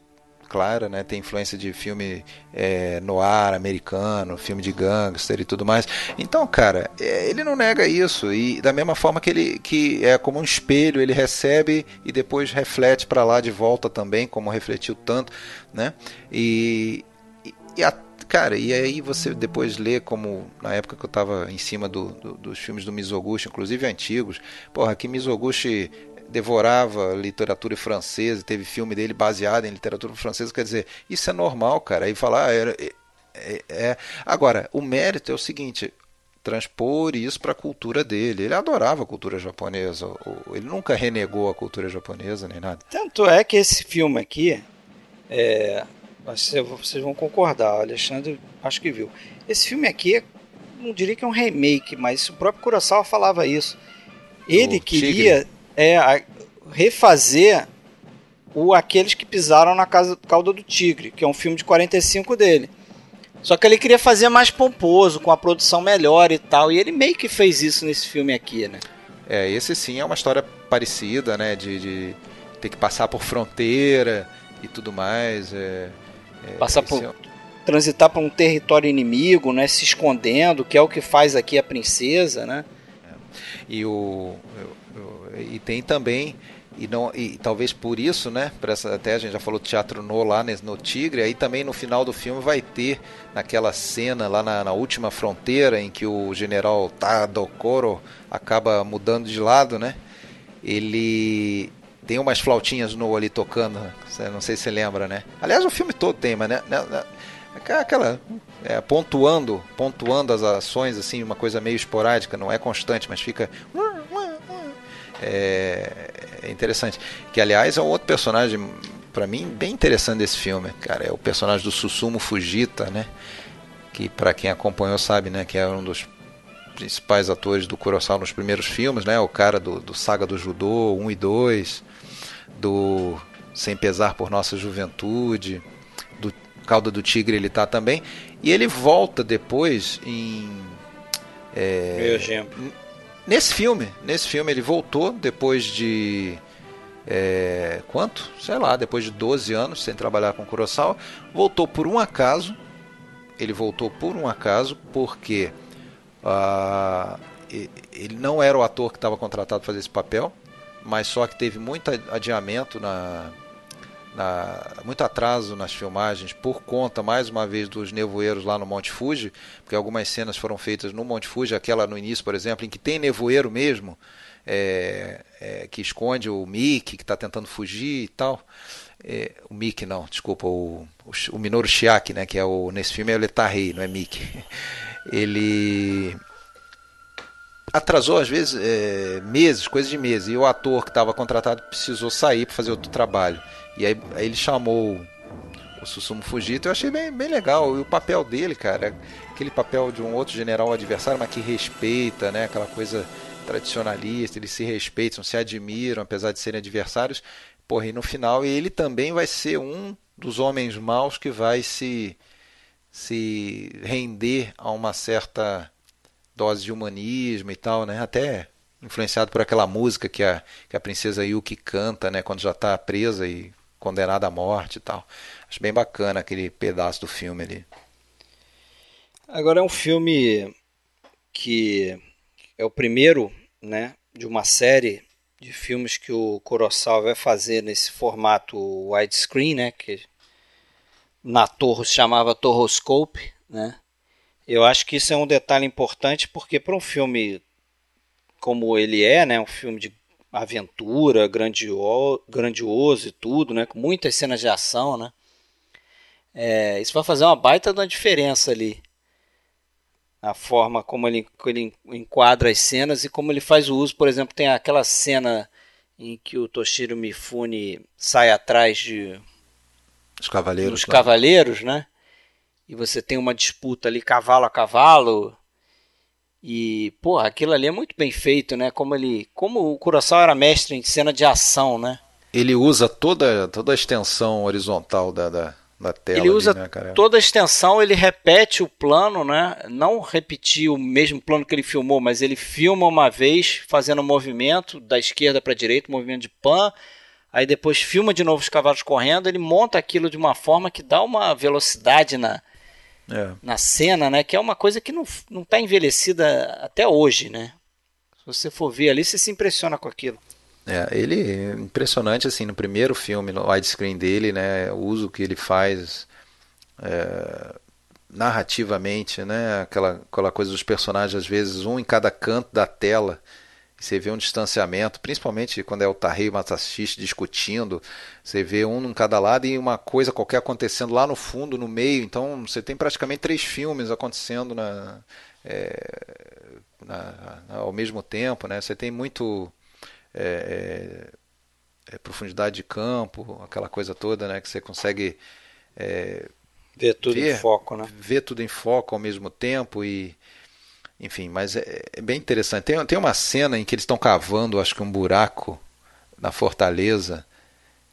claro, né, tem influência de filme é, noir americano, filme de gangster e tudo mais. Então, cara, é, ele não nega isso e da mesma forma que ele que é como um espelho, ele recebe e depois reflete para lá de volta também, como refletiu tanto, né? E, e, e a Cara, e aí você depois lê como na época que eu estava em cima do, do, dos filmes do Mizoguchi, inclusive antigos, porra, que Mizoguchi devorava literatura francesa, teve filme dele baseado em literatura francesa, quer dizer, isso é normal, cara. Aí falar, ah, é, é, é. Agora, o mérito é o seguinte, transpor isso para a cultura dele. Ele adorava a cultura japonesa, ele nunca renegou a cultura japonesa nem nada. Tanto é que esse filme aqui, é, vocês vão concordar, o Alexandre acho que viu. Esse filme aqui, não diria que é um remake, mas o próprio Kurosawa falava isso. Ele o queria é, refazer o Aqueles que Pisaram na casa, Cauda do Tigre, que é um filme de 45 dele. Só que ele queria fazer mais pomposo, com a produção melhor e tal. E ele meio que fez isso nesse filme aqui, né? É, esse sim é uma história parecida, né? De, de ter que passar por fronteira e tudo mais. É, é, Passar por. É... Transitar por um território inimigo, né? Se escondendo, que é o que faz aqui a princesa, né? É. E, o, e tem também e não e talvez por isso, né? Essa, até a gente já falou teatro no lá no Tigre, aí também no final do filme vai ter naquela cena lá na, na última fronteira em que o general Tadokoro acaba mudando de lado, né? Ele tem umas flautinhas no ali tocando, não sei se você lembra, né? Aliás, o filme todo tem, mas né, né, né aquela é, pontuando, pontuando as ações assim, uma coisa meio esporádica, não é constante, mas fica é, é interessante. Que aliás é um outro personagem para mim bem interessante desse filme, cara, é o personagem do Susumu Fujita, né? Que para quem acompanhou sabe, né, que é um dos principais atores do Kurosawa nos primeiros filmes, né? O cara do, do Saga do Judô 1 e 2, do Sem Pesar por Nossa Juventude, do Calda do Tigre ele tá também. E ele volta depois em. É, nesse filme, nesse filme ele voltou depois de. É, quanto? Sei lá, depois de 12 anos sem trabalhar com Kurosawa, voltou por um acaso ele voltou por um acaso, porque uh, ele não era o ator que estava contratado para fazer esse papel, mas só que teve muito adiamento na, na, muito atraso nas filmagens por conta, mais uma vez, dos nevoeiros lá no Monte Fuji, porque algumas cenas foram feitas no Monte Fuji, aquela no início, por exemplo, em que tem nevoeiro mesmo, é, é, que esconde o Mickey, que está tentando fugir e tal. É, o Mickey não, desculpa, o, o, o Minoru Shiaki, né, que é o, nesse filme é o Letarrei, não é Mickey. Ele atrasou às vezes é, meses, coisas de meses, e o ator que estava contratado precisou sair para fazer outro trabalho. E aí, aí ele chamou o Susumu Fujita, eu achei bem, bem legal. E o papel dele, cara, aquele papel de um outro general adversário, mas que respeita, né? Aquela coisa tradicionalista, eles se respeitam, se admiram, apesar de serem adversários. Porra, e no final ele também vai ser um dos homens maus que vai se, se render a uma certa dose de humanismo e tal, né? Até influenciado por aquela música que a, que a princesa Yuki canta, né? Quando já está presa e condenada à morte e tal. Acho bem bacana aquele pedaço do filme ali. Agora é um filme que é o primeiro, né, de uma série de filmes que o Kurosawa vai fazer nesse formato widescreen, né, que na torre chamava Torroscope, né? Eu acho que isso é um detalhe importante porque para um filme como ele é, né, um filme de aventura, grandioso, grandioso e tudo, né? Com muitas cenas de ação, né? É, isso vai fazer uma baita de uma diferença ali. A forma como ele, ele enquadra as cenas e como ele faz o uso. Por exemplo, tem aquela cena em que o Toshiro Mifune sai atrás de os cavaleiros, dos cavaleiros, né? E você tem uma disputa ali cavalo a cavalo e, pô, aquilo ali é muito bem feito, né? Como ele, como o Kurosawa era mestre em cena de ação, né? Ele usa toda, toda a extensão horizontal da, da, da tela. Ele usa ali, né, toda a extensão, ele repete o plano, né? Não repetir o mesmo plano que ele filmou, mas ele filma uma vez fazendo um movimento da esquerda para a direita, um movimento de pan, aí depois filma de novo os cavalos correndo, ele monta aquilo de uma forma que dá uma velocidade na, é. na cena, né? Que é uma coisa que não, não tá envelhecida até hoje, né? Se você for ver ali, você se impressiona com aquilo. É, ele é impressionante assim no primeiro filme, no widescreen dele, né? O uso que ele faz é, narrativamente, né? Aquela, aquela coisa dos personagens às vezes um em cada canto da tela você vê um distanciamento, principalmente quando é o Tarrei e o Masashi discutindo, você vê um em cada lado e uma coisa qualquer acontecendo lá no fundo, no meio, então você tem praticamente três filmes acontecendo na, é, na, na, ao mesmo tempo, né? Você tem muito é, é, é profundidade de campo, aquela coisa toda, né? Que você consegue é, ver tudo ver, em foco, né? Ver tudo em foco ao mesmo tempo e enfim, mas é, é, bem interessante. Tem, tem uma cena em que eles estão cavando, acho que um buraco na fortaleza.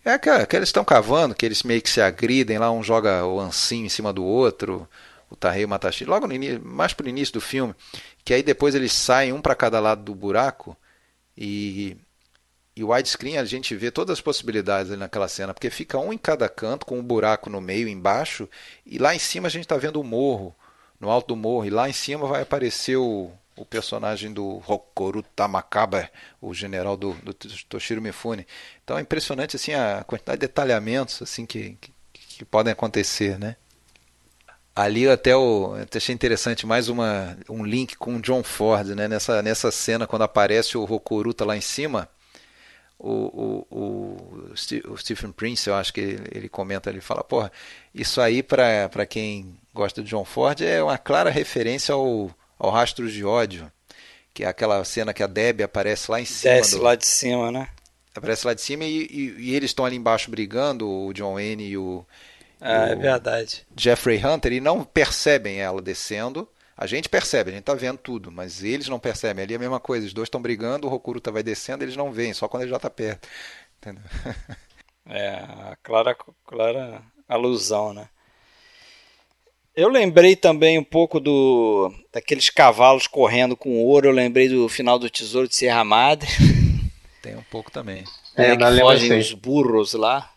É aquela que eles estão cavando, que eles meio que se agridem lá, um joga o ancinho em cima do outro, o Tarrei Matashi, logo no início, mais pro início do filme, que aí depois eles saem um para cada lado do buraco e e o widescreen a gente vê todas as possibilidades naquela cena, porque fica um em cada canto com um buraco no meio, embaixo, e lá em cima a gente está vendo o morro no alto do morro. E lá em cima vai aparecer o, o personagem do Hokoru Tamakaba, o general do, do Toshiro Mifune. Então é impressionante assim a quantidade de detalhamentos assim que, que, que podem acontecer, né? Ali até o até achei interessante mais uma um link com o John Ford, né? Nessa nessa cena quando aparece o Hokuruta lá em cima, o, o, o, o Stephen Prince, eu acho que ele, ele comenta, ele fala, porra, isso aí para quem gosta de John Ford é uma clara referência ao, ao Rastros de Ódio, que é aquela cena que a Debbie aparece lá em cima. Desce do... lá de cima, né? Aparece lá de cima e, e, e eles estão ali embaixo brigando, o John Wayne e o. Ah, é verdade. Jeffrey Hunter, e não percebem ela descendo. A gente percebe, a gente tá vendo tudo, mas eles não percebem. Ali é a mesma coisa, os dois estão brigando, o Rokuruta vai descendo, eles não veem, só quando ele já tá perto. Entendeu? É, a clara, clara alusão, né? Eu lembrei também um pouco do daqueles cavalos correndo com ouro. Eu lembrei do final do Tesouro de Serra Madre. Tem um pouco também. É, é que fogem os burros lá.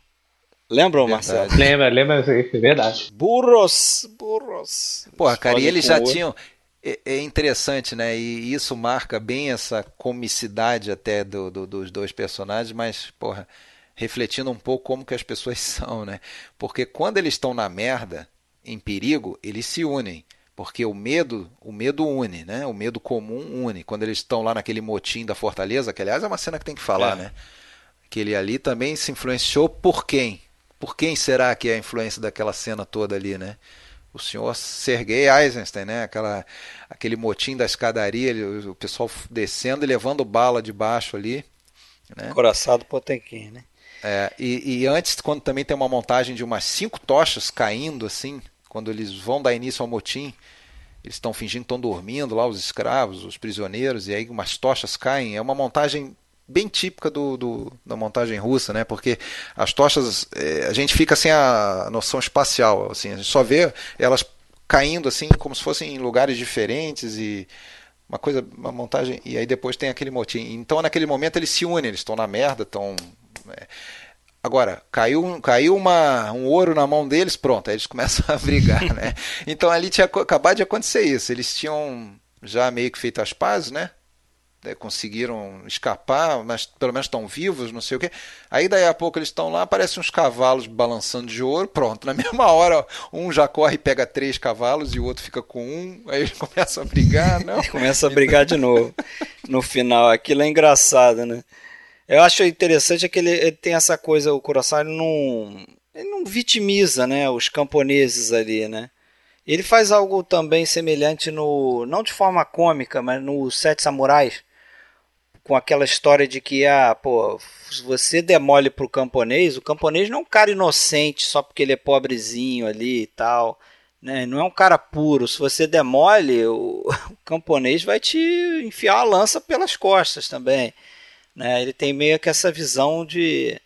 Lembram, Marcelo? Lembra, lembra, é verdade. Burros, burros. Pô, cara, e eles já tinham. É, é, interessante, né? E isso marca bem essa comicidade até do, do, dos dois personagens, mas, porra, refletindo um pouco como que as pessoas são, né? Porque quando eles estão na merda, em perigo, eles se unem. Porque o medo, o medo une, né? O medo comum une. Quando eles estão lá naquele motim da fortaleza, que aliás é uma cena que tem que falar, é. né? Que ele ali também se influenciou por quem? Por quem será que é a influência daquela cena toda ali, né? o senhor Sergei Eisenstein, né? Aquela, aquele motim da escadaria, ele, o pessoal descendo e levando bala de baixo ali. Né? Coraçado Potemkin, né? É, e, e, antes, quando também tem uma montagem de umas cinco tochas caindo, assim, quando eles vão dar início ao motim, eles estão fingindo que estão dormindo lá, os escravos, os prisioneiros, e aí umas tochas caem. É uma montagem bem típica do, do, da montagem russa, né? Porque as tochas é, a gente fica sem a noção espacial, assim, a gente só vê elas caindo assim como se fossem em lugares diferentes e uma coisa, uma montagem e aí depois tem aquele motim. Então naquele momento eles se unem, eles estão na merda, estão é... Agora, caiu, caiu uma, um ouro na mão deles, pronto, aí eles começam a brigar, né? Então ali tinha acabado de acontecer isso. Eles tinham já meio que feito as pazes, né? né, conseguiram escapar, mas pelo menos estão vivos, não sei o quê. Aí daí a pouco eles estão lá, aparecem uns cavalos balançando de ouro, pronto. Na mesma hora, um já corre e pega três cavalos e o outro fica com um, aí eles começam a brigar, não? Começa a brigar de novo. No final, aquilo é engraçado, né? Eu acho interessante é que ele, ele tem essa coisa, o Curaçao ele não, ele não vitimiza, né, os camponeses ali, né? Ele faz algo também semelhante no, não de forma cômica, mas no Sete Samurais, com aquela história de que, ah, pô, se você demole pro camponês, o camponês não é um cara inocente só porque ele é pobrezinho ali e tal, né? Não é um cara puro. Se você demole, o, o camponês vai te enfiar a lança pelas costas também, né? Ele tem meio que essa visão de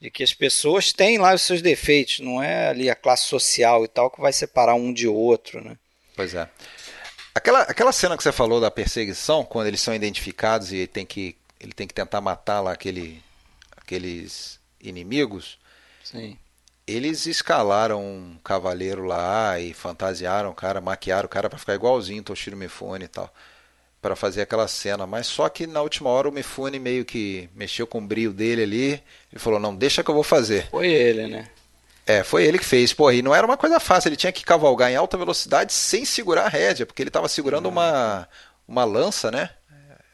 de que as pessoas têm lá os seus defeitos, não é ali a classe social e tal que vai separar um de outro, né? Pois é. Aquela, aquela cena que você falou da perseguição, quando eles são identificados e tem que, ele tem que tentar matar lá aquele, aqueles inimigos. Sim. Eles escalaram um cavaleiro lá e fantasiaram o cara, maquiaram o cara para ficar igualzinho Toshiro Mifune e tal, para fazer aquela cena. Mas só que na última hora o Mifune meio que mexeu com o brilho dele ali e falou: Não, deixa que eu vou fazer. Foi ele, né? É, foi ele que fez. Pô, e não era uma coisa fácil, ele tinha que cavalgar em alta velocidade sem segurar a rédea, porque ele estava segurando uma, uma lança, né?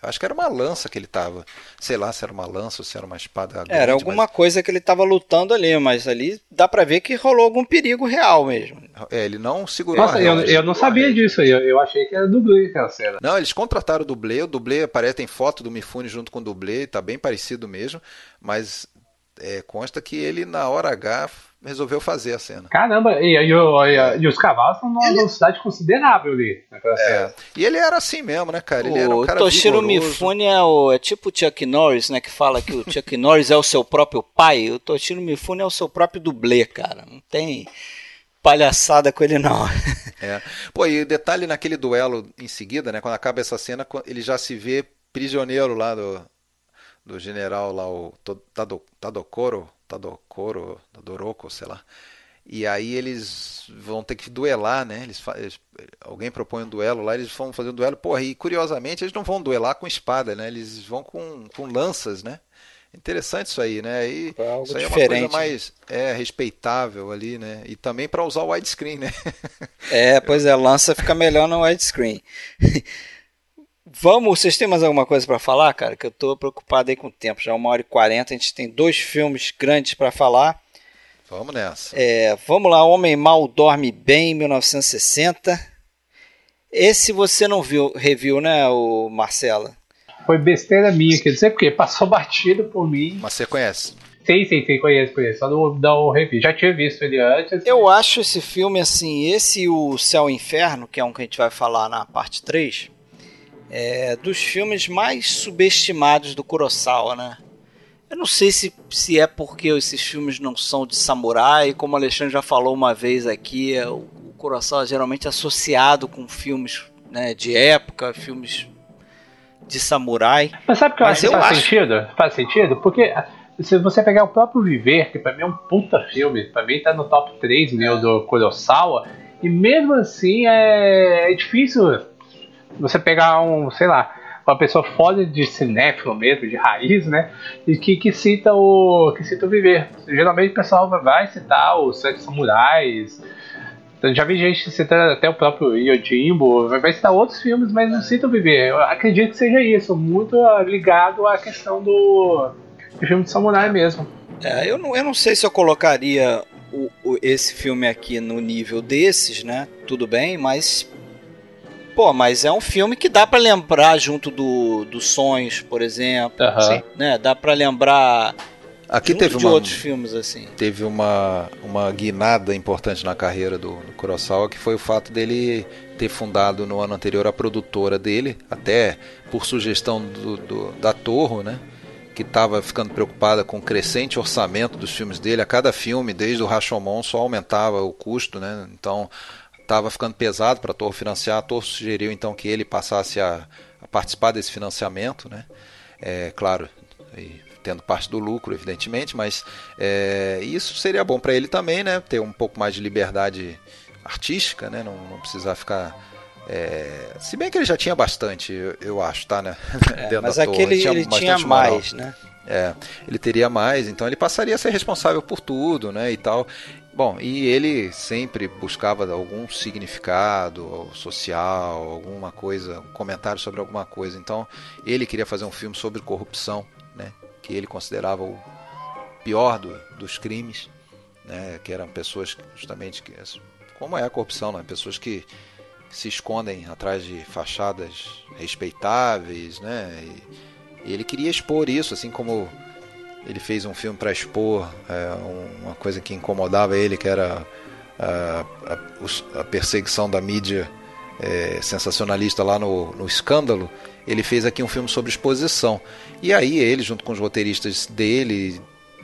Acho que era uma lança que ele estava. Sei lá se era uma lança ou se era uma espada. Grande, era alguma mas... coisa que ele estava lutando ali, mas ali dá para ver que rolou algum perigo real mesmo. É, ele não segurou Nossa, eu, eu, não sabia disso aí. Eu, eu, achei que era dublê aquela cena. Não, eles contrataram o dublê. O dublê aparece, tem foto do Mifune junto com o dublê, tá bem parecido mesmo. Mas é, consta que ele, na hora H, resolveu fazer a cena. Caramba, e, e, e, e os cavalos estão numa ele... velocidade considerável ali. É. E ele era assim mesmo, né, cara? Ele o era um cara Toshiro Mifune é, o, é tipo o Chuck Norris, né, que fala que o Chuck Norris é o seu próprio pai. O Toshiro Mifune é o seu próprio dublê, cara. Não tem palhaçada com ele não. É. Pô, e detalhe naquele duelo em seguida, né, quando acaba essa cena, ele já se vê prisioneiro lá do, do general lá, o Tadokoro, Tadokoro, Tadoroko, sei lá. E aí eles vão ter que duelar, né? Eles, eles, alguém propõe um duelo lá, eles vão fazer um duelo. Porra, e curiosamente eles não vão duelar com espada, né? Eles vão com, com lanças, né? Interessante isso aí, né? E é isso aí é uma coisa né? mais é, respeitável ali, né? E também para usar o widescreen, né? É, pois é, lança fica melhor no widescreen. Vamos, vocês têm mais alguma coisa para falar, cara? Que eu tô preocupado aí com o tempo. Já é uma hora e quarenta, a gente tem dois filmes grandes para falar. Vamos nessa. É, vamos lá, Homem Mal Dorme Bem, 1960. Esse você não viu, review, né, o Marcela? Foi besteira minha, quer dizer, porque passou batido por mim. Mas você conhece? Sim, sim, sim, conheço, conheço. Só não dá o review. Já tinha visto ele antes. Eu acho esse filme assim, esse e o Céu e Inferno, que é um que a gente vai falar na parte 3, é, dos filmes mais subestimados do Kurosawa, né? Eu não sei se, se é porque esses filmes não são de samurai, como o Alexandre já falou uma vez aqui, é, o, o Kurosawa é geralmente associado com filmes né, de época, filmes de samurai. Mas sabe o que eu acho que faz acho... sentido? Faz sentido? Porque se você pegar o próprio Viver, que pra mim é um puta filme, pra mim tá no top 3 meu do Kurosawa, e mesmo assim é, é difícil você pegar um, sei lá, uma pessoa fora de cinéfilo mesmo, de raiz, né? E que, que cita o. que cita o viver. Geralmente o pessoal vai citar os Sete Samurais. Já vi gente citando até o próprio Yojimbo, vai citar outros filmes, mas não cita o viver. Eu acredito que seja isso, muito ligado à questão do, do filme de samurai mesmo. É, eu não, eu não sei se eu colocaria o, o, esse filme aqui no nível desses, né? Tudo bem, mas Pô, mas é um filme que dá para lembrar junto do, dos sonhos, por exemplo. Uhum. Né? Dá para lembrar Aqui teve de uma, outros filmes assim. Teve uma, uma guinada importante na carreira do, do Kurosawa, que foi o fato dele ter fundado no ano anterior a produtora dele, até por sugestão do, do da Torre, né? Que estava ficando preocupada com o crescente orçamento dos filmes dele. A cada filme, desde o Rashomon, só aumentava o custo, né? Então estava ficando pesado para a Torre financiar. A Torre sugeriu então que ele passasse a, a participar desse financiamento, né? É, claro, tendo parte do lucro, evidentemente, mas é, isso seria bom para ele também, né? Ter um pouco mais de liberdade artística, né? Não, não precisar ficar é, se bem que ele já tinha bastante, eu, eu acho, tá, né? É, mas aquele ele tinha, ele tinha mais, né? É, ele teria mais, então ele passaria a ser responsável por tudo, né? E tal. Bom, e ele sempre buscava algum significado social, alguma coisa, um comentário sobre alguma coisa. Então, ele queria fazer um filme sobre corrupção, né? Que ele considerava o pior do, dos crimes, né? Que eram pessoas justamente que como é a corrupção, né? Pessoas que se escondem atrás de fachadas respeitáveis, né? E ele queria expor isso, assim como ele fez um filme para expor é, uma coisa que incomodava ele, que era a, a, a perseguição da mídia é, sensacionalista lá no, no Escândalo. Ele fez aqui um filme sobre exposição. E aí ele, junto com os roteiristas dele,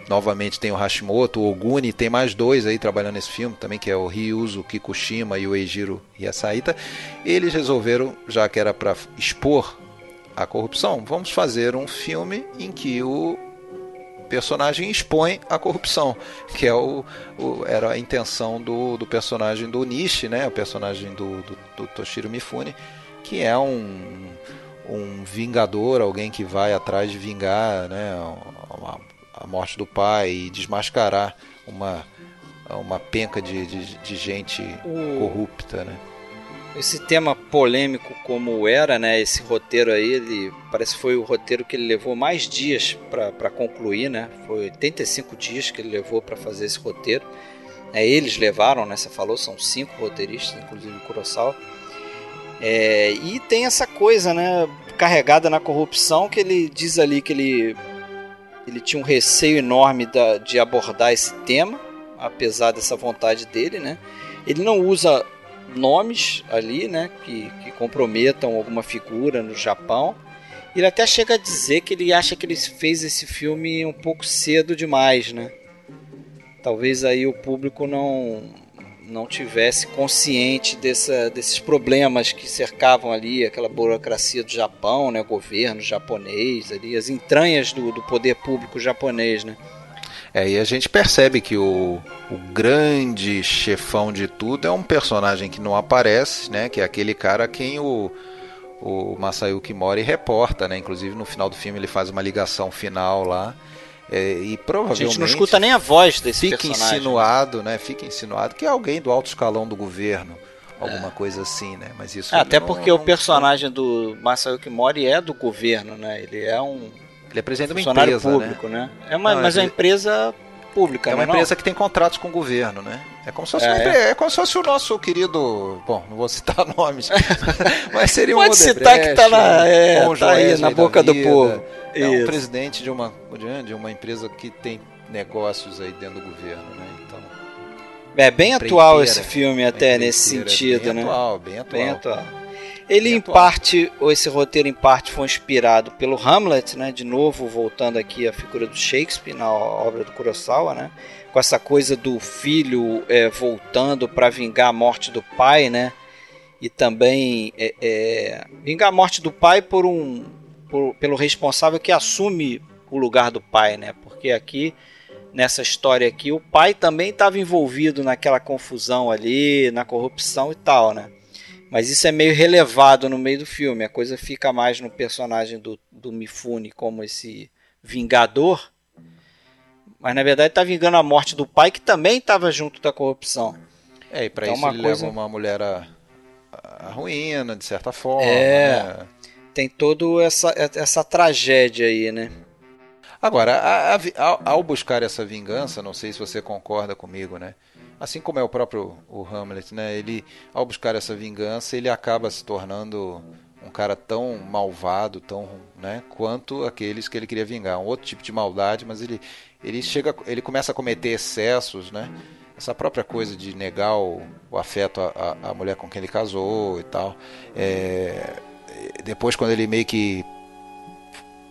novamente tem o Hashimoto, o Oguni, tem mais dois aí trabalhando nesse filme também, que é o Ryuzo Kikushima e o Eijiro Yasaita. Eles resolveram, já que era para expor a corrupção, vamos fazer um filme em que o personagem expõe a corrupção, que é o, o era a intenção do, do personagem do Nishi, né, o personagem do, do, do Toshiro Mifune, que é um, um vingador, alguém que vai atrás de vingar né, a, morte do pai e desmascarar uma, uma penca de, de, de gente o... corrupta. Né? Esse tema polêmico como era, né? Esse roteiro aí, ele parece que foi o roteiro que ele levou mais dias para concluir, né? Foi 85 dias que ele levou para fazer esse roteiro. É, eles levaram, né? Você falou, são cinco roteiristas, inclusive o Kurosawa. É, e tem essa coisa, né? Carregada na corrupção que ele diz ali que ele ele tinha um receio enorme da, de abordar esse tema, apesar dessa vontade dele, né? Ele não usa nomes ali, né, que, que comprometam alguma figura no Japão. Ele até chega a dizer que ele acha que ele fez esse filme um pouco cedo demais, né? Talvez aí o público não não tivesse consciente dessa, desses problemas que cercavam ali aquela burocracia do Japão, né, o governo japonês, ali as entranhas do, do poder público japonês, né? É, e a gente percebe que o, o grande chefão de tudo é um personagem que não aparece, né? Que é aquele cara a quem o, o Masayuki Mori reporta, né? Inclusive no final do filme ele faz uma ligação final lá. É, e provavelmente. A gente não escuta nem a voz desse fica personagem. Fica insinuado, né? Fica insinuado que é alguém do alto escalão do governo. Alguma é. coisa assim, né? Mas isso. É, até não, porque não, o personagem não... do Masayuki Mori é do governo, né? Ele é um ele é presidente de uma empresa, né? público, né? né? É uma, não, mas é uma empresa pública, É uma não empresa que tem contratos com o governo, né? É como se fosse, é, é. é como se fosse o nosso querido. Bom, não vou citar nomes, mas seria Pode um citar que tá, na, é, tá aí na boca do povo. É um presidente de uma, de uma empresa que tem negócios aí dentro do governo, né? Então. É bem atual esse filme até nesse sentido, bem né? Atual, bem atual. Bem atual. Ele em parte, ou esse roteiro em parte foi inspirado pelo Hamlet, né? De novo voltando aqui à figura do Shakespeare na obra do Kurosawa, né? Com essa coisa do filho é, voltando para vingar a morte do pai, né? E também é, é, vingar a morte do pai por um por, pelo responsável que assume o lugar do pai, né? porque aqui nessa história aqui o pai também estava envolvido naquela confusão ali, na corrupção e tal, né? Mas isso é meio relevado no meio do filme. A coisa fica mais no personagem do, do Mifune como esse vingador. Mas na verdade está vingando a morte do pai, que também estava junto da corrupção. É, e para então, isso ele coisa... leva uma mulher a, a ruína, de certa forma. É. Né? Tem toda essa, essa tragédia aí, né? Agora, a, a, ao buscar essa vingança, não sei se você concorda comigo, né? Assim como é o próprio o Hamlet, né? Ele, ao buscar essa vingança, ele acaba se tornando um cara tão malvado, tão, né, quanto aqueles que ele queria vingar. Um outro tipo de maldade, mas ele, ele chega, ele começa a cometer excessos, né? Essa própria coisa de negar o, o afeto à, mulher com quem ele casou e tal. É, depois, quando ele meio que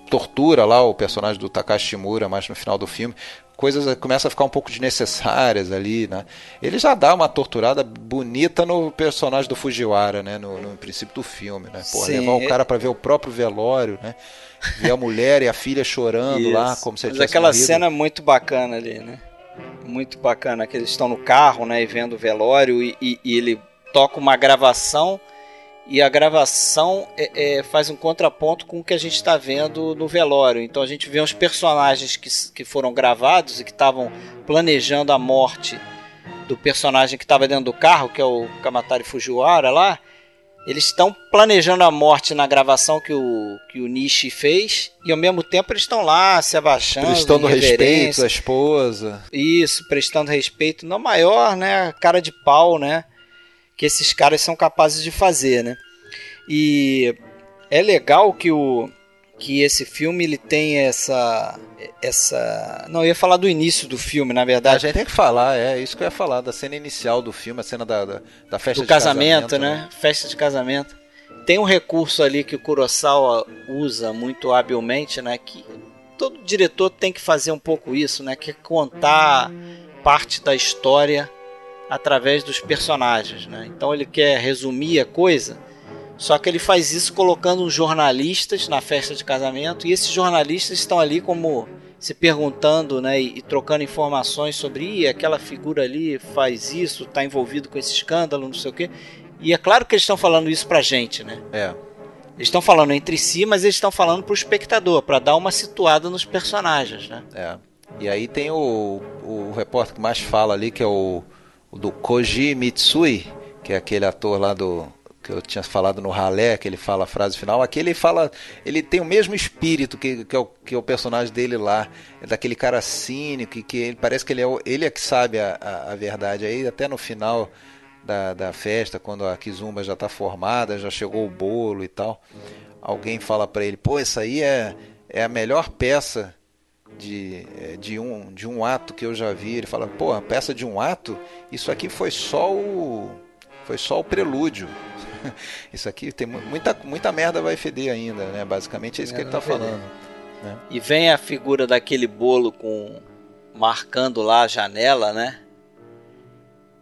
tortura lá o personagem do Takashi Shimura mais no final do filme, coisas começam a ficar um pouco desnecessárias ali, né? Ele já dá uma torturada bonita no personagem do Fujiwara, né? No, no princípio do filme, né? Pô, levar o cara para ver o próprio velório, né? Ver a mulher e a filha chorando Isso. lá, como se Mas aquela morrido. cena é muito bacana ali, né? Muito bacana, que eles estão no carro, né? E vendo o velório e, e, e ele toca uma gravação e a gravação é, é, faz um contraponto com o que a gente está vendo no velório. Então a gente vê uns personagens que, que foram gravados e que estavam planejando a morte do personagem que estava dentro do carro, que é o Kamatari Fujiwara lá. Eles estão planejando a morte na gravação que o, que o Nishi fez e ao mesmo tempo eles estão lá se abaixando. Prestando respeito à esposa. Isso, prestando respeito. No maior, né? Cara de pau, né? Que esses caras são capazes de fazer, né? E é legal que o que esse filme ele tem essa essa não eu ia falar do início do filme na verdade a gente tem que falar é isso que eu ia falar da cena inicial do filme a cena da, da, da festa do de casamento, casamento né? né? festa de casamento tem um recurso ali que o Kurosawa usa muito habilmente né que todo diretor tem que fazer um pouco isso né que é contar parte da história através dos personagens. Né? Então ele quer resumir a coisa, só que ele faz isso colocando jornalistas na festa de casamento e esses jornalistas estão ali como se perguntando né, e, e trocando informações sobre aquela figura ali faz isso, está envolvido com esse escândalo, não sei o quê. E é claro que eles estão falando isso pra gente, né? É. Eles estão falando entre si, mas eles estão falando pro espectador, para dar uma situada nos personagens, né? É. E aí tem o, o repórter que mais fala ali, que é o do Koji Mitsui, que é aquele ator lá do que eu tinha falado no Ralé, que ele fala a frase final, aqui ele fala, ele tem o mesmo espírito que, que, é, o, que é o personagem dele lá, é daquele cara cínico, que, que parece que ele é, ele é que sabe a, a, a verdade. Aí até no final da, da festa, quando a Kizumba já está formada, já chegou o bolo e tal, alguém fala para ele, pô, essa aí é, é a melhor peça de, é, de, um, de um ato que eu já vi. Ele fala, pô, a peça de um ato, isso aqui foi só o. Foi só o prelúdio. isso aqui tem muita, muita merda vai feder ainda, né? Basicamente é isso que ele está falando. Né? E vem a figura daquele bolo com marcando lá a janela, né?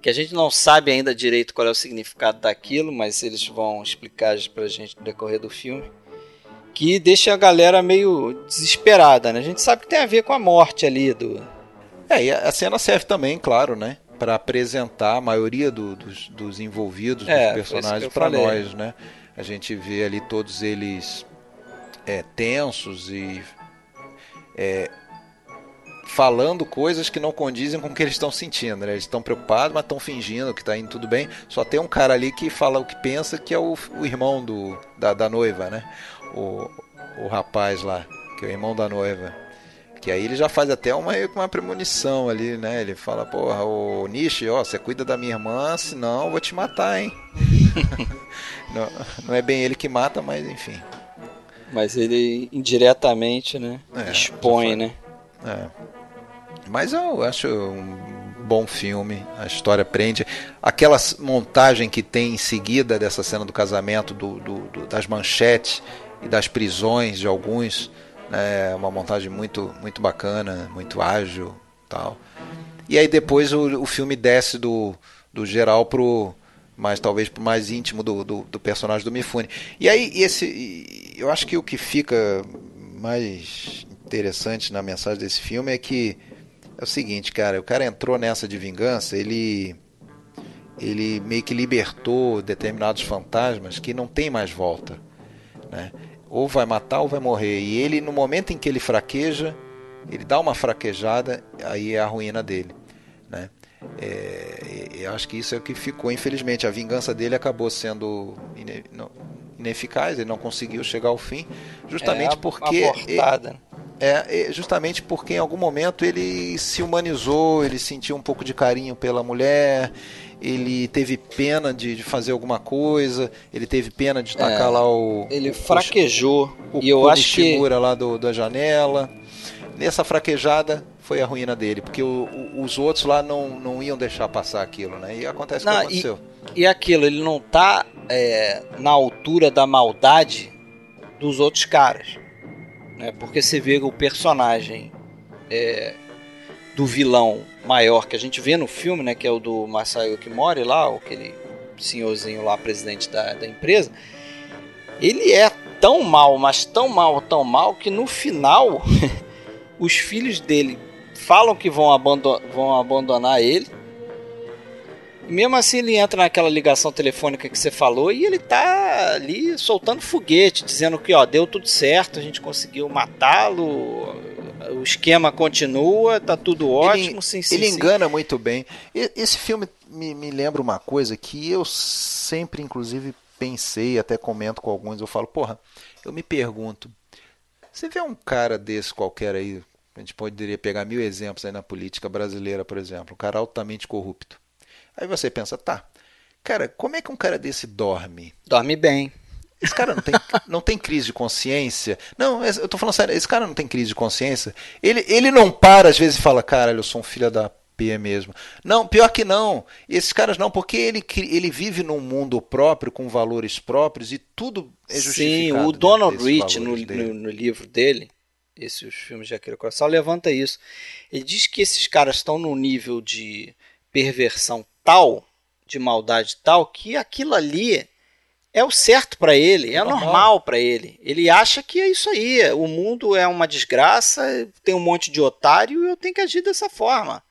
Que a gente não sabe ainda direito qual é o significado daquilo, mas eles vão explicar pra gente no decorrer do filme que deixa a galera meio desesperada, né? A gente sabe que tem a ver com a morte ali do. É, e a cena serve também, claro, né? Para apresentar a maioria do, dos, dos, envolvidos, é, dos personagens para nós, né? A gente vê ali todos eles é, tensos e é, falando coisas que não condizem com o que eles estão sentindo, né? Eles estão preocupados, mas estão fingindo que está indo tudo bem. Só tem um cara ali que fala o que pensa, que é o, o irmão do, da, da noiva, né? O, o rapaz lá, que é o irmão da noiva. Que aí ele já faz até uma, uma premonição ali, né? Ele fala, porra, o Nishi, ó, você cuida da minha irmã, senão eu vou te matar, hein? não, não é bem ele que mata, mas enfim. Mas ele indiretamente, né? É, expõe, né? É. Mas eu acho um bom filme, a história prende. Aquela montagem que tem em seguida dessa cena do casamento, do, do, do das manchetes, e das prisões de alguns. Né? uma montagem muito, muito bacana, muito ágil tal. E aí depois o, o filme desce do, do geral pro mais talvez pro mais íntimo do, do, do personagem do Mifune. E aí esse eu acho que o que fica mais interessante na mensagem desse filme é que é o seguinte, cara, o cara entrou nessa de vingança, ele ele meio que libertou determinados fantasmas que não tem mais volta, né? Ou vai matar ou vai morrer. E ele no momento em que ele fraqueja, ele dá uma fraquejada, aí é a ruína dele, né? É, eu acho que isso é o que ficou. Infelizmente, a vingança dele acabou sendo ineficaz, ele não conseguiu chegar ao fim, justamente é, porque. É, é, justamente porque em algum momento ele se humanizou, ele sentiu um pouco de carinho pela mulher, ele teve pena de, de fazer alguma coisa, ele teve pena de tacar é, lá o. Ele fraquejou. O, e eu acho que. lá do, da janela. Nessa fraquejada, foi a ruína dele, porque o, o, os outros lá não, não iam deixar passar aquilo, né? E acontece o que aconteceu. E, e aquilo, ele não tá é, na altura da maldade dos outros caras. Né? Porque você vê o personagem é, do vilão maior que a gente vê no filme, né? Que é o do Masayo Kimori lá, aquele senhorzinho lá, presidente da, da empresa. Ele é tão mal, mas tão mal, tão mal, que no final os filhos dele falam que vão, abandon vão abandonar ele. E mesmo assim ele entra naquela ligação telefônica que você falou e ele tá ali soltando foguete, dizendo que ó, deu tudo certo, a gente conseguiu matá-lo, o esquema continua, tá tudo ótimo. Ele, sim, sim, ele sim. engana muito bem. Esse filme me, me lembra uma coisa que eu sempre, inclusive, pensei, até comento com alguns, eu falo, porra, eu me pergunto, você vê um cara desse qualquer aí, a gente poderia pegar mil exemplos aí na política brasileira, por exemplo, um cara altamente corrupto. Aí você pensa, tá, cara, como é que um cara desse dorme? Dorme bem. Esse cara não tem, não tem crise de consciência. Não, eu tô falando sério, esse cara não tem crise de consciência. Ele, ele não para às vezes e fala, cara, eu sou um filho da P mesmo. Não, pior que não. Esses caras não, porque ele, ele vive num mundo próprio, com valores próprios e tudo é justificado. Sim, o Donald Rich, no, no, no, livro dele, esses filmes de Akira Kurosawa, levanta isso. Ele diz que esses caras estão num nível de perversão tal, de maldade tal, que aquilo ali é o certo para ele, é, é normal, normal para ele. Ele acha que é isso aí. O mundo é uma desgraça, tem um monte de otário e eu tenho que agir dessa forma.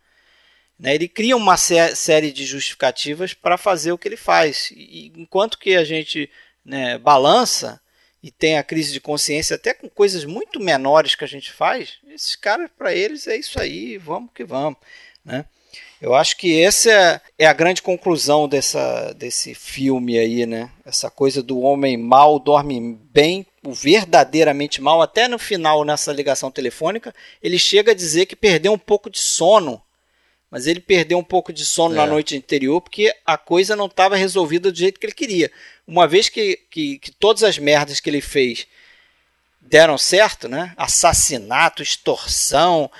Né? Ele cria uma sé série de justificativas para fazer o que ele faz. E, enquanto que a gente né, balança e tem a crise de consciência até com coisas muito menores que a gente faz, esses caras, para eles, é isso aí, vamos que vamos. Né? Eu acho que essa é a grande conclusão dessa, desse filme aí, né? Essa coisa do homem mal dorme bem, o verdadeiramente mal, até no final, nessa ligação telefônica, ele chega a dizer que perdeu um pouco de sono. Mas ele perdeu um pouco de sono é. na noite anterior porque a coisa não estava resolvida do jeito que ele queria. Uma vez que, que, que todas as merdas que ele fez deram certo, né? Assassinato, extorsão,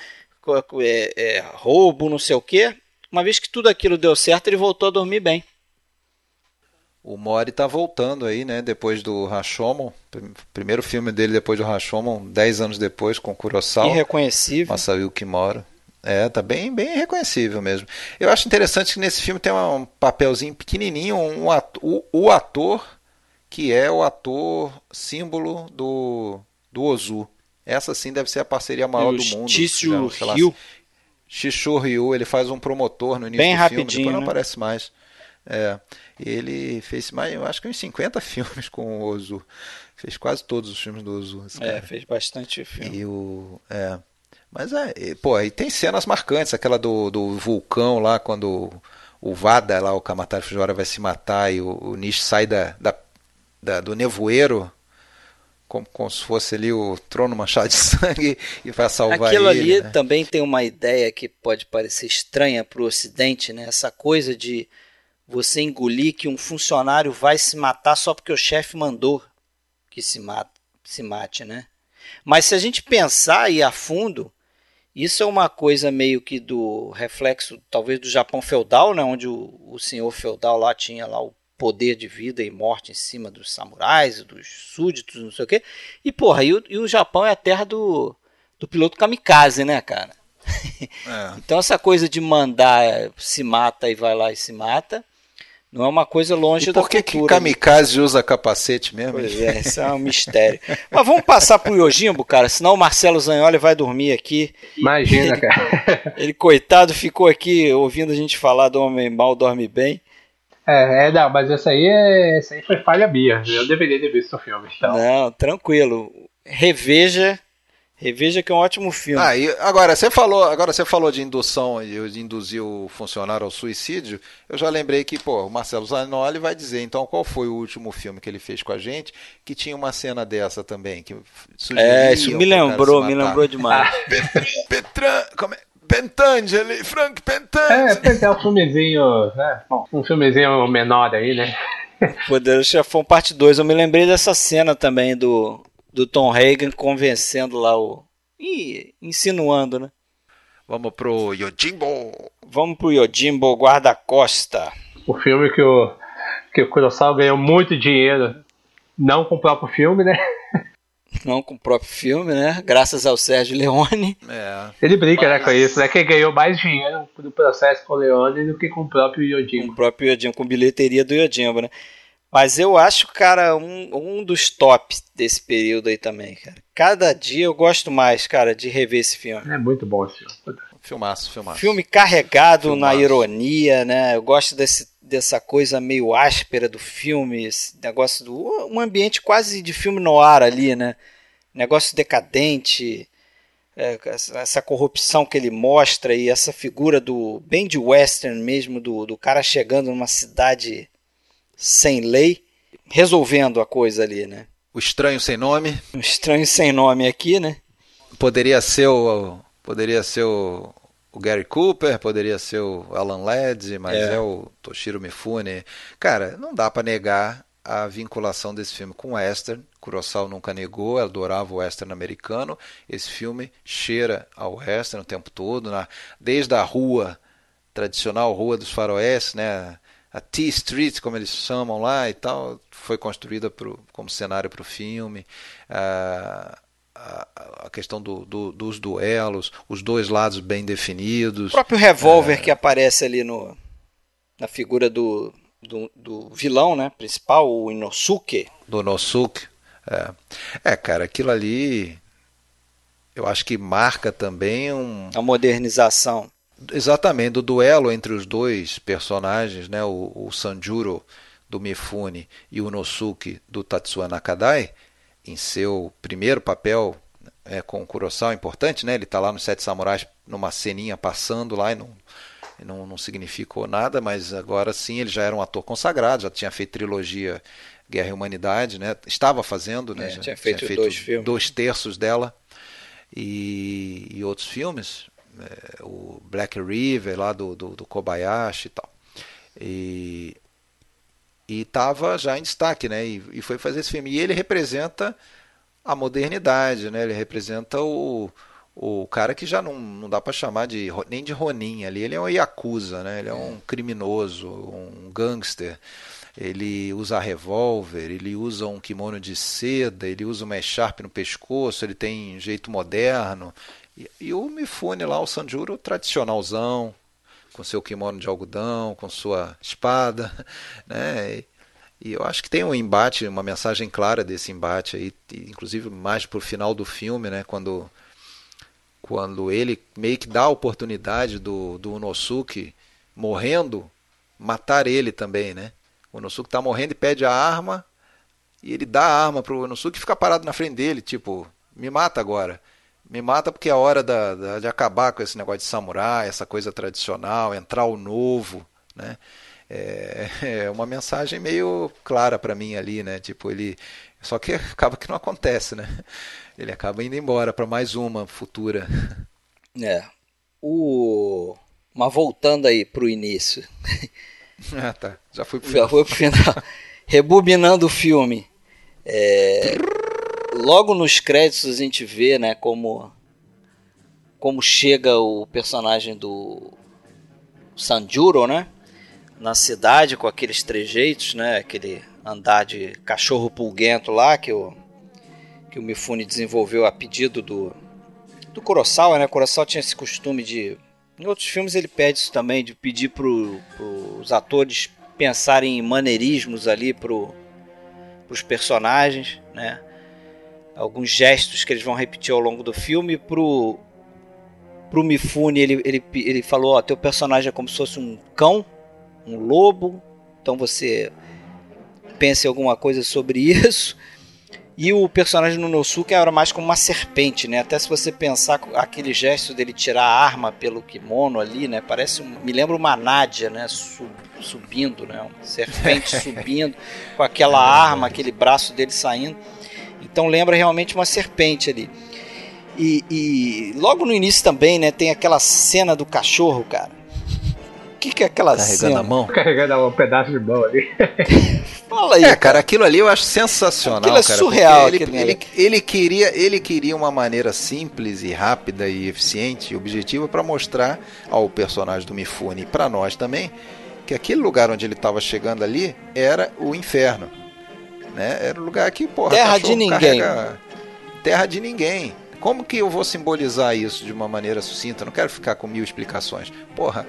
é, é, roubo, não sei o quê uma vez que tudo aquilo deu certo, ele voltou a dormir bem. O Mori tá voltando aí, né? Depois do Rashomon. Primeiro filme dele depois do Rashomon, 10 anos depois, com Kurosawa. Irreconhecível. Masayu Kimura. É, tá bem, bem reconhecível mesmo. Eu acho interessante que nesse filme tem um papelzinho pequenininho, um ator, o, o ator que é o ator símbolo do, do Ozu. Essa sim deve ser a parceria maior do mundo. Tício Rio. Shishu Ryu, ele faz um promotor no início Bem do rapidinho, filme, depois não né? aparece mais. É, ele fez mais, eu acho que uns 50 filmes com o Ozu. Fez quase todos os filmes do Ozu. É, fez bastante filme. E o, é, mas é, e, pô, e tem cenas marcantes, aquela do, do vulcão lá, quando o Vada lá, o Kamatari Fujiwara vai se matar e o, o Nish sai da, da, da, do nevoeiro como, como se fosse ali o trono manchado de sangue e vai salvar Aquilo ele. ali né? também tem uma ideia que pode parecer estranha para o Ocidente, né? Essa coisa de você engolir que um funcionário vai se matar só porque o chefe mandou que se mate, se mate, né? Mas se a gente pensar e a fundo, isso é uma coisa meio que do reflexo, talvez do Japão feudal, né? Onde o, o senhor feudal lá tinha lá o poder de vida e morte em cima dos samurais, dos súditos, não sei o quê. E, porra, e o, e o Japão é a terra do, do piloto kamikaze, né, cara? É. então essa coisa de mandar se mata e vai lá e se mata, Não é uma coisa longe e por que que kamikaze usa capacete mesmo? Pois é, isso é um mistério. Mas vamos passar pro Yojimbo, cara, senão o Marcelo Zanholi vai dormir aqui. Imagina, ele, cara. Ele, coitado, ficou aqui ouvindo a gente falar do Homem Mal Dorme Bem. É, é, não, mas essa aí, é, essa aí foi falha minha. Eu deveria ter visto o filme. Então. Não, tranquilo. Reveja Reveja que é um ótimo filme. Ah, e agora você falou, agora você falou de indução e de induzir o funcionário ao suicídio. Eu já lembrei que, pô, o Marcelo Zanoli vai dizer, então, qual foi o último filme que ele fez com a gente que tinha uma cena dessa também, que É, isso me lembrou, me lembrou demais. Petran, como é? Pentangeli, Frank Pentangeli. É, é um filmezinho, né? Um filmezinho menor aí, né? Poderoso Chefão parte 2. Eu me lembrei dessa cena também do do Tom Hagen convencendo lá o. Ih, insinuando, né? Vamos pro Yojimbo! Vamos pro Yojimbo Guarda-Costa. O filme que o, que o Kurosawa ganhou muito dinheiro, não com o próprio filme, né? Não com o próprio filme, né? Graças ao Sérgio Leone. É. Ele brinca Mas... né, com isso, né? Que ganhou mais dinheiro do processo com o Leone do que com o próprio Yojimbo. Com o próprio Yojimbo, com bilheteria do Yojimbo, né? Mas eu acho, cara, um, um dos tops desse período aí também, cara. Cada dia eu gosto mais, cara, de rever esse filme. É muito bom esse filme. Filmaço, filmaço. Filme carregado filmaço. na ironia, né? Eu gosto desse, dessa coisa meio áspera do filme, esse negócio do. um ambiente quase de filme no ar ali, né? Negócio decadente, é, essa corrupção que ele mostra e essa figura do. bem de western mesmo, do, do cara chegando numa cidade sem lei, resolvendo a coisa ali, né? O estranho sem nome. O estranho sem nome aqui, né? Poderia ser o poderia ser o, o Gary Cooper, poderia ser o Alan Ladd, mas é. é o Toshiro Mifune. Cara, não dá para negar a vinculação desse filme com o western. Kurosawa nunca negou, adorava o western americano. Esse filme cheira ao western o tempo todo, na, desde a rua tradicional, Rua dos Faroeste, né? a T Street, como eles chamam lá e tal, foi construída pro, como cenário para o filme. A, a, questão do, do, dos duelos, os dois lados bem definidos. O próprio revólver é... que aparece ali no, na figura do, do, do, vilão né, principal, o Inosuke. Do Inosuke. É. é, cara, aquilo ali eu acho que marca também um. A modernização. Exatamente, do duelo entre os dois personagens, né, o, o Sanjuro do Mifune e o Nosuke do Tatsuya Nakadai, em seu primeiro papel é, com o Kurosawa, importante, né? Ele está lá nos Sete Samurais numa ceninha passando lá e não, não, não significou nada, mas agora sim ele já era um ator consagrado, já tinha feito trilogia Guerra e Humanidade, né? Estava fazendo, né? É, tinha, feito tinha feito, dois, filmes. dois terços dela e, e outros filmes é, o Black River lá do, do, do, Kobayashi e tal. E e estava já em destaque, né? E, e, foi fazer esse filme. E ele representa a modernidade, né? Ele representa o, o cara que já não, não dá para chamar de nem de Ronin ali. Ele é um yakuza, né? Ele é um criminoso, um gangster. Ele usa revólver, ele usa um kimono de seda, ele usa uma echarpe no pescoço, ele tem jeito moderno, e, e o Mifune lá, o Sanjuro tradicionalzão, com seu kimono de algodão, com sua espada, né? E, e eu acho que tem um embate, uma mensagem clara desse embate aí, inclusive mais pro final do filme, né? Quando quando ele meio que dá a oportunidade do, do Unosuke morrendo, matar ele também, né? O Unosuke tá morrendo e pede a arma, e ele dá a arma pro Unosuke e fica parado na frente dele, tipo, me mata agora. Me mata porque é hora da, da, de acabar com esse negócio de samurai, essa coisa tradicional, entrar o novo, né? É, é uma mensagem meio clara para mim ali, né? Tipo, ele. Só que acaba que não acontece, né? Ele acaba indo embora para mais uma futura. É. O. Mas voltando aí pro início. Ah, tá. Já fui pro final. Já foi pro final. Rebobinando o filme. É logo nos créditos a gente vê, né, como como chega o personagem do Sanjuro, né, na cidade com aqueles trejeitos, né, aquele andar de cachorro pulguento lá que o que o Mifune desenvolveu a pedido do do Kurosawa, né? O Kurosawa tinha esse costume de em outros filmes ele pede isso também de pedir para os atores pensar em maneirismos ali pro, pros personagens, né? Alguns gestos que eles vão repetir ao longo do filme pro pro Mifune ele, ele, ele falou, ó, teu personagem é como se fosse um cão, um lobo, então você pensa em alguma coisa sobre isso. E o personagem no Nosuke era mais como uma serpente, né? Até se você pensar aquele gesto dele tirar a arma pelo kimono ali, né? Parece um, me lembra uma Nádia, né? Sub, subindo, né? Uma serpente subindo com aquela arma, aquele braço dele saindo. Então lembra realmente uma serpente ali. E, e logo no início também, né? Tem aquela cena do cachorro, cara. O que, que é aquela Carregando cena? a mão. Carregando um pedaço de mão ali. Fala aí, É, cara, aquilo ali eu acho sensacional, Aquilo é cara, surreal, aquele Ele, ele, ele queria, ele queria uma maneira simples e rápida e eficiente e objetiva para mostrar ao personagem do Mifune e para nós também que aquele lugar onde ele estava chegando ali era o inferno, né? Era o lugar que, porra, Terra de ninguém. carrega- Terra de ninguém. Como que eu vou simbolizar isso de uma maneira sucinta? Eu não quero ficar com mil explicações. Porra,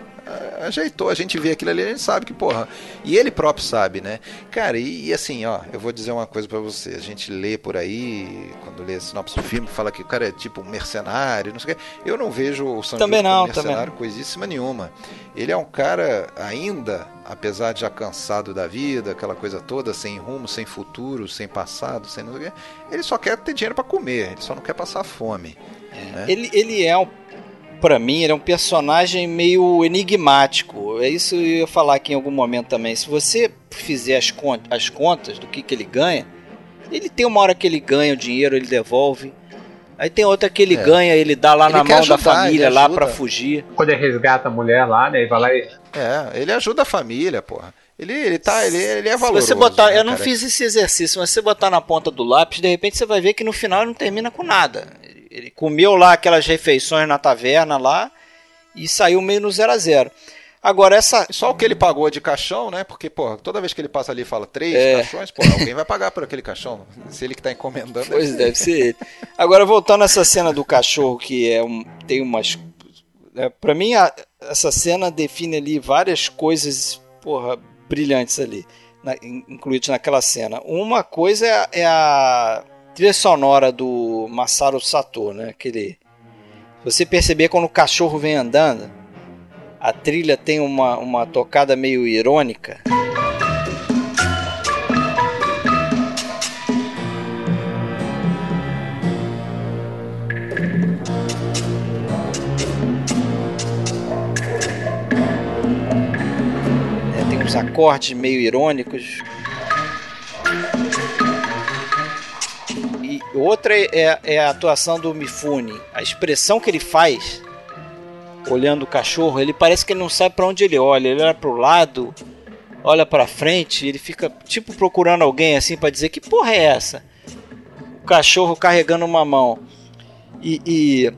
ajeitou, a gente vê aquilo ali, a gente sabe que, porra. E ele próprio sabe, né? Cara, e, e assim, ó, eu vou dizer uma coisa pra você. A gente lê por aí, quando lê sinopse do filme, fala que o cara é tipo um mercenário, não sei o quê. Eu não vejo o Sanju Também como não, mercenário coisíssima nenhuma. Ele é um cara ainda, apesar de já cansado da vida, aquela coisa toda, sem rumo, sem futuro, sem passado, sem quê. Ele só quer ter dinheiro pra comer, ele só não quer passar fome. né? Ele, ele é, um, pra mim, ele é um personagem meio enigmático. É isso que eu ia falar aqui em algum momento também. Se você fizer as, con as contas do que, que ele ganha, ele tem uma hora que ele ganha o dinheiro, ele devolve. Aí tem outra que ele É. ganha, ele dá lá Ele na mão da ajudar, família ele lá pra fugir. Quando ele resgata a mulher lá, né? E vai lá e. É, ele ajuda a família, porra. Ele, ele tá, ele, ele é Se valoroso. você botar, né, eu não cara? fiz esse exercício, mas se você botar na ponta do lápis, de repente você vai ver que no final ele não termina com nada. Ele, ele comeu lá aquelas refeições na taverna lá e saiu meio no zero a zero. Agora essa Só o que ele pagou de caixão, né? Porque, porra, toda vez que ele passa ali e fala três É. caixões, porra, alguém vai pagar por aquele caixão. Se ele que tá encomendando. Pois deve ser ele. Agora, voltando a essa cena do cachorro, que é um, tem umas. É, para mim, a- essa cena define ali várias coisas, porra, brilhantes ali, na, in- incluídas naquela cena. Uma coisa é, a- é a trilha sonora do Masaru Sato, né? Aquele. Se você perceber quando o cachorro vem andando, a trilha tem uma, uma tocada meio irônica. É, tem uns acordes meio irônicos. E outra é, é a atuação do Mifune. A expressão que ele faz olhando o cachorro, ele parece que ele não sabe para onde ele olha. Ele olha para o lado, olha para frente, ele fica tipo procurando alguém assim para dizer que porra é essa? O cachorro carregando uma mão. E, e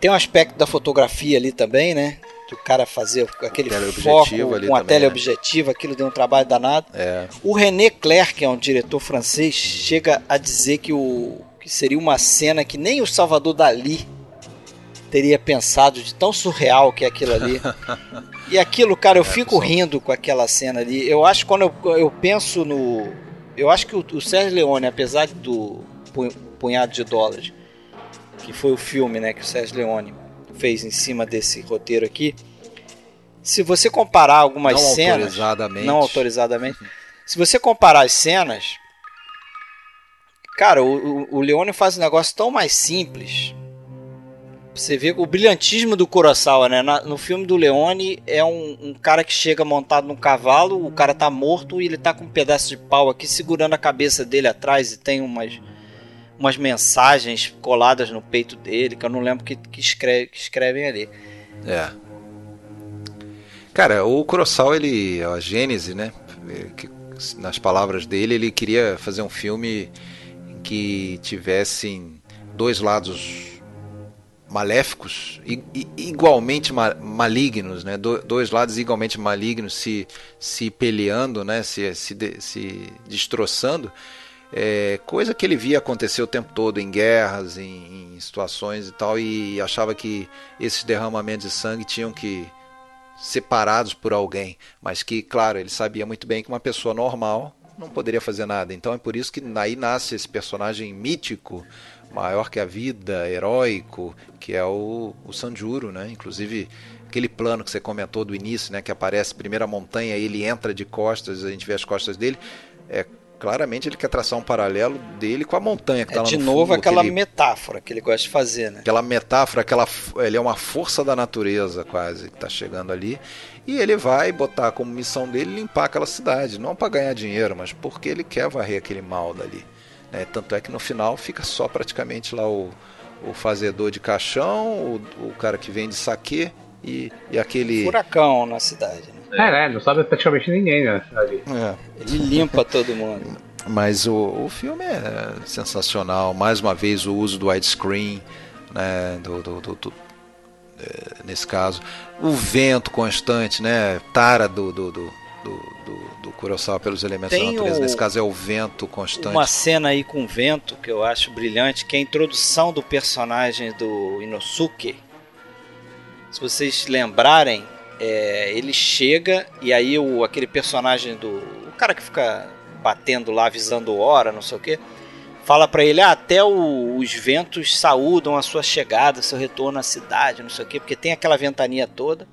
tem um aspecto da fotografia ali também, né? Do cara fazer aquele foco com a né? teleobjetiva, aquilo deu um trabalho danado. É. O René Clair, que é um diretor francês, chega a dizer que, o, que seria uma cena que nem o Salvador Dali teria pensado de tão surreal que é aquilo ali. E aquilo, cara, eu É, fico rindo com aquela cena ali. Eu acho que quando eu, eu penso no. Eu acho que o, o Sérgio Leone, apesar do pu- punhado de dólares, que foi o filme né, que o Sérgio Leone fez em cima desse roteiro aqui. Se você comparar algumas não cenas autorizadamente. não autorizadamente. Se você comparar as cenas, cara, o, o, o Leone faz um negócio tão mais simples. Você vê o brilhantismo do Kurosawa, né? No filme do Leone é um, um cara que chega montado num cavalo, o cara tá morto e ele tá com um pedaço de pau aqui segurando a cabeça dele atrás e tem umas umas mensagens coladas no peito dele, que eu não lembro que, que, escreve, que escrevem ali. É. Cara, o Kurosawa, ele, a Gênese, né? é, que, nas palavras dele, ele queria fazer um filme que tivessem dois lados maléficos igualmente ma- malignos, né? Do- dois lados igualmente malignos se, se peleando, né? Se, se, se destroçando. É, coisa que ele via acontecer o tempo todo em guerras, em, em situações e tal, e achava que esses derramamentos de sangue tinham que separados por alguém, mas que, claro, ele sabia muito bem que uma pessoa normal não poderia fazer nada. Então é por isso que aí nasce esse personagem mítico, maior que a vida, heróico, que é o, o Sanjuro, né? Inclusive aquele plano que você comentou do início, né, que aparece primeiro a montanha, ele entra de costas, a gente vê as costas dele, é claramente ele quer traçar um paralelo dele com a montanha que está é, lá de no novo fundo, aquela aquele, metáfora que ele gosta de fazer, né? Aquela metáfora, aquela ele é uma força da natureza quase que está chegando ali e ele vai botar como missão dele limpar aquela cidade, não para ganhar dinheiro, mas porque ele quer varrer aquele mal dali. Né? Tanto é que no final fica só praticamente lá o, o fazedor de caixão, o, o cara que vende saque e, e aquele. Furacão na cidade, né? É, né? Não sabe praticamente ninguém né. É. Ele limpa todo mundo. Mas o, o filme é sensacional. Mais uma vez o uso do widescreen, né? Do, do, do, do é, nesse caso. O vento constante, né? Tara do, do, do, do, do Kurosawa pelos elementos Tem da natureza. O, nesse caso é o vento constante. Uma cena aí com vento que eu acho brilhante, que é a introdução do personagem do Inosuke se vocês lembrarem, é, ele chega e aí o, aquele personagem do. O cara que fica batendo lá, avisando hora, não sei o que, fala para ele: ah, até o, os ventos saúdam a sua chegada, seu retorno à cidade, não sei o que, porque tem aquela ventania toda.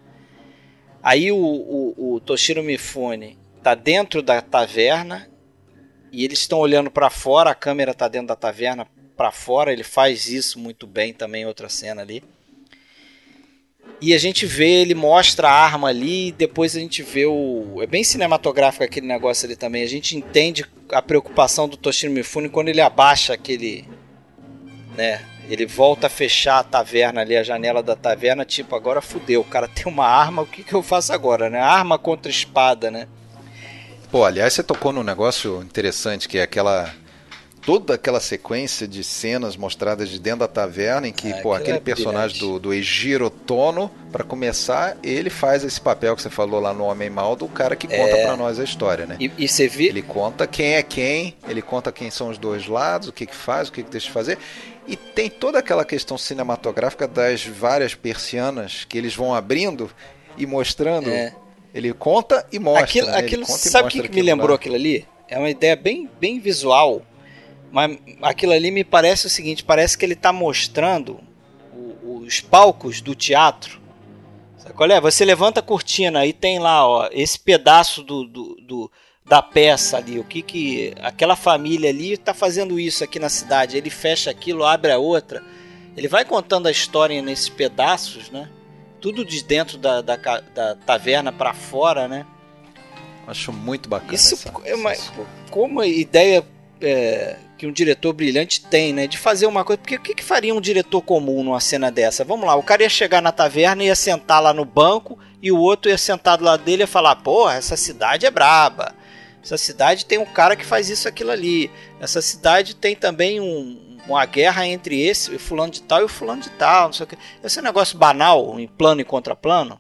Aí o, o, o Toshiro Mifune tá dentro da taverna e eles estão olhando para fora, a câmera tá dentro da taverna para fora, ele faz isso muito bem também outra cena ali. E a gente vê, ele mostra a arma ali, depois a gente vê o. É bem cinematográfico aquele negócio ali também. A gente entende a preocupação do Toshiro Mifune quando ele abaixa aquele. Né? Ele volta a fechar a taverna ali, a janela da taverna, tipo, agora fudeu, o cara tem uma arma, o que, que eu faço agora, né? Arma contra espada, né? Pô, aliás, você tocou num negócio interessante, que é aquela toda aquela sequência de cenas mostradas de dentro da taverna em que, ah, pô, aquele é personagem do, do Ejiro Tono, para começar, ele faz esse papel que você falou lá no Homem Mal do cara que conta é... para nós a história, né? E, e você vê... Ele conta quem é quem, ele conta quem são os dois lados, o que que faz, o que que deixa de fazer. E tem toda aquela questão cinematográfica das várias persianas que eles vão abrindo e mostrando. É. Ele conta e mostra. Aquilo, né? aquilo sabe o que, que me lembrou lá. aquilo ali? É uma ideia bem, bem visual mas aquilo ali me parece o seguinte: parece que ele está mostrando os palcos do teatro. Sabe qual é? Você levanta a cortina e tem lá ó, esse pedaço do, do, do da peça ali, o que que aquela família ali está fazendo isso aqui na cidade. Ele fecha aquilo, abre a outra. Ele vai contando a história nesses pedaços, né? Tudo de dentro da, da, da taverna para fora, né? Acho muito bacana. Isso essa, é uma, como ideia é, que um diretor brilhante tem, né? De fazer uma coisa. Porque o que, que, faria um diretor comum numa cena dessa? Vamos lá, o cara ia chegar na taverna, ia sentar lá no banco e o outro ia sentar do lado dele e falar: Porra, essa cidade é braba. Essa cidade tem um cara que faz isso, aquilo ali. Essa cidade tem também um, uma guerra entre esse, o fulano de tal e o fulano de tal. Não sei o que. Esse é um negócio banal, em plano e contraplano,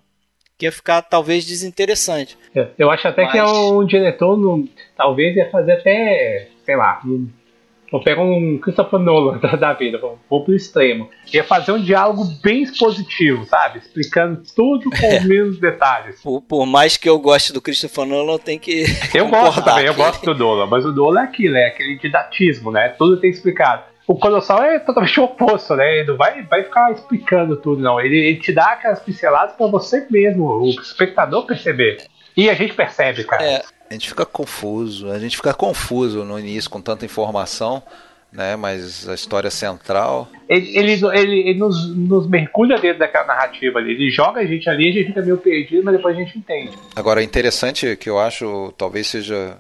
que ia ficar talvez desinteressante. Eu acho até Mas... que é um diretor, no, talvez ia fazer até, sei lá, Vou pegar um Christopher Nolan da, da vida, vou, vou pro extremo. Ia fazer um diálogo bem expositivo, sabe? Explicando tudo com os mesmos detalhes. Por, por, mais que eu goste do Christopher Nolan, eu tenho que. Eu gosto também, eu gosto do Nolan, mas o Nolan é aquilo, é aquele didatismo, né? Tudo tem explicado. O Colossal é totalmente o oposto, né? Ele não vai, vai ficar explicando tudo, não. Ele, ele te dá aquelas pinceladas para você mesmo, o espectador perceber. E a gente percebe, cara. É a gente fica confuso, a gente fica confuso no início com tanta informação, né? Mas a história central. Ele, ele, ele, ele nos, nos, mergulha dentro daquela narrativa ali. Ele joga a gente ali, a gente fica meio perdido, mas depois a gente entende. Agora, interessante que eu acho, talvez seja.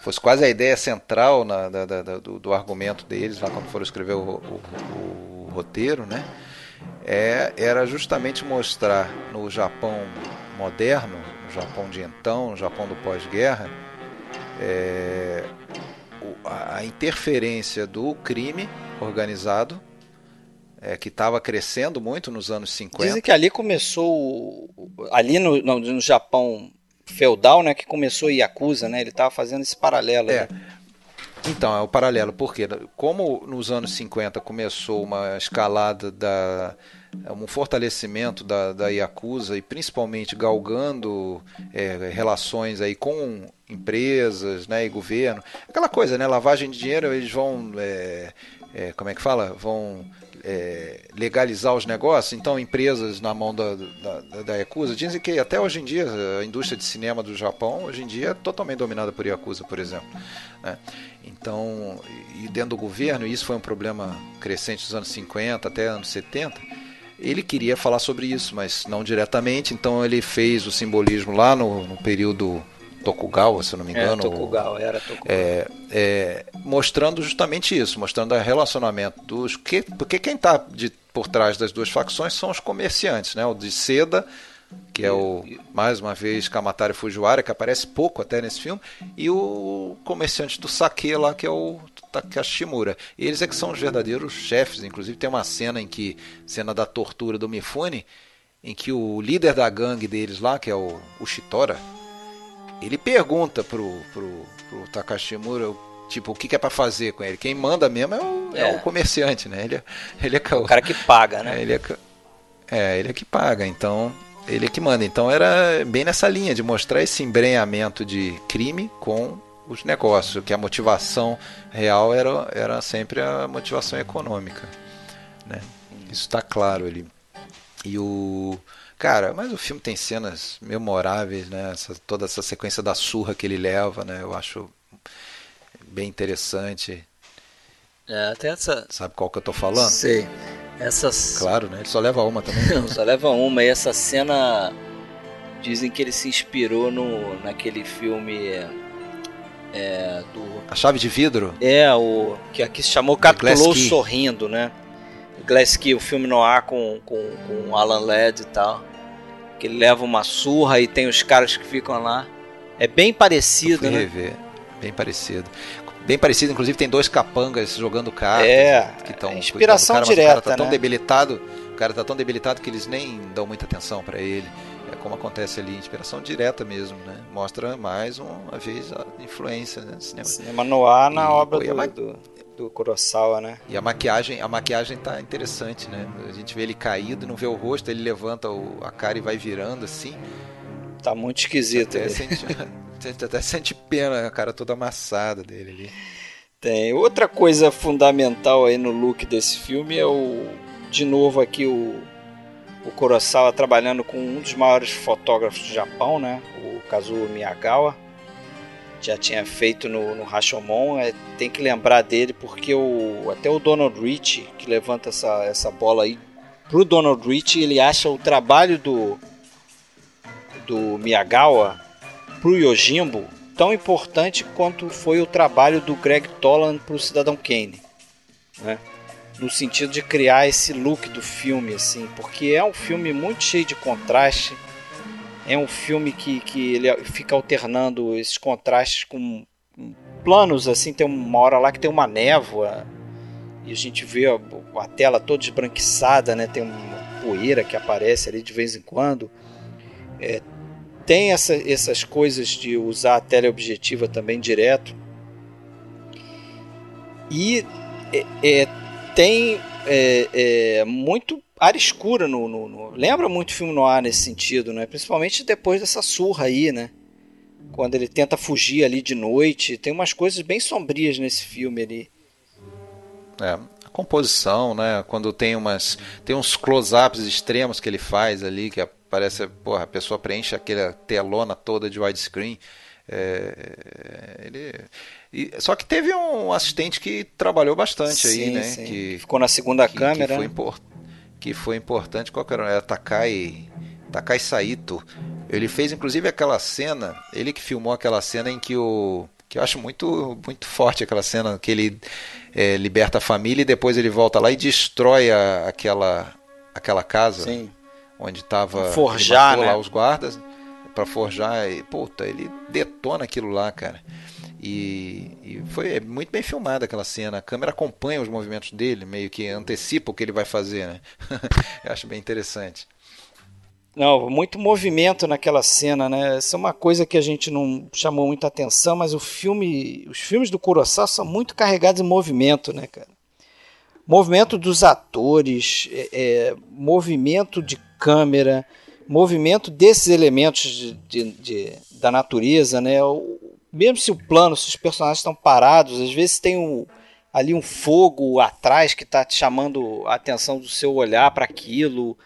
Fosse quase a ideia central na, da, da, do, do, argumento deles, lá quando foram escrever o, o, o, o roteiro, né? É, era justamente mostrar no Japão moderno Japão de então, Japão do pós-guerra, é, a interferência do crime organizado, é, que estava crescendo muito nos anos 50. Dizem que ali começou, ali no, no, no Japão feudal, né, que começou Yakuza, né, ele estava fazendo esse paralelo. É. Então, é o paralelo, porque como nos anos 50 começou uma escalada da um fortalecimento da, da Yakuza e principalmente galgando é, relações aí com empresas né, e governo, aquela coisa, né? Lavagem de dinheiro, eles vão é, é, como é que fala? Vão é, legalizar os negócios, então empresas na mão da, da, da Yakuza dizem que até hoje em dia a indústria de cinema do Japão hoje em dia é totalmente dominada por Yakuza, por exemplo. Né? Então, e dentro do governo, isso foi um problema crescente dos anos 50 até anos 70, ele queria falar sobre isso, mas não diretamente, então ele fez o simbolismo lá no, no período Tokugawa, se não me é, engano. É, Tokugawa, era Tokugawa. É, é, mostrando justamente isso, mostrando o relacionamento dos. Que, porque quem está por trás das duas facções são os comerciantes, né? O de seda, que é o, mais uma vez, Kamatari Fujiwara, que aparece pouco até nesse filme, e o comerciante do sake lá, que é o Takashimura. Eles é que são os verdadeiros chefes, inclusive tem uma cena em que, cena da tortura do Mifune, em que o líder da gangue deles lá, que é o, o Shitora, ele pergunta pro, pro, pro Takashimura tipo, o que, que é para fazer com ele. Quem manda mesmo é o, é. é o comerciante, né? Ele é, ele é o cara que paga, né? É, ele é, é, ele é que paga, então ele é que manda. Então era bem nessa linha de mostrar esse embrenhamento de crime com os negócios, que a motivação real era, era sempre a motivação econômica, né? Isso está claro ali. E o Cara, mas o filme tem cenas memoráveis, né? Essa, toda essa sequência da surra que ele leva, né? Eu acho bem interessante. É, até essa. Sabe qual que eu tô falando? Sei. Essas. Claro, né? Ele só leva uma também. Não, só leva uma. E essa cena. Dizem que ele se inspirou no, naquele filme. É, do. A chave de vidro? É, o. Que aqui se chamou Capitulou Sorrindo, né? Glass Key, o filme no ar com, com, com Alan Ladd e tal que ele leva uma surra e tem os caras que ficam lá. É bem parecido, né? Rever. Bem parecido. Bem parecido, inclusive tem dois capangas jogando cartas. É, que estão inspiração cara, direta, o cara tá tão né? debilitado, o cara tá tão debilitado que eles nem dão muita atenção para ele. É como acontece ali, inspiração direta mesmo, né? Mostra mais uma vez a influência, né? Cinema, Cinema no ar na e, obra do, do, do Kurosawa, né? E a maquiagem, a maquiagem tá interessante, né? A gente vê ele caído, não vê o rosto, ele levanta o, a cara e vai virando assim. Tá muito esquisito. Até sente, até sente pena, a cara toda amassada dele ali. Tem. Outra coisa fundamental aí no look desse filme é o. De novo aqui o. O Kurosawa trabalhando com um dos maiores fotógrafos do Japão, né? O Kazuo Miyagawa já tinha feito no, no Rashomon, é, tem que lembrar dele porque o, até o Donald Rich, que levanta essa, essa bola aí, pro Donald Rich, ele acha o trabalho do, do Miyagawa pro Yojimbo tão importante quanto foi o trabalho do Greg Toland pro Cidadão Kane, né? No sentido de criar esse look do filme, assim, porque é um filme muito cheio de contraste, é um filme que, que ele fica alternando esses contrastes com planos, assim, tem uma hora lá que tem uma névoa e a gente vê a, a tela toda esbranquiçada, né? Tem uma poeira que aparece ali de vez em quando. É, tem essa, essas coisas de usar a teleobjetiva também direto. E é, é, tem é, é muito área escura no, no, no, Lembra muito filme no ar nesse sentido, né? Principalmente depois dessa surra aí, né? Quando ele tenta fugir ali de noite. Tem umas coisas bem sombrias nesse filme ali. É, a composição, né? Quando tem umas. Tem uns close-ups extremos que ele faz ali, que parece, porra, a pessoa preenche aquela telona toda de widescreen. É, ele, e, só que teve um assistente que trabalhou bastante sim, aí, né? Sim. Que ficou na segunda que, câmera. Que foi importante que foi importante. Qual que era? Era Takai, Takai Saito. Ele fez inclusive aquela cena, ele que filmou aquela cena em que o que eu acho muito muito forte aquela cena que ele é, liberta a família e depois ele volta lá e destrói a, aquela aquela casa Sim. onde estava forjar né? lá os guardas para forjar e puta ele detona aquilo lá cara e, e, foi muito bem filmada aquela cena. A câmera acompanha os movimentos dele, meio que antecipa o que ele vai fazer. Né? Eu acho bem interessante. Não, muito movimento naquela cena, né? Essa é uma coisa que a gente não chamou muita atenção, mas o filme, os filmes do Kurosawa são muito carregados em movimento, né, cara? Movimento dos atores, é, é, movimento de câmera, movimento desses elementos de, de, de, da natureza, né? O, mesmo se o plano, se os personagens estão parados, às vezes tem um, ali um fogo atrás que está te chamando a atenção do seu olhar para aquilo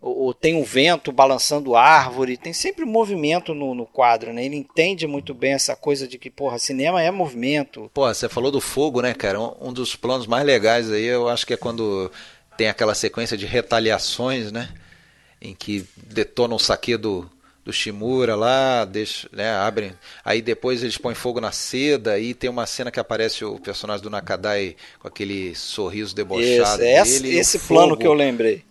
ou, ou, tem um vento balançando árvore, tem sempre movimento no, no, quadro, né? Ele entende muito bem essa coisa de que, porra, cinema é movimento. Pô, você falou do fogo, né, cara? Um, um dos planos mais legais aí, eu acho que é quando tem aquela sequência de retaliações, né? Em que detonam o saque do, do Shimura lá, deixa, né, abrem. Aí depois eles põem fogo na seda, aí tem uma cena que aparece o personagem do Nakadai com aquele sorriso debochado esse, dele. Esse, esse plano que eu lembrei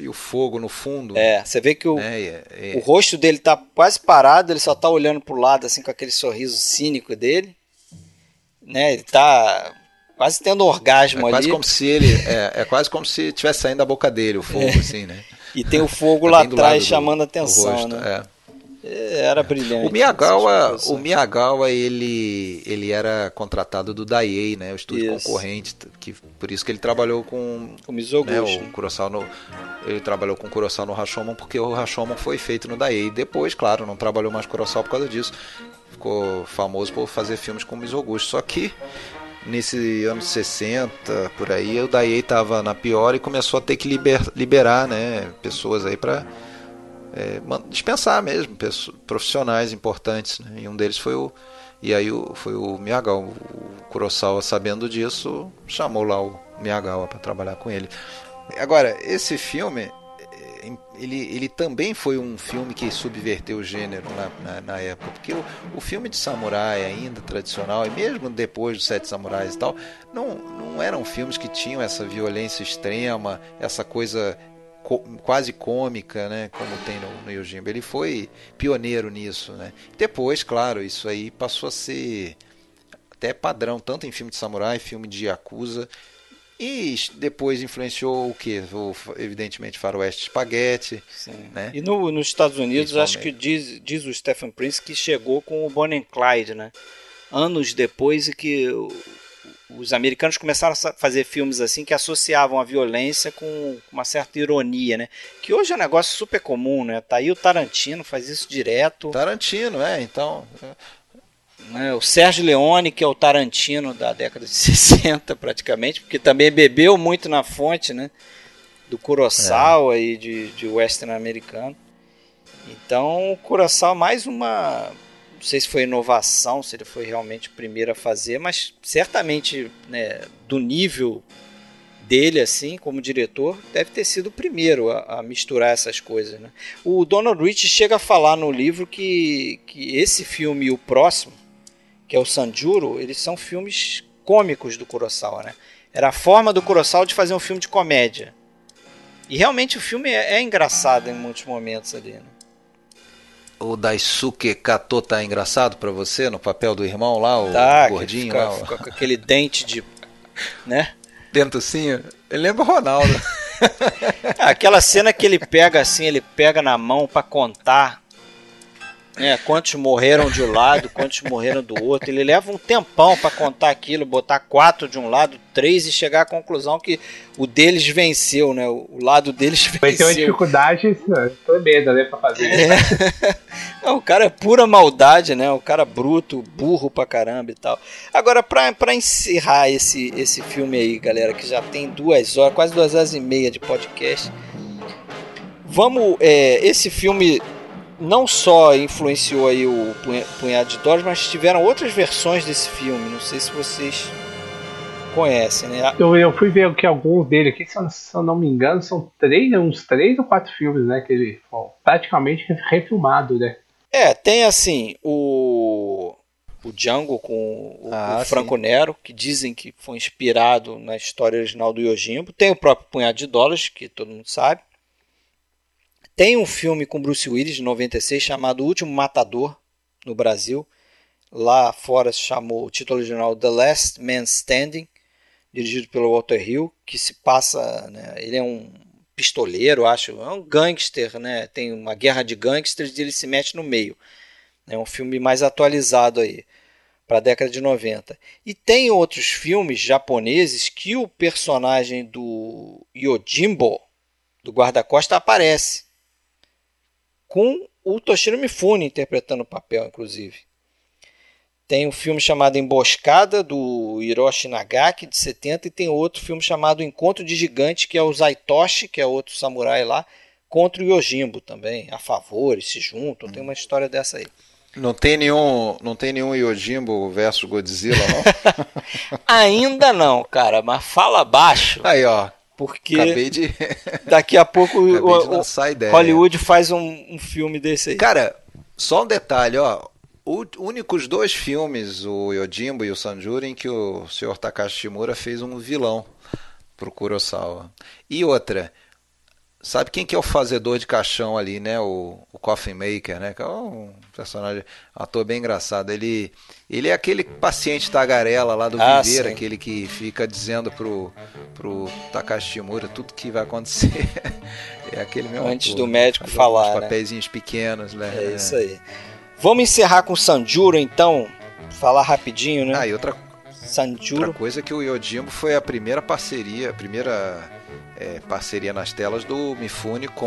e o fogo no fundo. É, você vê que o, é, é, é. o rosto dele tá quase parado, ele só tá olhando pro lado, assim, com aquele sorriso cínico dele. Né, ele tá quase tendo um orgasmo é ali. Quase como se ele, é, é quase como se tivesse saindo da boca dele o fogo, é. assim, né? E tem o fogo lá atrás chamando a atenção, né? É. Era brilhante. O Miyagawa, o Miyagawa ele, ele era contratado do Daiei, né, o estúdio isso. concorrente, que por isso que ele trabalhou com o Mizoguchi. Né, o Kurosawa no, ele trabalhou com o Kurosawa no Rashomon porque o Rashomon foi feito no Daiei. Depois, claro, não trabalhou mais com o Kurosawa por causa disso. Ficou famoso por fazer filmes com o Mizoguchi. Só que nesse anos 60 por aí, o Daiei estava na pior e começou a ter que liber, liberar, né, pessoas aí para é, dispensar mesmo pessoas, profissionais importantes. Né? E um deles foi o. E aí o, foi o Miyagawa. O Kurosawa, sabendo disso, chamou lá o Miyagawa para trabalhar com ele. Agora, esse filme. Ele, ele também foi um filme que subverteu o gênero na, na, na época, porque o, o filme de samurai ainda tradicional, e mesmo depois dos Sete Samurais e tal, não, não eram filmes que tinham essa violência extrema, essa coisa quase cômica, né, como tem no, no Yojimbo. Ele foi pioneiro nisso, né. Depois, claro, isso aí passou a ser até padrão, tanto em filme de samurai, filme de yakuza, e depois influenciou o que? Evidentemente, Faroeste Spaghetti. Sim. Né? E no, nos Estados Unidos, acho que diz, diz o Stephen Prince que chegou com o Bonnie and Clyde, né? Anos depois e que os americanos começaram a fazer filmes assim que associavam a violência com uma certa ironia, né? Que hoje é um negócio super comum, né? Tá aí o Tarantino, faz isso direto. Tarantino, é, então. É, o Sérgio Leone, que é o Tarantino da década de 60, praticamente, porque também bebeu muito na fonte, né? Do Kurosawa é. e de, de western americano. Então, o Kurosawa mais uma não sei se foi inovação, se ele foi realmente o primeiro a fazer, mas certamente né, do nível dele, assim, como diretor, deve ter sido o primeiro a, a, misturar essas coisas. Né? O Donald Rich chega a falar no livro que, que esse filme e o próximo, que é o Sanjuro, eles são filmes cômicos do Kurosawa. Né? Era a forma do Kurosawa de fazer um filme de comédia. E realmente o filme é, é engraçado em muitos momentos ali. Né? o Daisuke Kato tá engraçado para você no papel do irmão lá, o tá, gordinho fica, lá? Fica com aquele dente de. né? Dentocinho. Ele lembra o Ronaldo. Aquela cena que ele pega assim, ele pega na mão para contar é, quantos morreram de um lado, quantos morreram do outro. Ele leva um tempão para contar aquilo, botar quatro de um lado, três e chegar à conclusão que o deles venceu, né? O lado deles venceu. Vai ter uma dificuldade tremenda, né, pra fazer é. Não, o cara é pura maldade, né? O cara bruto, burro pra caramba e tal. Agora, pra, pra encerrar esse, esse filme aí, galera, que já tem duas horas, quase duas horas e meia de podcast. Vamos. É, esse filme não só influenciou aí o Punhado de Dólares, mas tiveram outras versões desse filme. Não sei se vocês conhecem, né? Eu, eu fui ver que alguns dele aqui, se eu, se eu, não me engano, são três, uns três ou quatro filmes, né? Que ele bom, praticamente refilmado, né? É, tem assim o o Django com o, ah, o Franco sim. Nero, que dizem que foi inspirado na história original do Yojimbo. Tem o próprio Punhado de Dólares, que todo mundo sabe. Tem um filme com Bruce Willis de 96 chamado O Último Matador no Brasil. Lá fora se chamou o título original The Last Man Standing, dirigido pelo Walter Hill, que se passa, né, ele é um pistoleiro, acho. É um gangster, né? Tem uma guerra de gangsters e ele se mete no meio. É um filme mais atualizado aí, para a década de 90. E tem outros filmes japoneses que o personagem do Yojimbo, do guarda-costa, aparece. Com o Toshiro Mifune interpretando o papel, inclusive. Tem um filme chamado Emboscada, do Hiroshi Nagaki, de 70, e tem outro filme chamado Encontro de Gigante, que é o Zaitoshi, que é outro samurai lá, contra o Yojimbo também, a favor, eles se juntam, tem uma história dessa aí. Não tem nenhum, não tem nenhum Yojimbo versus Godzilla, não? Ainda não, cara, mas fala baixo. Aí, ó. Porque Acabei de. daqui a pouco o. Hollywood faz um, um filme desse aí. Cara, só um detalhe, ó. O únicos dois filmes, o Yojimbo e o Sanjuro, em que o Sr. Takashi Shimura fez um vilão pro Kurosawa. E outra, sabe quem que é o fazedor de caixão ali, né? O, o Coffin Maker, né? Que é um personagem, um ator bem engraçado. Ele, ele é aquele paciente tagarela lá do Ah, Viveira, sim. aquele que fica dizendo pro, pro Takashi Shimura tudo que vai acontecer. é aquele mesmo Antes ator, do médico falar, alguns né? papeizinhos pequenos, né? É isso aí. Vamos encerrar com Sanjuro, então. Falar rapidinho, né? Ah, e outra, outra coisa que o Yojimbo foi a primeira parceria, a primeira é, parceria nas telas do Mifune com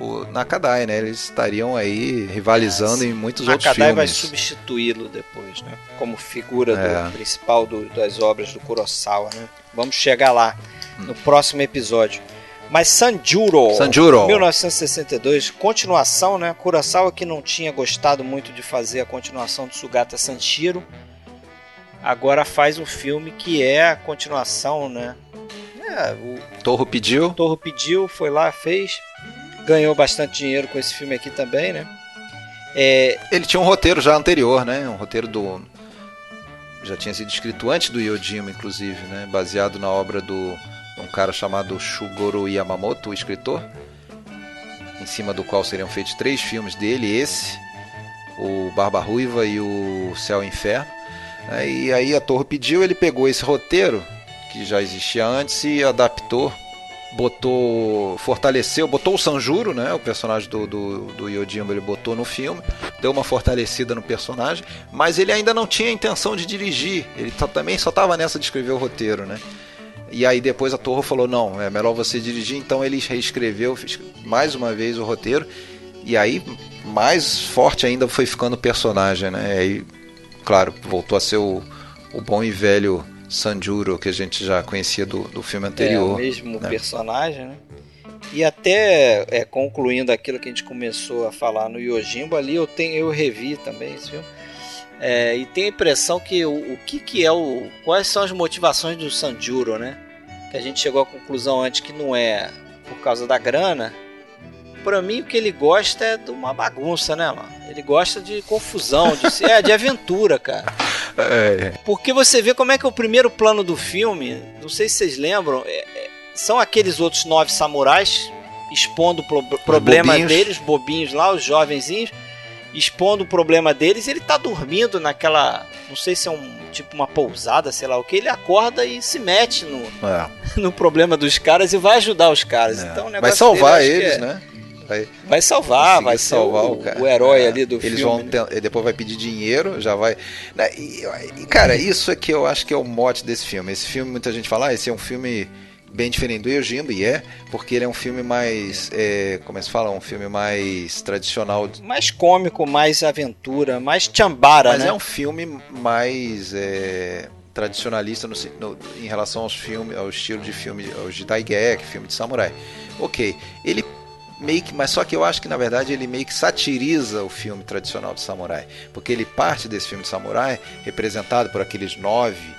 o, o Nakadai, né? Eles estariam aí rivalizando em muitos outros Nakadai vai filmes. substituí-lo depois, né? Como figura É. do principal do- das obras do Kurosawa, né? Vamos chegar lá no próximo episódio. Mas Sanjuro, Sanjuro. 1962, continuação, né? Kurosawa que não tinha gostado muito de fazer a continuação do Sugata Sanshiro, agora faz um filme que é a continuação, né? É, o Torro pediu. Torro pediu, foi lá, fez, ganhou bastante dinheiro com esse filme aqui também, né? É, Ele tinha um roteiro já anterior, né? Um roteiro do. Já tinha sido escrito antes do Yojimbo, inclusive, né? Baseado na obra do um cara chamado Shugoro Yamamoto, o escritor, em cima do qual seriam feitos três filmes dele, esse, o Barba Ruiva e o Céu e Inferno. E aí a Torre pediu, ele pegou esse roteiro, que já existia antes, e adaptou, botou, fortaleceu, botou o Sanjuro, né, o personagem do, do, do Yojimbo, ele botou no filme, deu uma fortalecida no personagem, mas ele ainda não tinha intenção de dirigir, ele só- também só estava nessa de escrever o roteiro, né. E aí depois a Torre falou, não, é melhor você dirigir, então ele reescreveu mais uma vez o roteiro, e aí mais forte ainda foi ficando o personagem, né, e aí, claro, voltou a ser o, o bom e velho Sanjuro, que a gente já conhecia do, do filme é o anterior. mesmo né? personagem, né? E até é, concluindo aquilo que a gente começou a falar no Yojimbo, ali eu tenho eu revi também esse filme. É, e tenho a impressão que o, o que, que é o. Quais são as motivações do Sanjuro, né? Que a gente chegou à conclusão antes que não é por causa da grana. Pra mim, o que ele gosta é de uma bagunça, né, mano? Ele gosta de confusão, de, é, de aventura, cara. É, Porque você vê como é que é o primeiro plano do filme, não sei se vocês lembram, é- é- são aqueles outros nove samurais expondo o pro- problema bobinhos. deles, bobinhos lá, os jovenzinhos, expondo o problema deles, ele tá dormindo naquela, não sei se é um tipo uma pousada, sei lá o que, ele acorda e se mete no, é. no problema dos caras e vai ajudar os caras. É. Então, vai salvar eles, é- né? Vai Vai salvar, vai salvar o, cara. o herói É, ali do Eles filme. vão né? depois vai pedir dinheiro, já vai. né, E, cara, isso é que eu acho que é o mote desse filme. Esse filme, muita gente fala, ah, esse é um filme bem diferente do Yojimbo, e é, porque ele é um filme mais. é, como é que se fala? Um filme mais tradicional. Mais cômico, mais aventura, mais chambara, Mas né? é um filme mais. é, tradicionalista no, no- em relação aos filmes, ao estilo de filme, aos de Daigeki, filme de samurai. Ok, ele meio que, mas só que eu acho que na verdade ele meio que satiriza o filme tradicional de samurai, porque ele parte desse filme de samurai representado por aqueles nove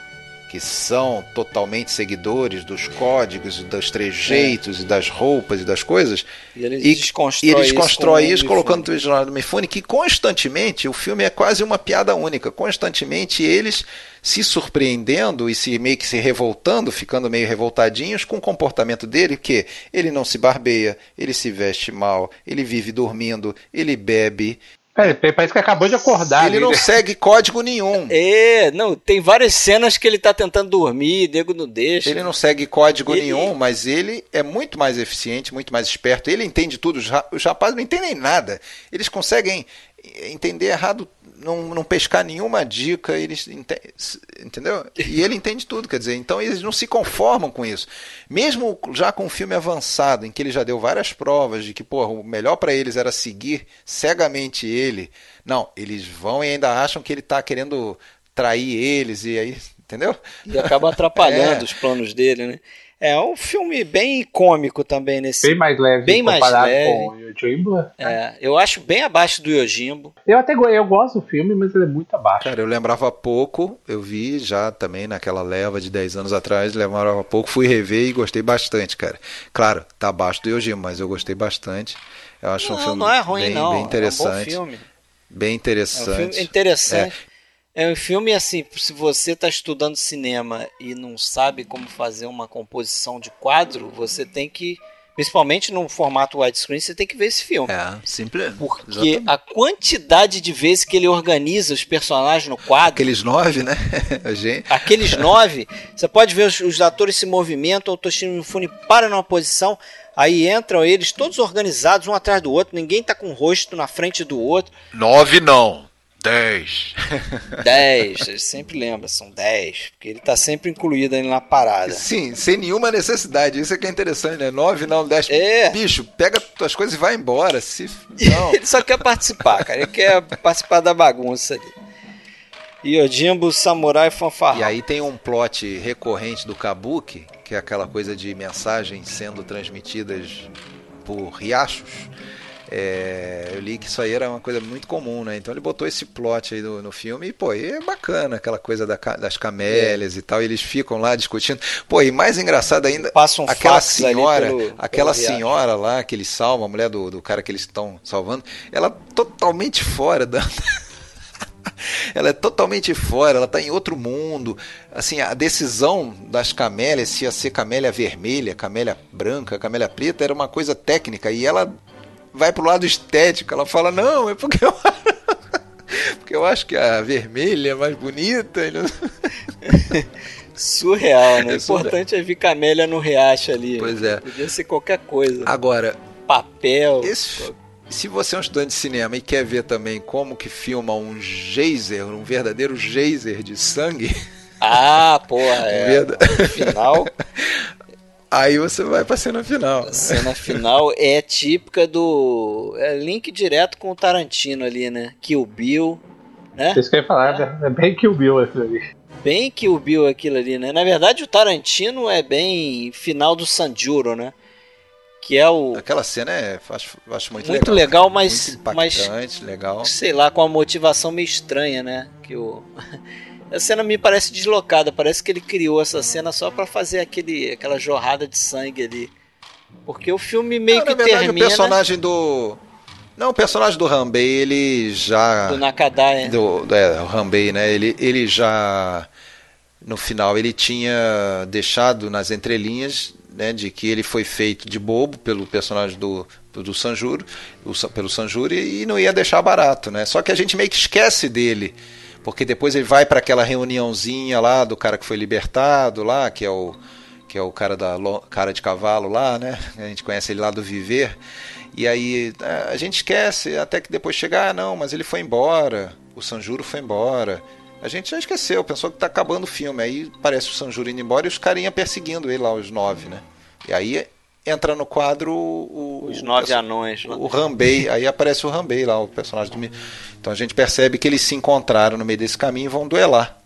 que são totalmente seguidores dos códigos, dos trejeitos e das roupas e das coisas, E ele e, desconstrói e ele isso o isso, Mifune. colocando o trilha do Mifune, que constantemente, o filme é quase uma piada única, constantemente eles se surpreendendo e se meio que se revoltando, ficando meio revoltadinhos com o comportamento dele, que ele não se barbeia, ele se veste mal, ele vive dormindo, ele bebe. É, parece que acabou de acordar. Ele não segue código nenhum. É, não, tem várias cenas que ele tá tentando dormir, nego não deixa. Ele não segue código ele... nenhum, mas ele é muito mais eficiente, muito mais esperto. Ele entende tudo. Os rapazes não entendem nada. Eles conseguem entender errado não, não pescar nenhuma dica, eles entendeu? E ele entende tudo, quer dizer, então eles não se conformam com isso. Mesmo já com um filme avançado, em que ele já deu várias provas de que, porra, o melhor para eles era seguir cegamente ele. Não, eles vão e ainda acham que ele está querendo trair eles e aí, entendeu? E acaba atrapalhando é. os planos dele, né? É um filme bem cômico também nesse. Bem mais leve. Bem mais leve. com o Yojimbo. É, eu acho bem abaixo do Yojimbo. Eu até eu gosto do filme, mas ele é muito abaixo. Cara, eu lembrava pouco, eu vi já também naquela leva de 10 anos atrás, lembrava pouco, fui rever e gostei bastante, cara. Claro, tá abaixo do Yojimbo, mas eu gostei bastante. Eu acho não, um filme não é ruim, bem, não. bem interessante. É um bom filme. Bem interessante. É um filme interessante. É. É um filme assim, se você está estudando cinema e não sabe como fazer uma composição de quadro, você tem que, principalmente no formato widescreen, você tem que ver esse filme. É, simples. Porque Exatamente. a quantidade de vezes que ele organiza os personagens no quadro. Aqueles nove, né? aqueles nove, você pode ver os, os atores se movimentam, o Toshiro Mifune para numa posição, Aí entram eles todos organizados, um atrás do outro, ninguém tá com o rosto na frente do outro. Nove não. 10. 10, ele sempre lembra, são 10, porque ele tá sempre incluído ali na parada. Sim, sem nenhuma necessidade, isso é que é interessante, né? 9 não, 10. É. Bicho, pega tuas coisas e vai embora. Se... Não. ele só quer participar, cara, ele quer participar da bagunça ali. Yojimbo, Samurai Fanfarrão. E aí tem um plot recorrente do Kabuki, que é aquela coisa de mensagens sendo transmitidas por riachos é, eu li que isso aí era uma coisa muito comum, né? Então ele botou esse plot aí no, no filme e, pô, e é bacana aquela coisa da, das camélias é. e tal. E eles ficam lá discutindo. Pô, e mais engraçado ainda, Passa um aquela senhora, pelo, aquela pelo senhora lá que eles salvam, a mulher do, do cara que eles estão salvando, ela totalmente fora da. ela é totalmente fora, ela está em outro mundo. Assim, a decisão das camélias, se ia ser camélia vermelha, camélia branca, camélia preta, era uma coisa técnica e ela vai pro lado estético. Ela fala, não, é porque eu, porque eu acho que a vermelha é mais bonita. Surreal, né? O é importante é vir camélia no riacho ali. Pois é. Podia ser qualquer coisa. Agora, papel. Esse, se você é um estudante de cinema e quer ver também como que filma um geyser, um verdadeiro geyser de sangue. Ah, porra, é. No final. Aí você vai pra cena final. A cena final é típica do. É link direto com o Tarantino ali, né? Kill Bill. Né? Isso que eu ia falar, é, é bem Kill Bill aquilo ali. Bem Kill Bill aquilo ali, né? Na verdade, o Tarantino é bem final do Sanjuro, né? Que é o. Aquela cena é. Acho, acho muito, muito legal. legal mas. Muito impactante, mas, legal. Sei lá, com a motivação meio estranha, né? Que o. A cena me parece deslocada, parece que ele criou essa cena só para fazer aquele, aquela jorrada de sangue ali. Porque o filme meio Não, que na verdade, termina... o personagem do... Não, o personagem do Rambei, ele já... Do Nakadai. Do, é, o Rambei, né? Ele, ele já... No final, ele tinha deixado nas entrelinhas né, de que ele foi feito de bobo pelo personagem do, do, Sanjuro, pelo Sanjuri, e não ia deixar barato, né? Só que a gente meio que esquece dele porque depois ele vai para aquela reuniãozinha lá do cara que foi libertado lá, que é o que é o cara da cara de cavalo lá, né? A gente conhece ele lá do Viver. E aí é, a gente esquece até que depois chegar, ah, não, mas ele foi embora, o Sanjuro foi embora. A gente já esqueceu, pensou que tá acabando o filme. Aí parece o Sanjuro indo embora e os carinha perseguindo ele lá, os nove, né? E aí entra no quadro o, os nove o, anões. O, o Rambei, aí aparece o Rambei lá, o personagem do. Então a gente percebe que eles se encontraram no meio desse caminho e vão duelar.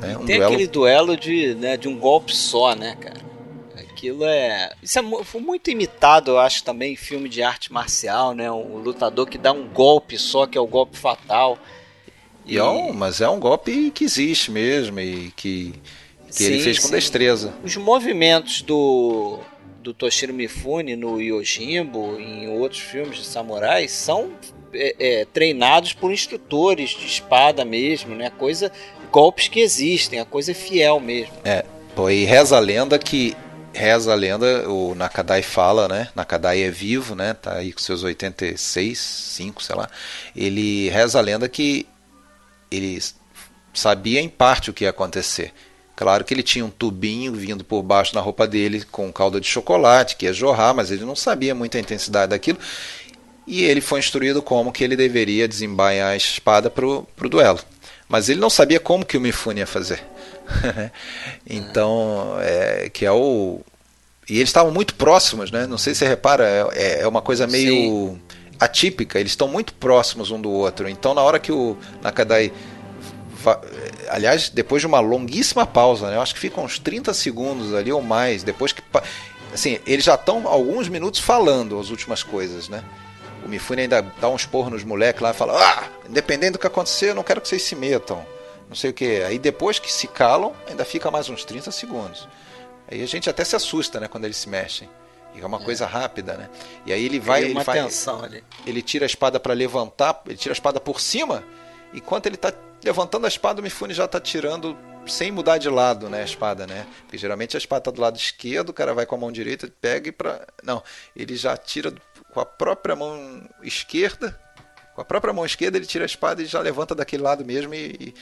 Né? Um Tem duelo... aquele duelo de, né, de um golpe só, né, cara? Aquilo é. Isso é, foi muito imitado, eu acho, também em filme de arte marcial, né? Um lutador que dá um golpe só, que é o golpe fatal. E... É um, mas é um golpe que existe mesmo e que, que sim, ele fez com sim. destreza. Os movimentos do, do Toshiro Mifune no Yojimbo, em outros filmes de samurais, são é, é, treinados por instrutores de espada mesmo, né? Coisa, golpes que existem, a coisa é fiel mesmo. É, e reza a lenda que reza a lenda, o Nakadai fala, né? Nakadai é vivo, né? Tá aí com seus 86, 5, sei lá. Ele reza a lenda que ele sabia em parte o que ia acontecer. Claro que ele tinha um tubinho vindo por baixo na roupa dele com calda de chocolate, que ia jorrar, mas ele não sabia muito a intensidade daquilo. E ele foi instruído como que ele deveria desembainhar a espada para o duelo. Mas ele não sabia como que o Mifune ia fazer. então, é, que é o. E eles estavam muito próximos, né? Não sei se você repara, é, é uma coisa meio Sim. atípica. Eles estão muito próximos um do outro. Então, na hora que o Nakadai aliás, depois de uma longuíssima pausa, né? Eu acho que ficam uns 30 segundos ali ou mais, depois que assim, eles já estão alguns minutos falando as últimas coisas, né? O Mifune ainda dá um esporro nos moleques lá e fala: "Ah, independente do que acontecer, eu não quero que vocês se metam". Não sei o que. Aí depois que se calam, ainda fica mais uns 30 segundos. Aí a gente até se assusta, né, quando eles se mexem. E é uma é. coisa rápida, né? E aí ele vai, ele, vai, ele tira a espada para levantar, ele tira a espada por cima, e quando ele está levantando a espada, o Mifune já está tirando sem mudar de lado, né, a espada, né? Porque geralmente a espada está do lado esquerdo, o cara vai com a mão direita, pega e para não, ele já tira com a própria mão esquerda, com a própria mão esquerda ele tira a espada e já levanta daquele lado mesmo e,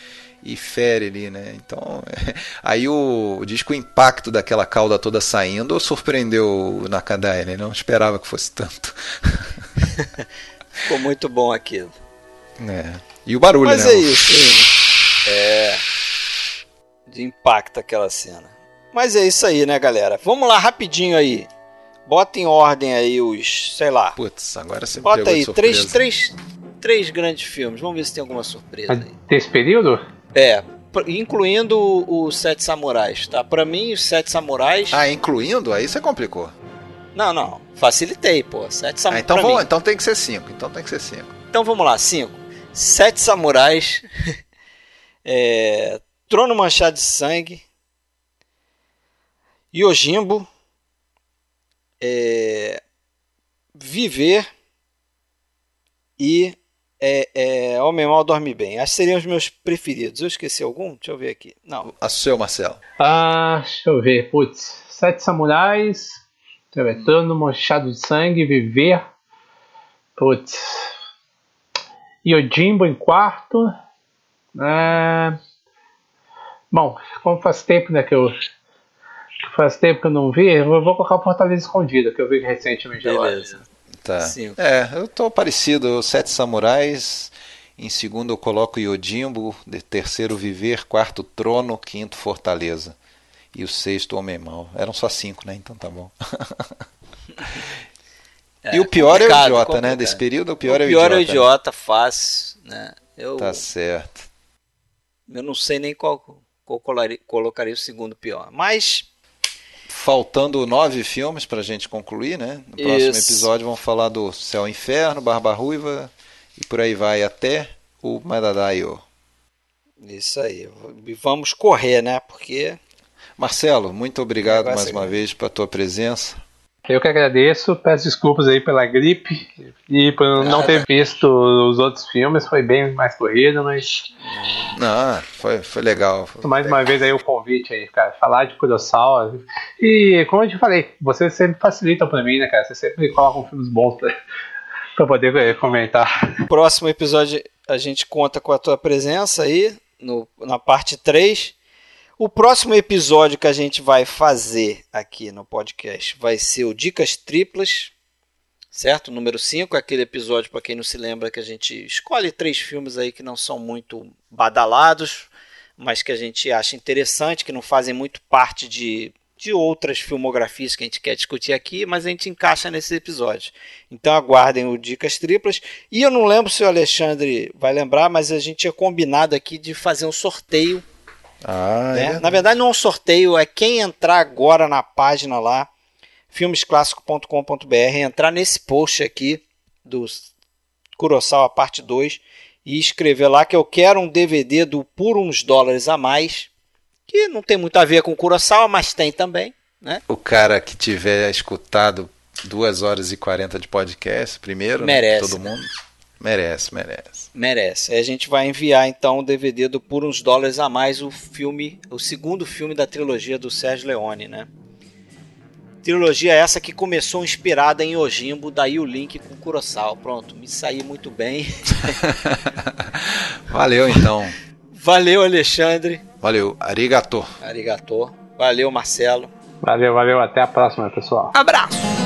e, e fere ali, né? Então, aí o, diz que o impacto daquela cauda toda saindo surpreendeu o Nakadai, ele não esperava que fosse tanto. Ficou muito bom aquilo. É. E o barulho, Mas né? é isso. É. De impacto aquela cena. Mas é isso aí, né, galera? Vamos lá, rapidinho aí. Bota em ordem aí os, sei lá. Putz, agora você Bota aí, três, três, três grandes filmes. Vamos ver se tem alguma surpresa aí. Desse período? É, incluindo os Sete Samurais, tá? Pra mim, os Sete Samurais. Ah, incluindo? Aí você complicou. Não, não. Facilitei, pô. Sete Samurais. Ah, então, vamos, então tem que ser cinco. Então tem que ser cinco. Então vamos lá, cinco. Sete Samurais, é, Trono Manchado de Sangue, Yojimbo, é, Viver e é, é, Homem Mal Dorme Bem. Acho que seriam os meus preferidos. Eu esqueci algum? Deixa eu ver aqui. Não. A seu, Marcelo. Ah, deixa eu ver. Putz, Sete Samurais, Trono Manchado de Sangue, Viver. Putz, Yojimbo em quarto. É... Bom, como faz tempo né, que eu. Faz tempo que eu não vi, eu vou colocar o Fortaleza Escondida, que eu vi recentemente Beleza. agora. Tá. É, eu tô parecido. Sete Samurais. Em segundo eu coloco Yojimbo. Terceiro Viver. Quarto Trono. Quinto Fortaleza. E o sexto Homem Mal. Eram só cinco, né? Então tá bom. É, e o pior é o idiota, né? né? Desse período, o pior o é o pior idiota. é o idiota, fácil, né? Eu, tá certo. Eu não sei nem qual, qual colocaria, colocaria o segundo pior. Mas. Faltando nove filmes pra gente concluir, né? No próximo Isso. episódio vamos falar do Céu e Inferno, Barba Ruiva e por aí vai até o Madadaio. Isso aí. Vamos correr, né? Porque. Marcelo, muito obrigado mais uma vez pela tua presença. Eu que agradeço, peço desculpas aí pela gripe e por não ter visto os outros filmes, foi bem mais corrido, mas. Não, foi, foi legal. Foi mais legal. uma vez aí o convite aí, cara, falar de Kurosawa. E como eu te falei, vocês sempre facilitam pra mim, né, cara? Você sempre colocam filmes bons pra, pra poder eh, comentar. Próximo episódio a gente conta com a tua presença aí, no, na parte 3. O próximo episódio que a gente vai fazer aqui no podcast vai ser o Dicas Triplas, certo? Número 5, aquele episódio, para quem não se lembra, que a gente escolhe três filmes aí que não são muito badalados, mas que a gente acha interessante, que não fazem muito parte de, de outras filmografias que a gente quer discutir aqui, mas a gente encaixa nesses episódios. Então aguardem o Dicas Triplas. E eu não lembro se o Alexandre vai lembrar, mas a gente tinha combinado aqui de fazer um sorteio ah, né? é. Na verdade, não é um sorteio, é quem entrar agora na página lá, filmesclássico.com.br, entrar nesse post aqui do Kurosawa parte 2 e escrever lá que eu quero um DVD do Por uns dólares a mais, que não tem muito a ver com Kurosawa, mas tem também. Né? O cara que tiver escutado 2 horas e 40 de podcast primeiro, né? Merece, né? todo mundo. Merece, merece. Merece. Aí a gente vai enviar então o DVD do Por uns dólares a mais o filme, o segundo filme da trilogia do Sérgio Leone, né? Trilogia essa que começou inspirada em Ojimbo, daí o link com Kurosawa. Pronto, me saí muito bem. Valeu então. Valeu, Alexandre. Valeu, arigato. Arigato. Valeu, Marcelo. Valeu, valeu. Até a próxima, pessoal. Abraço.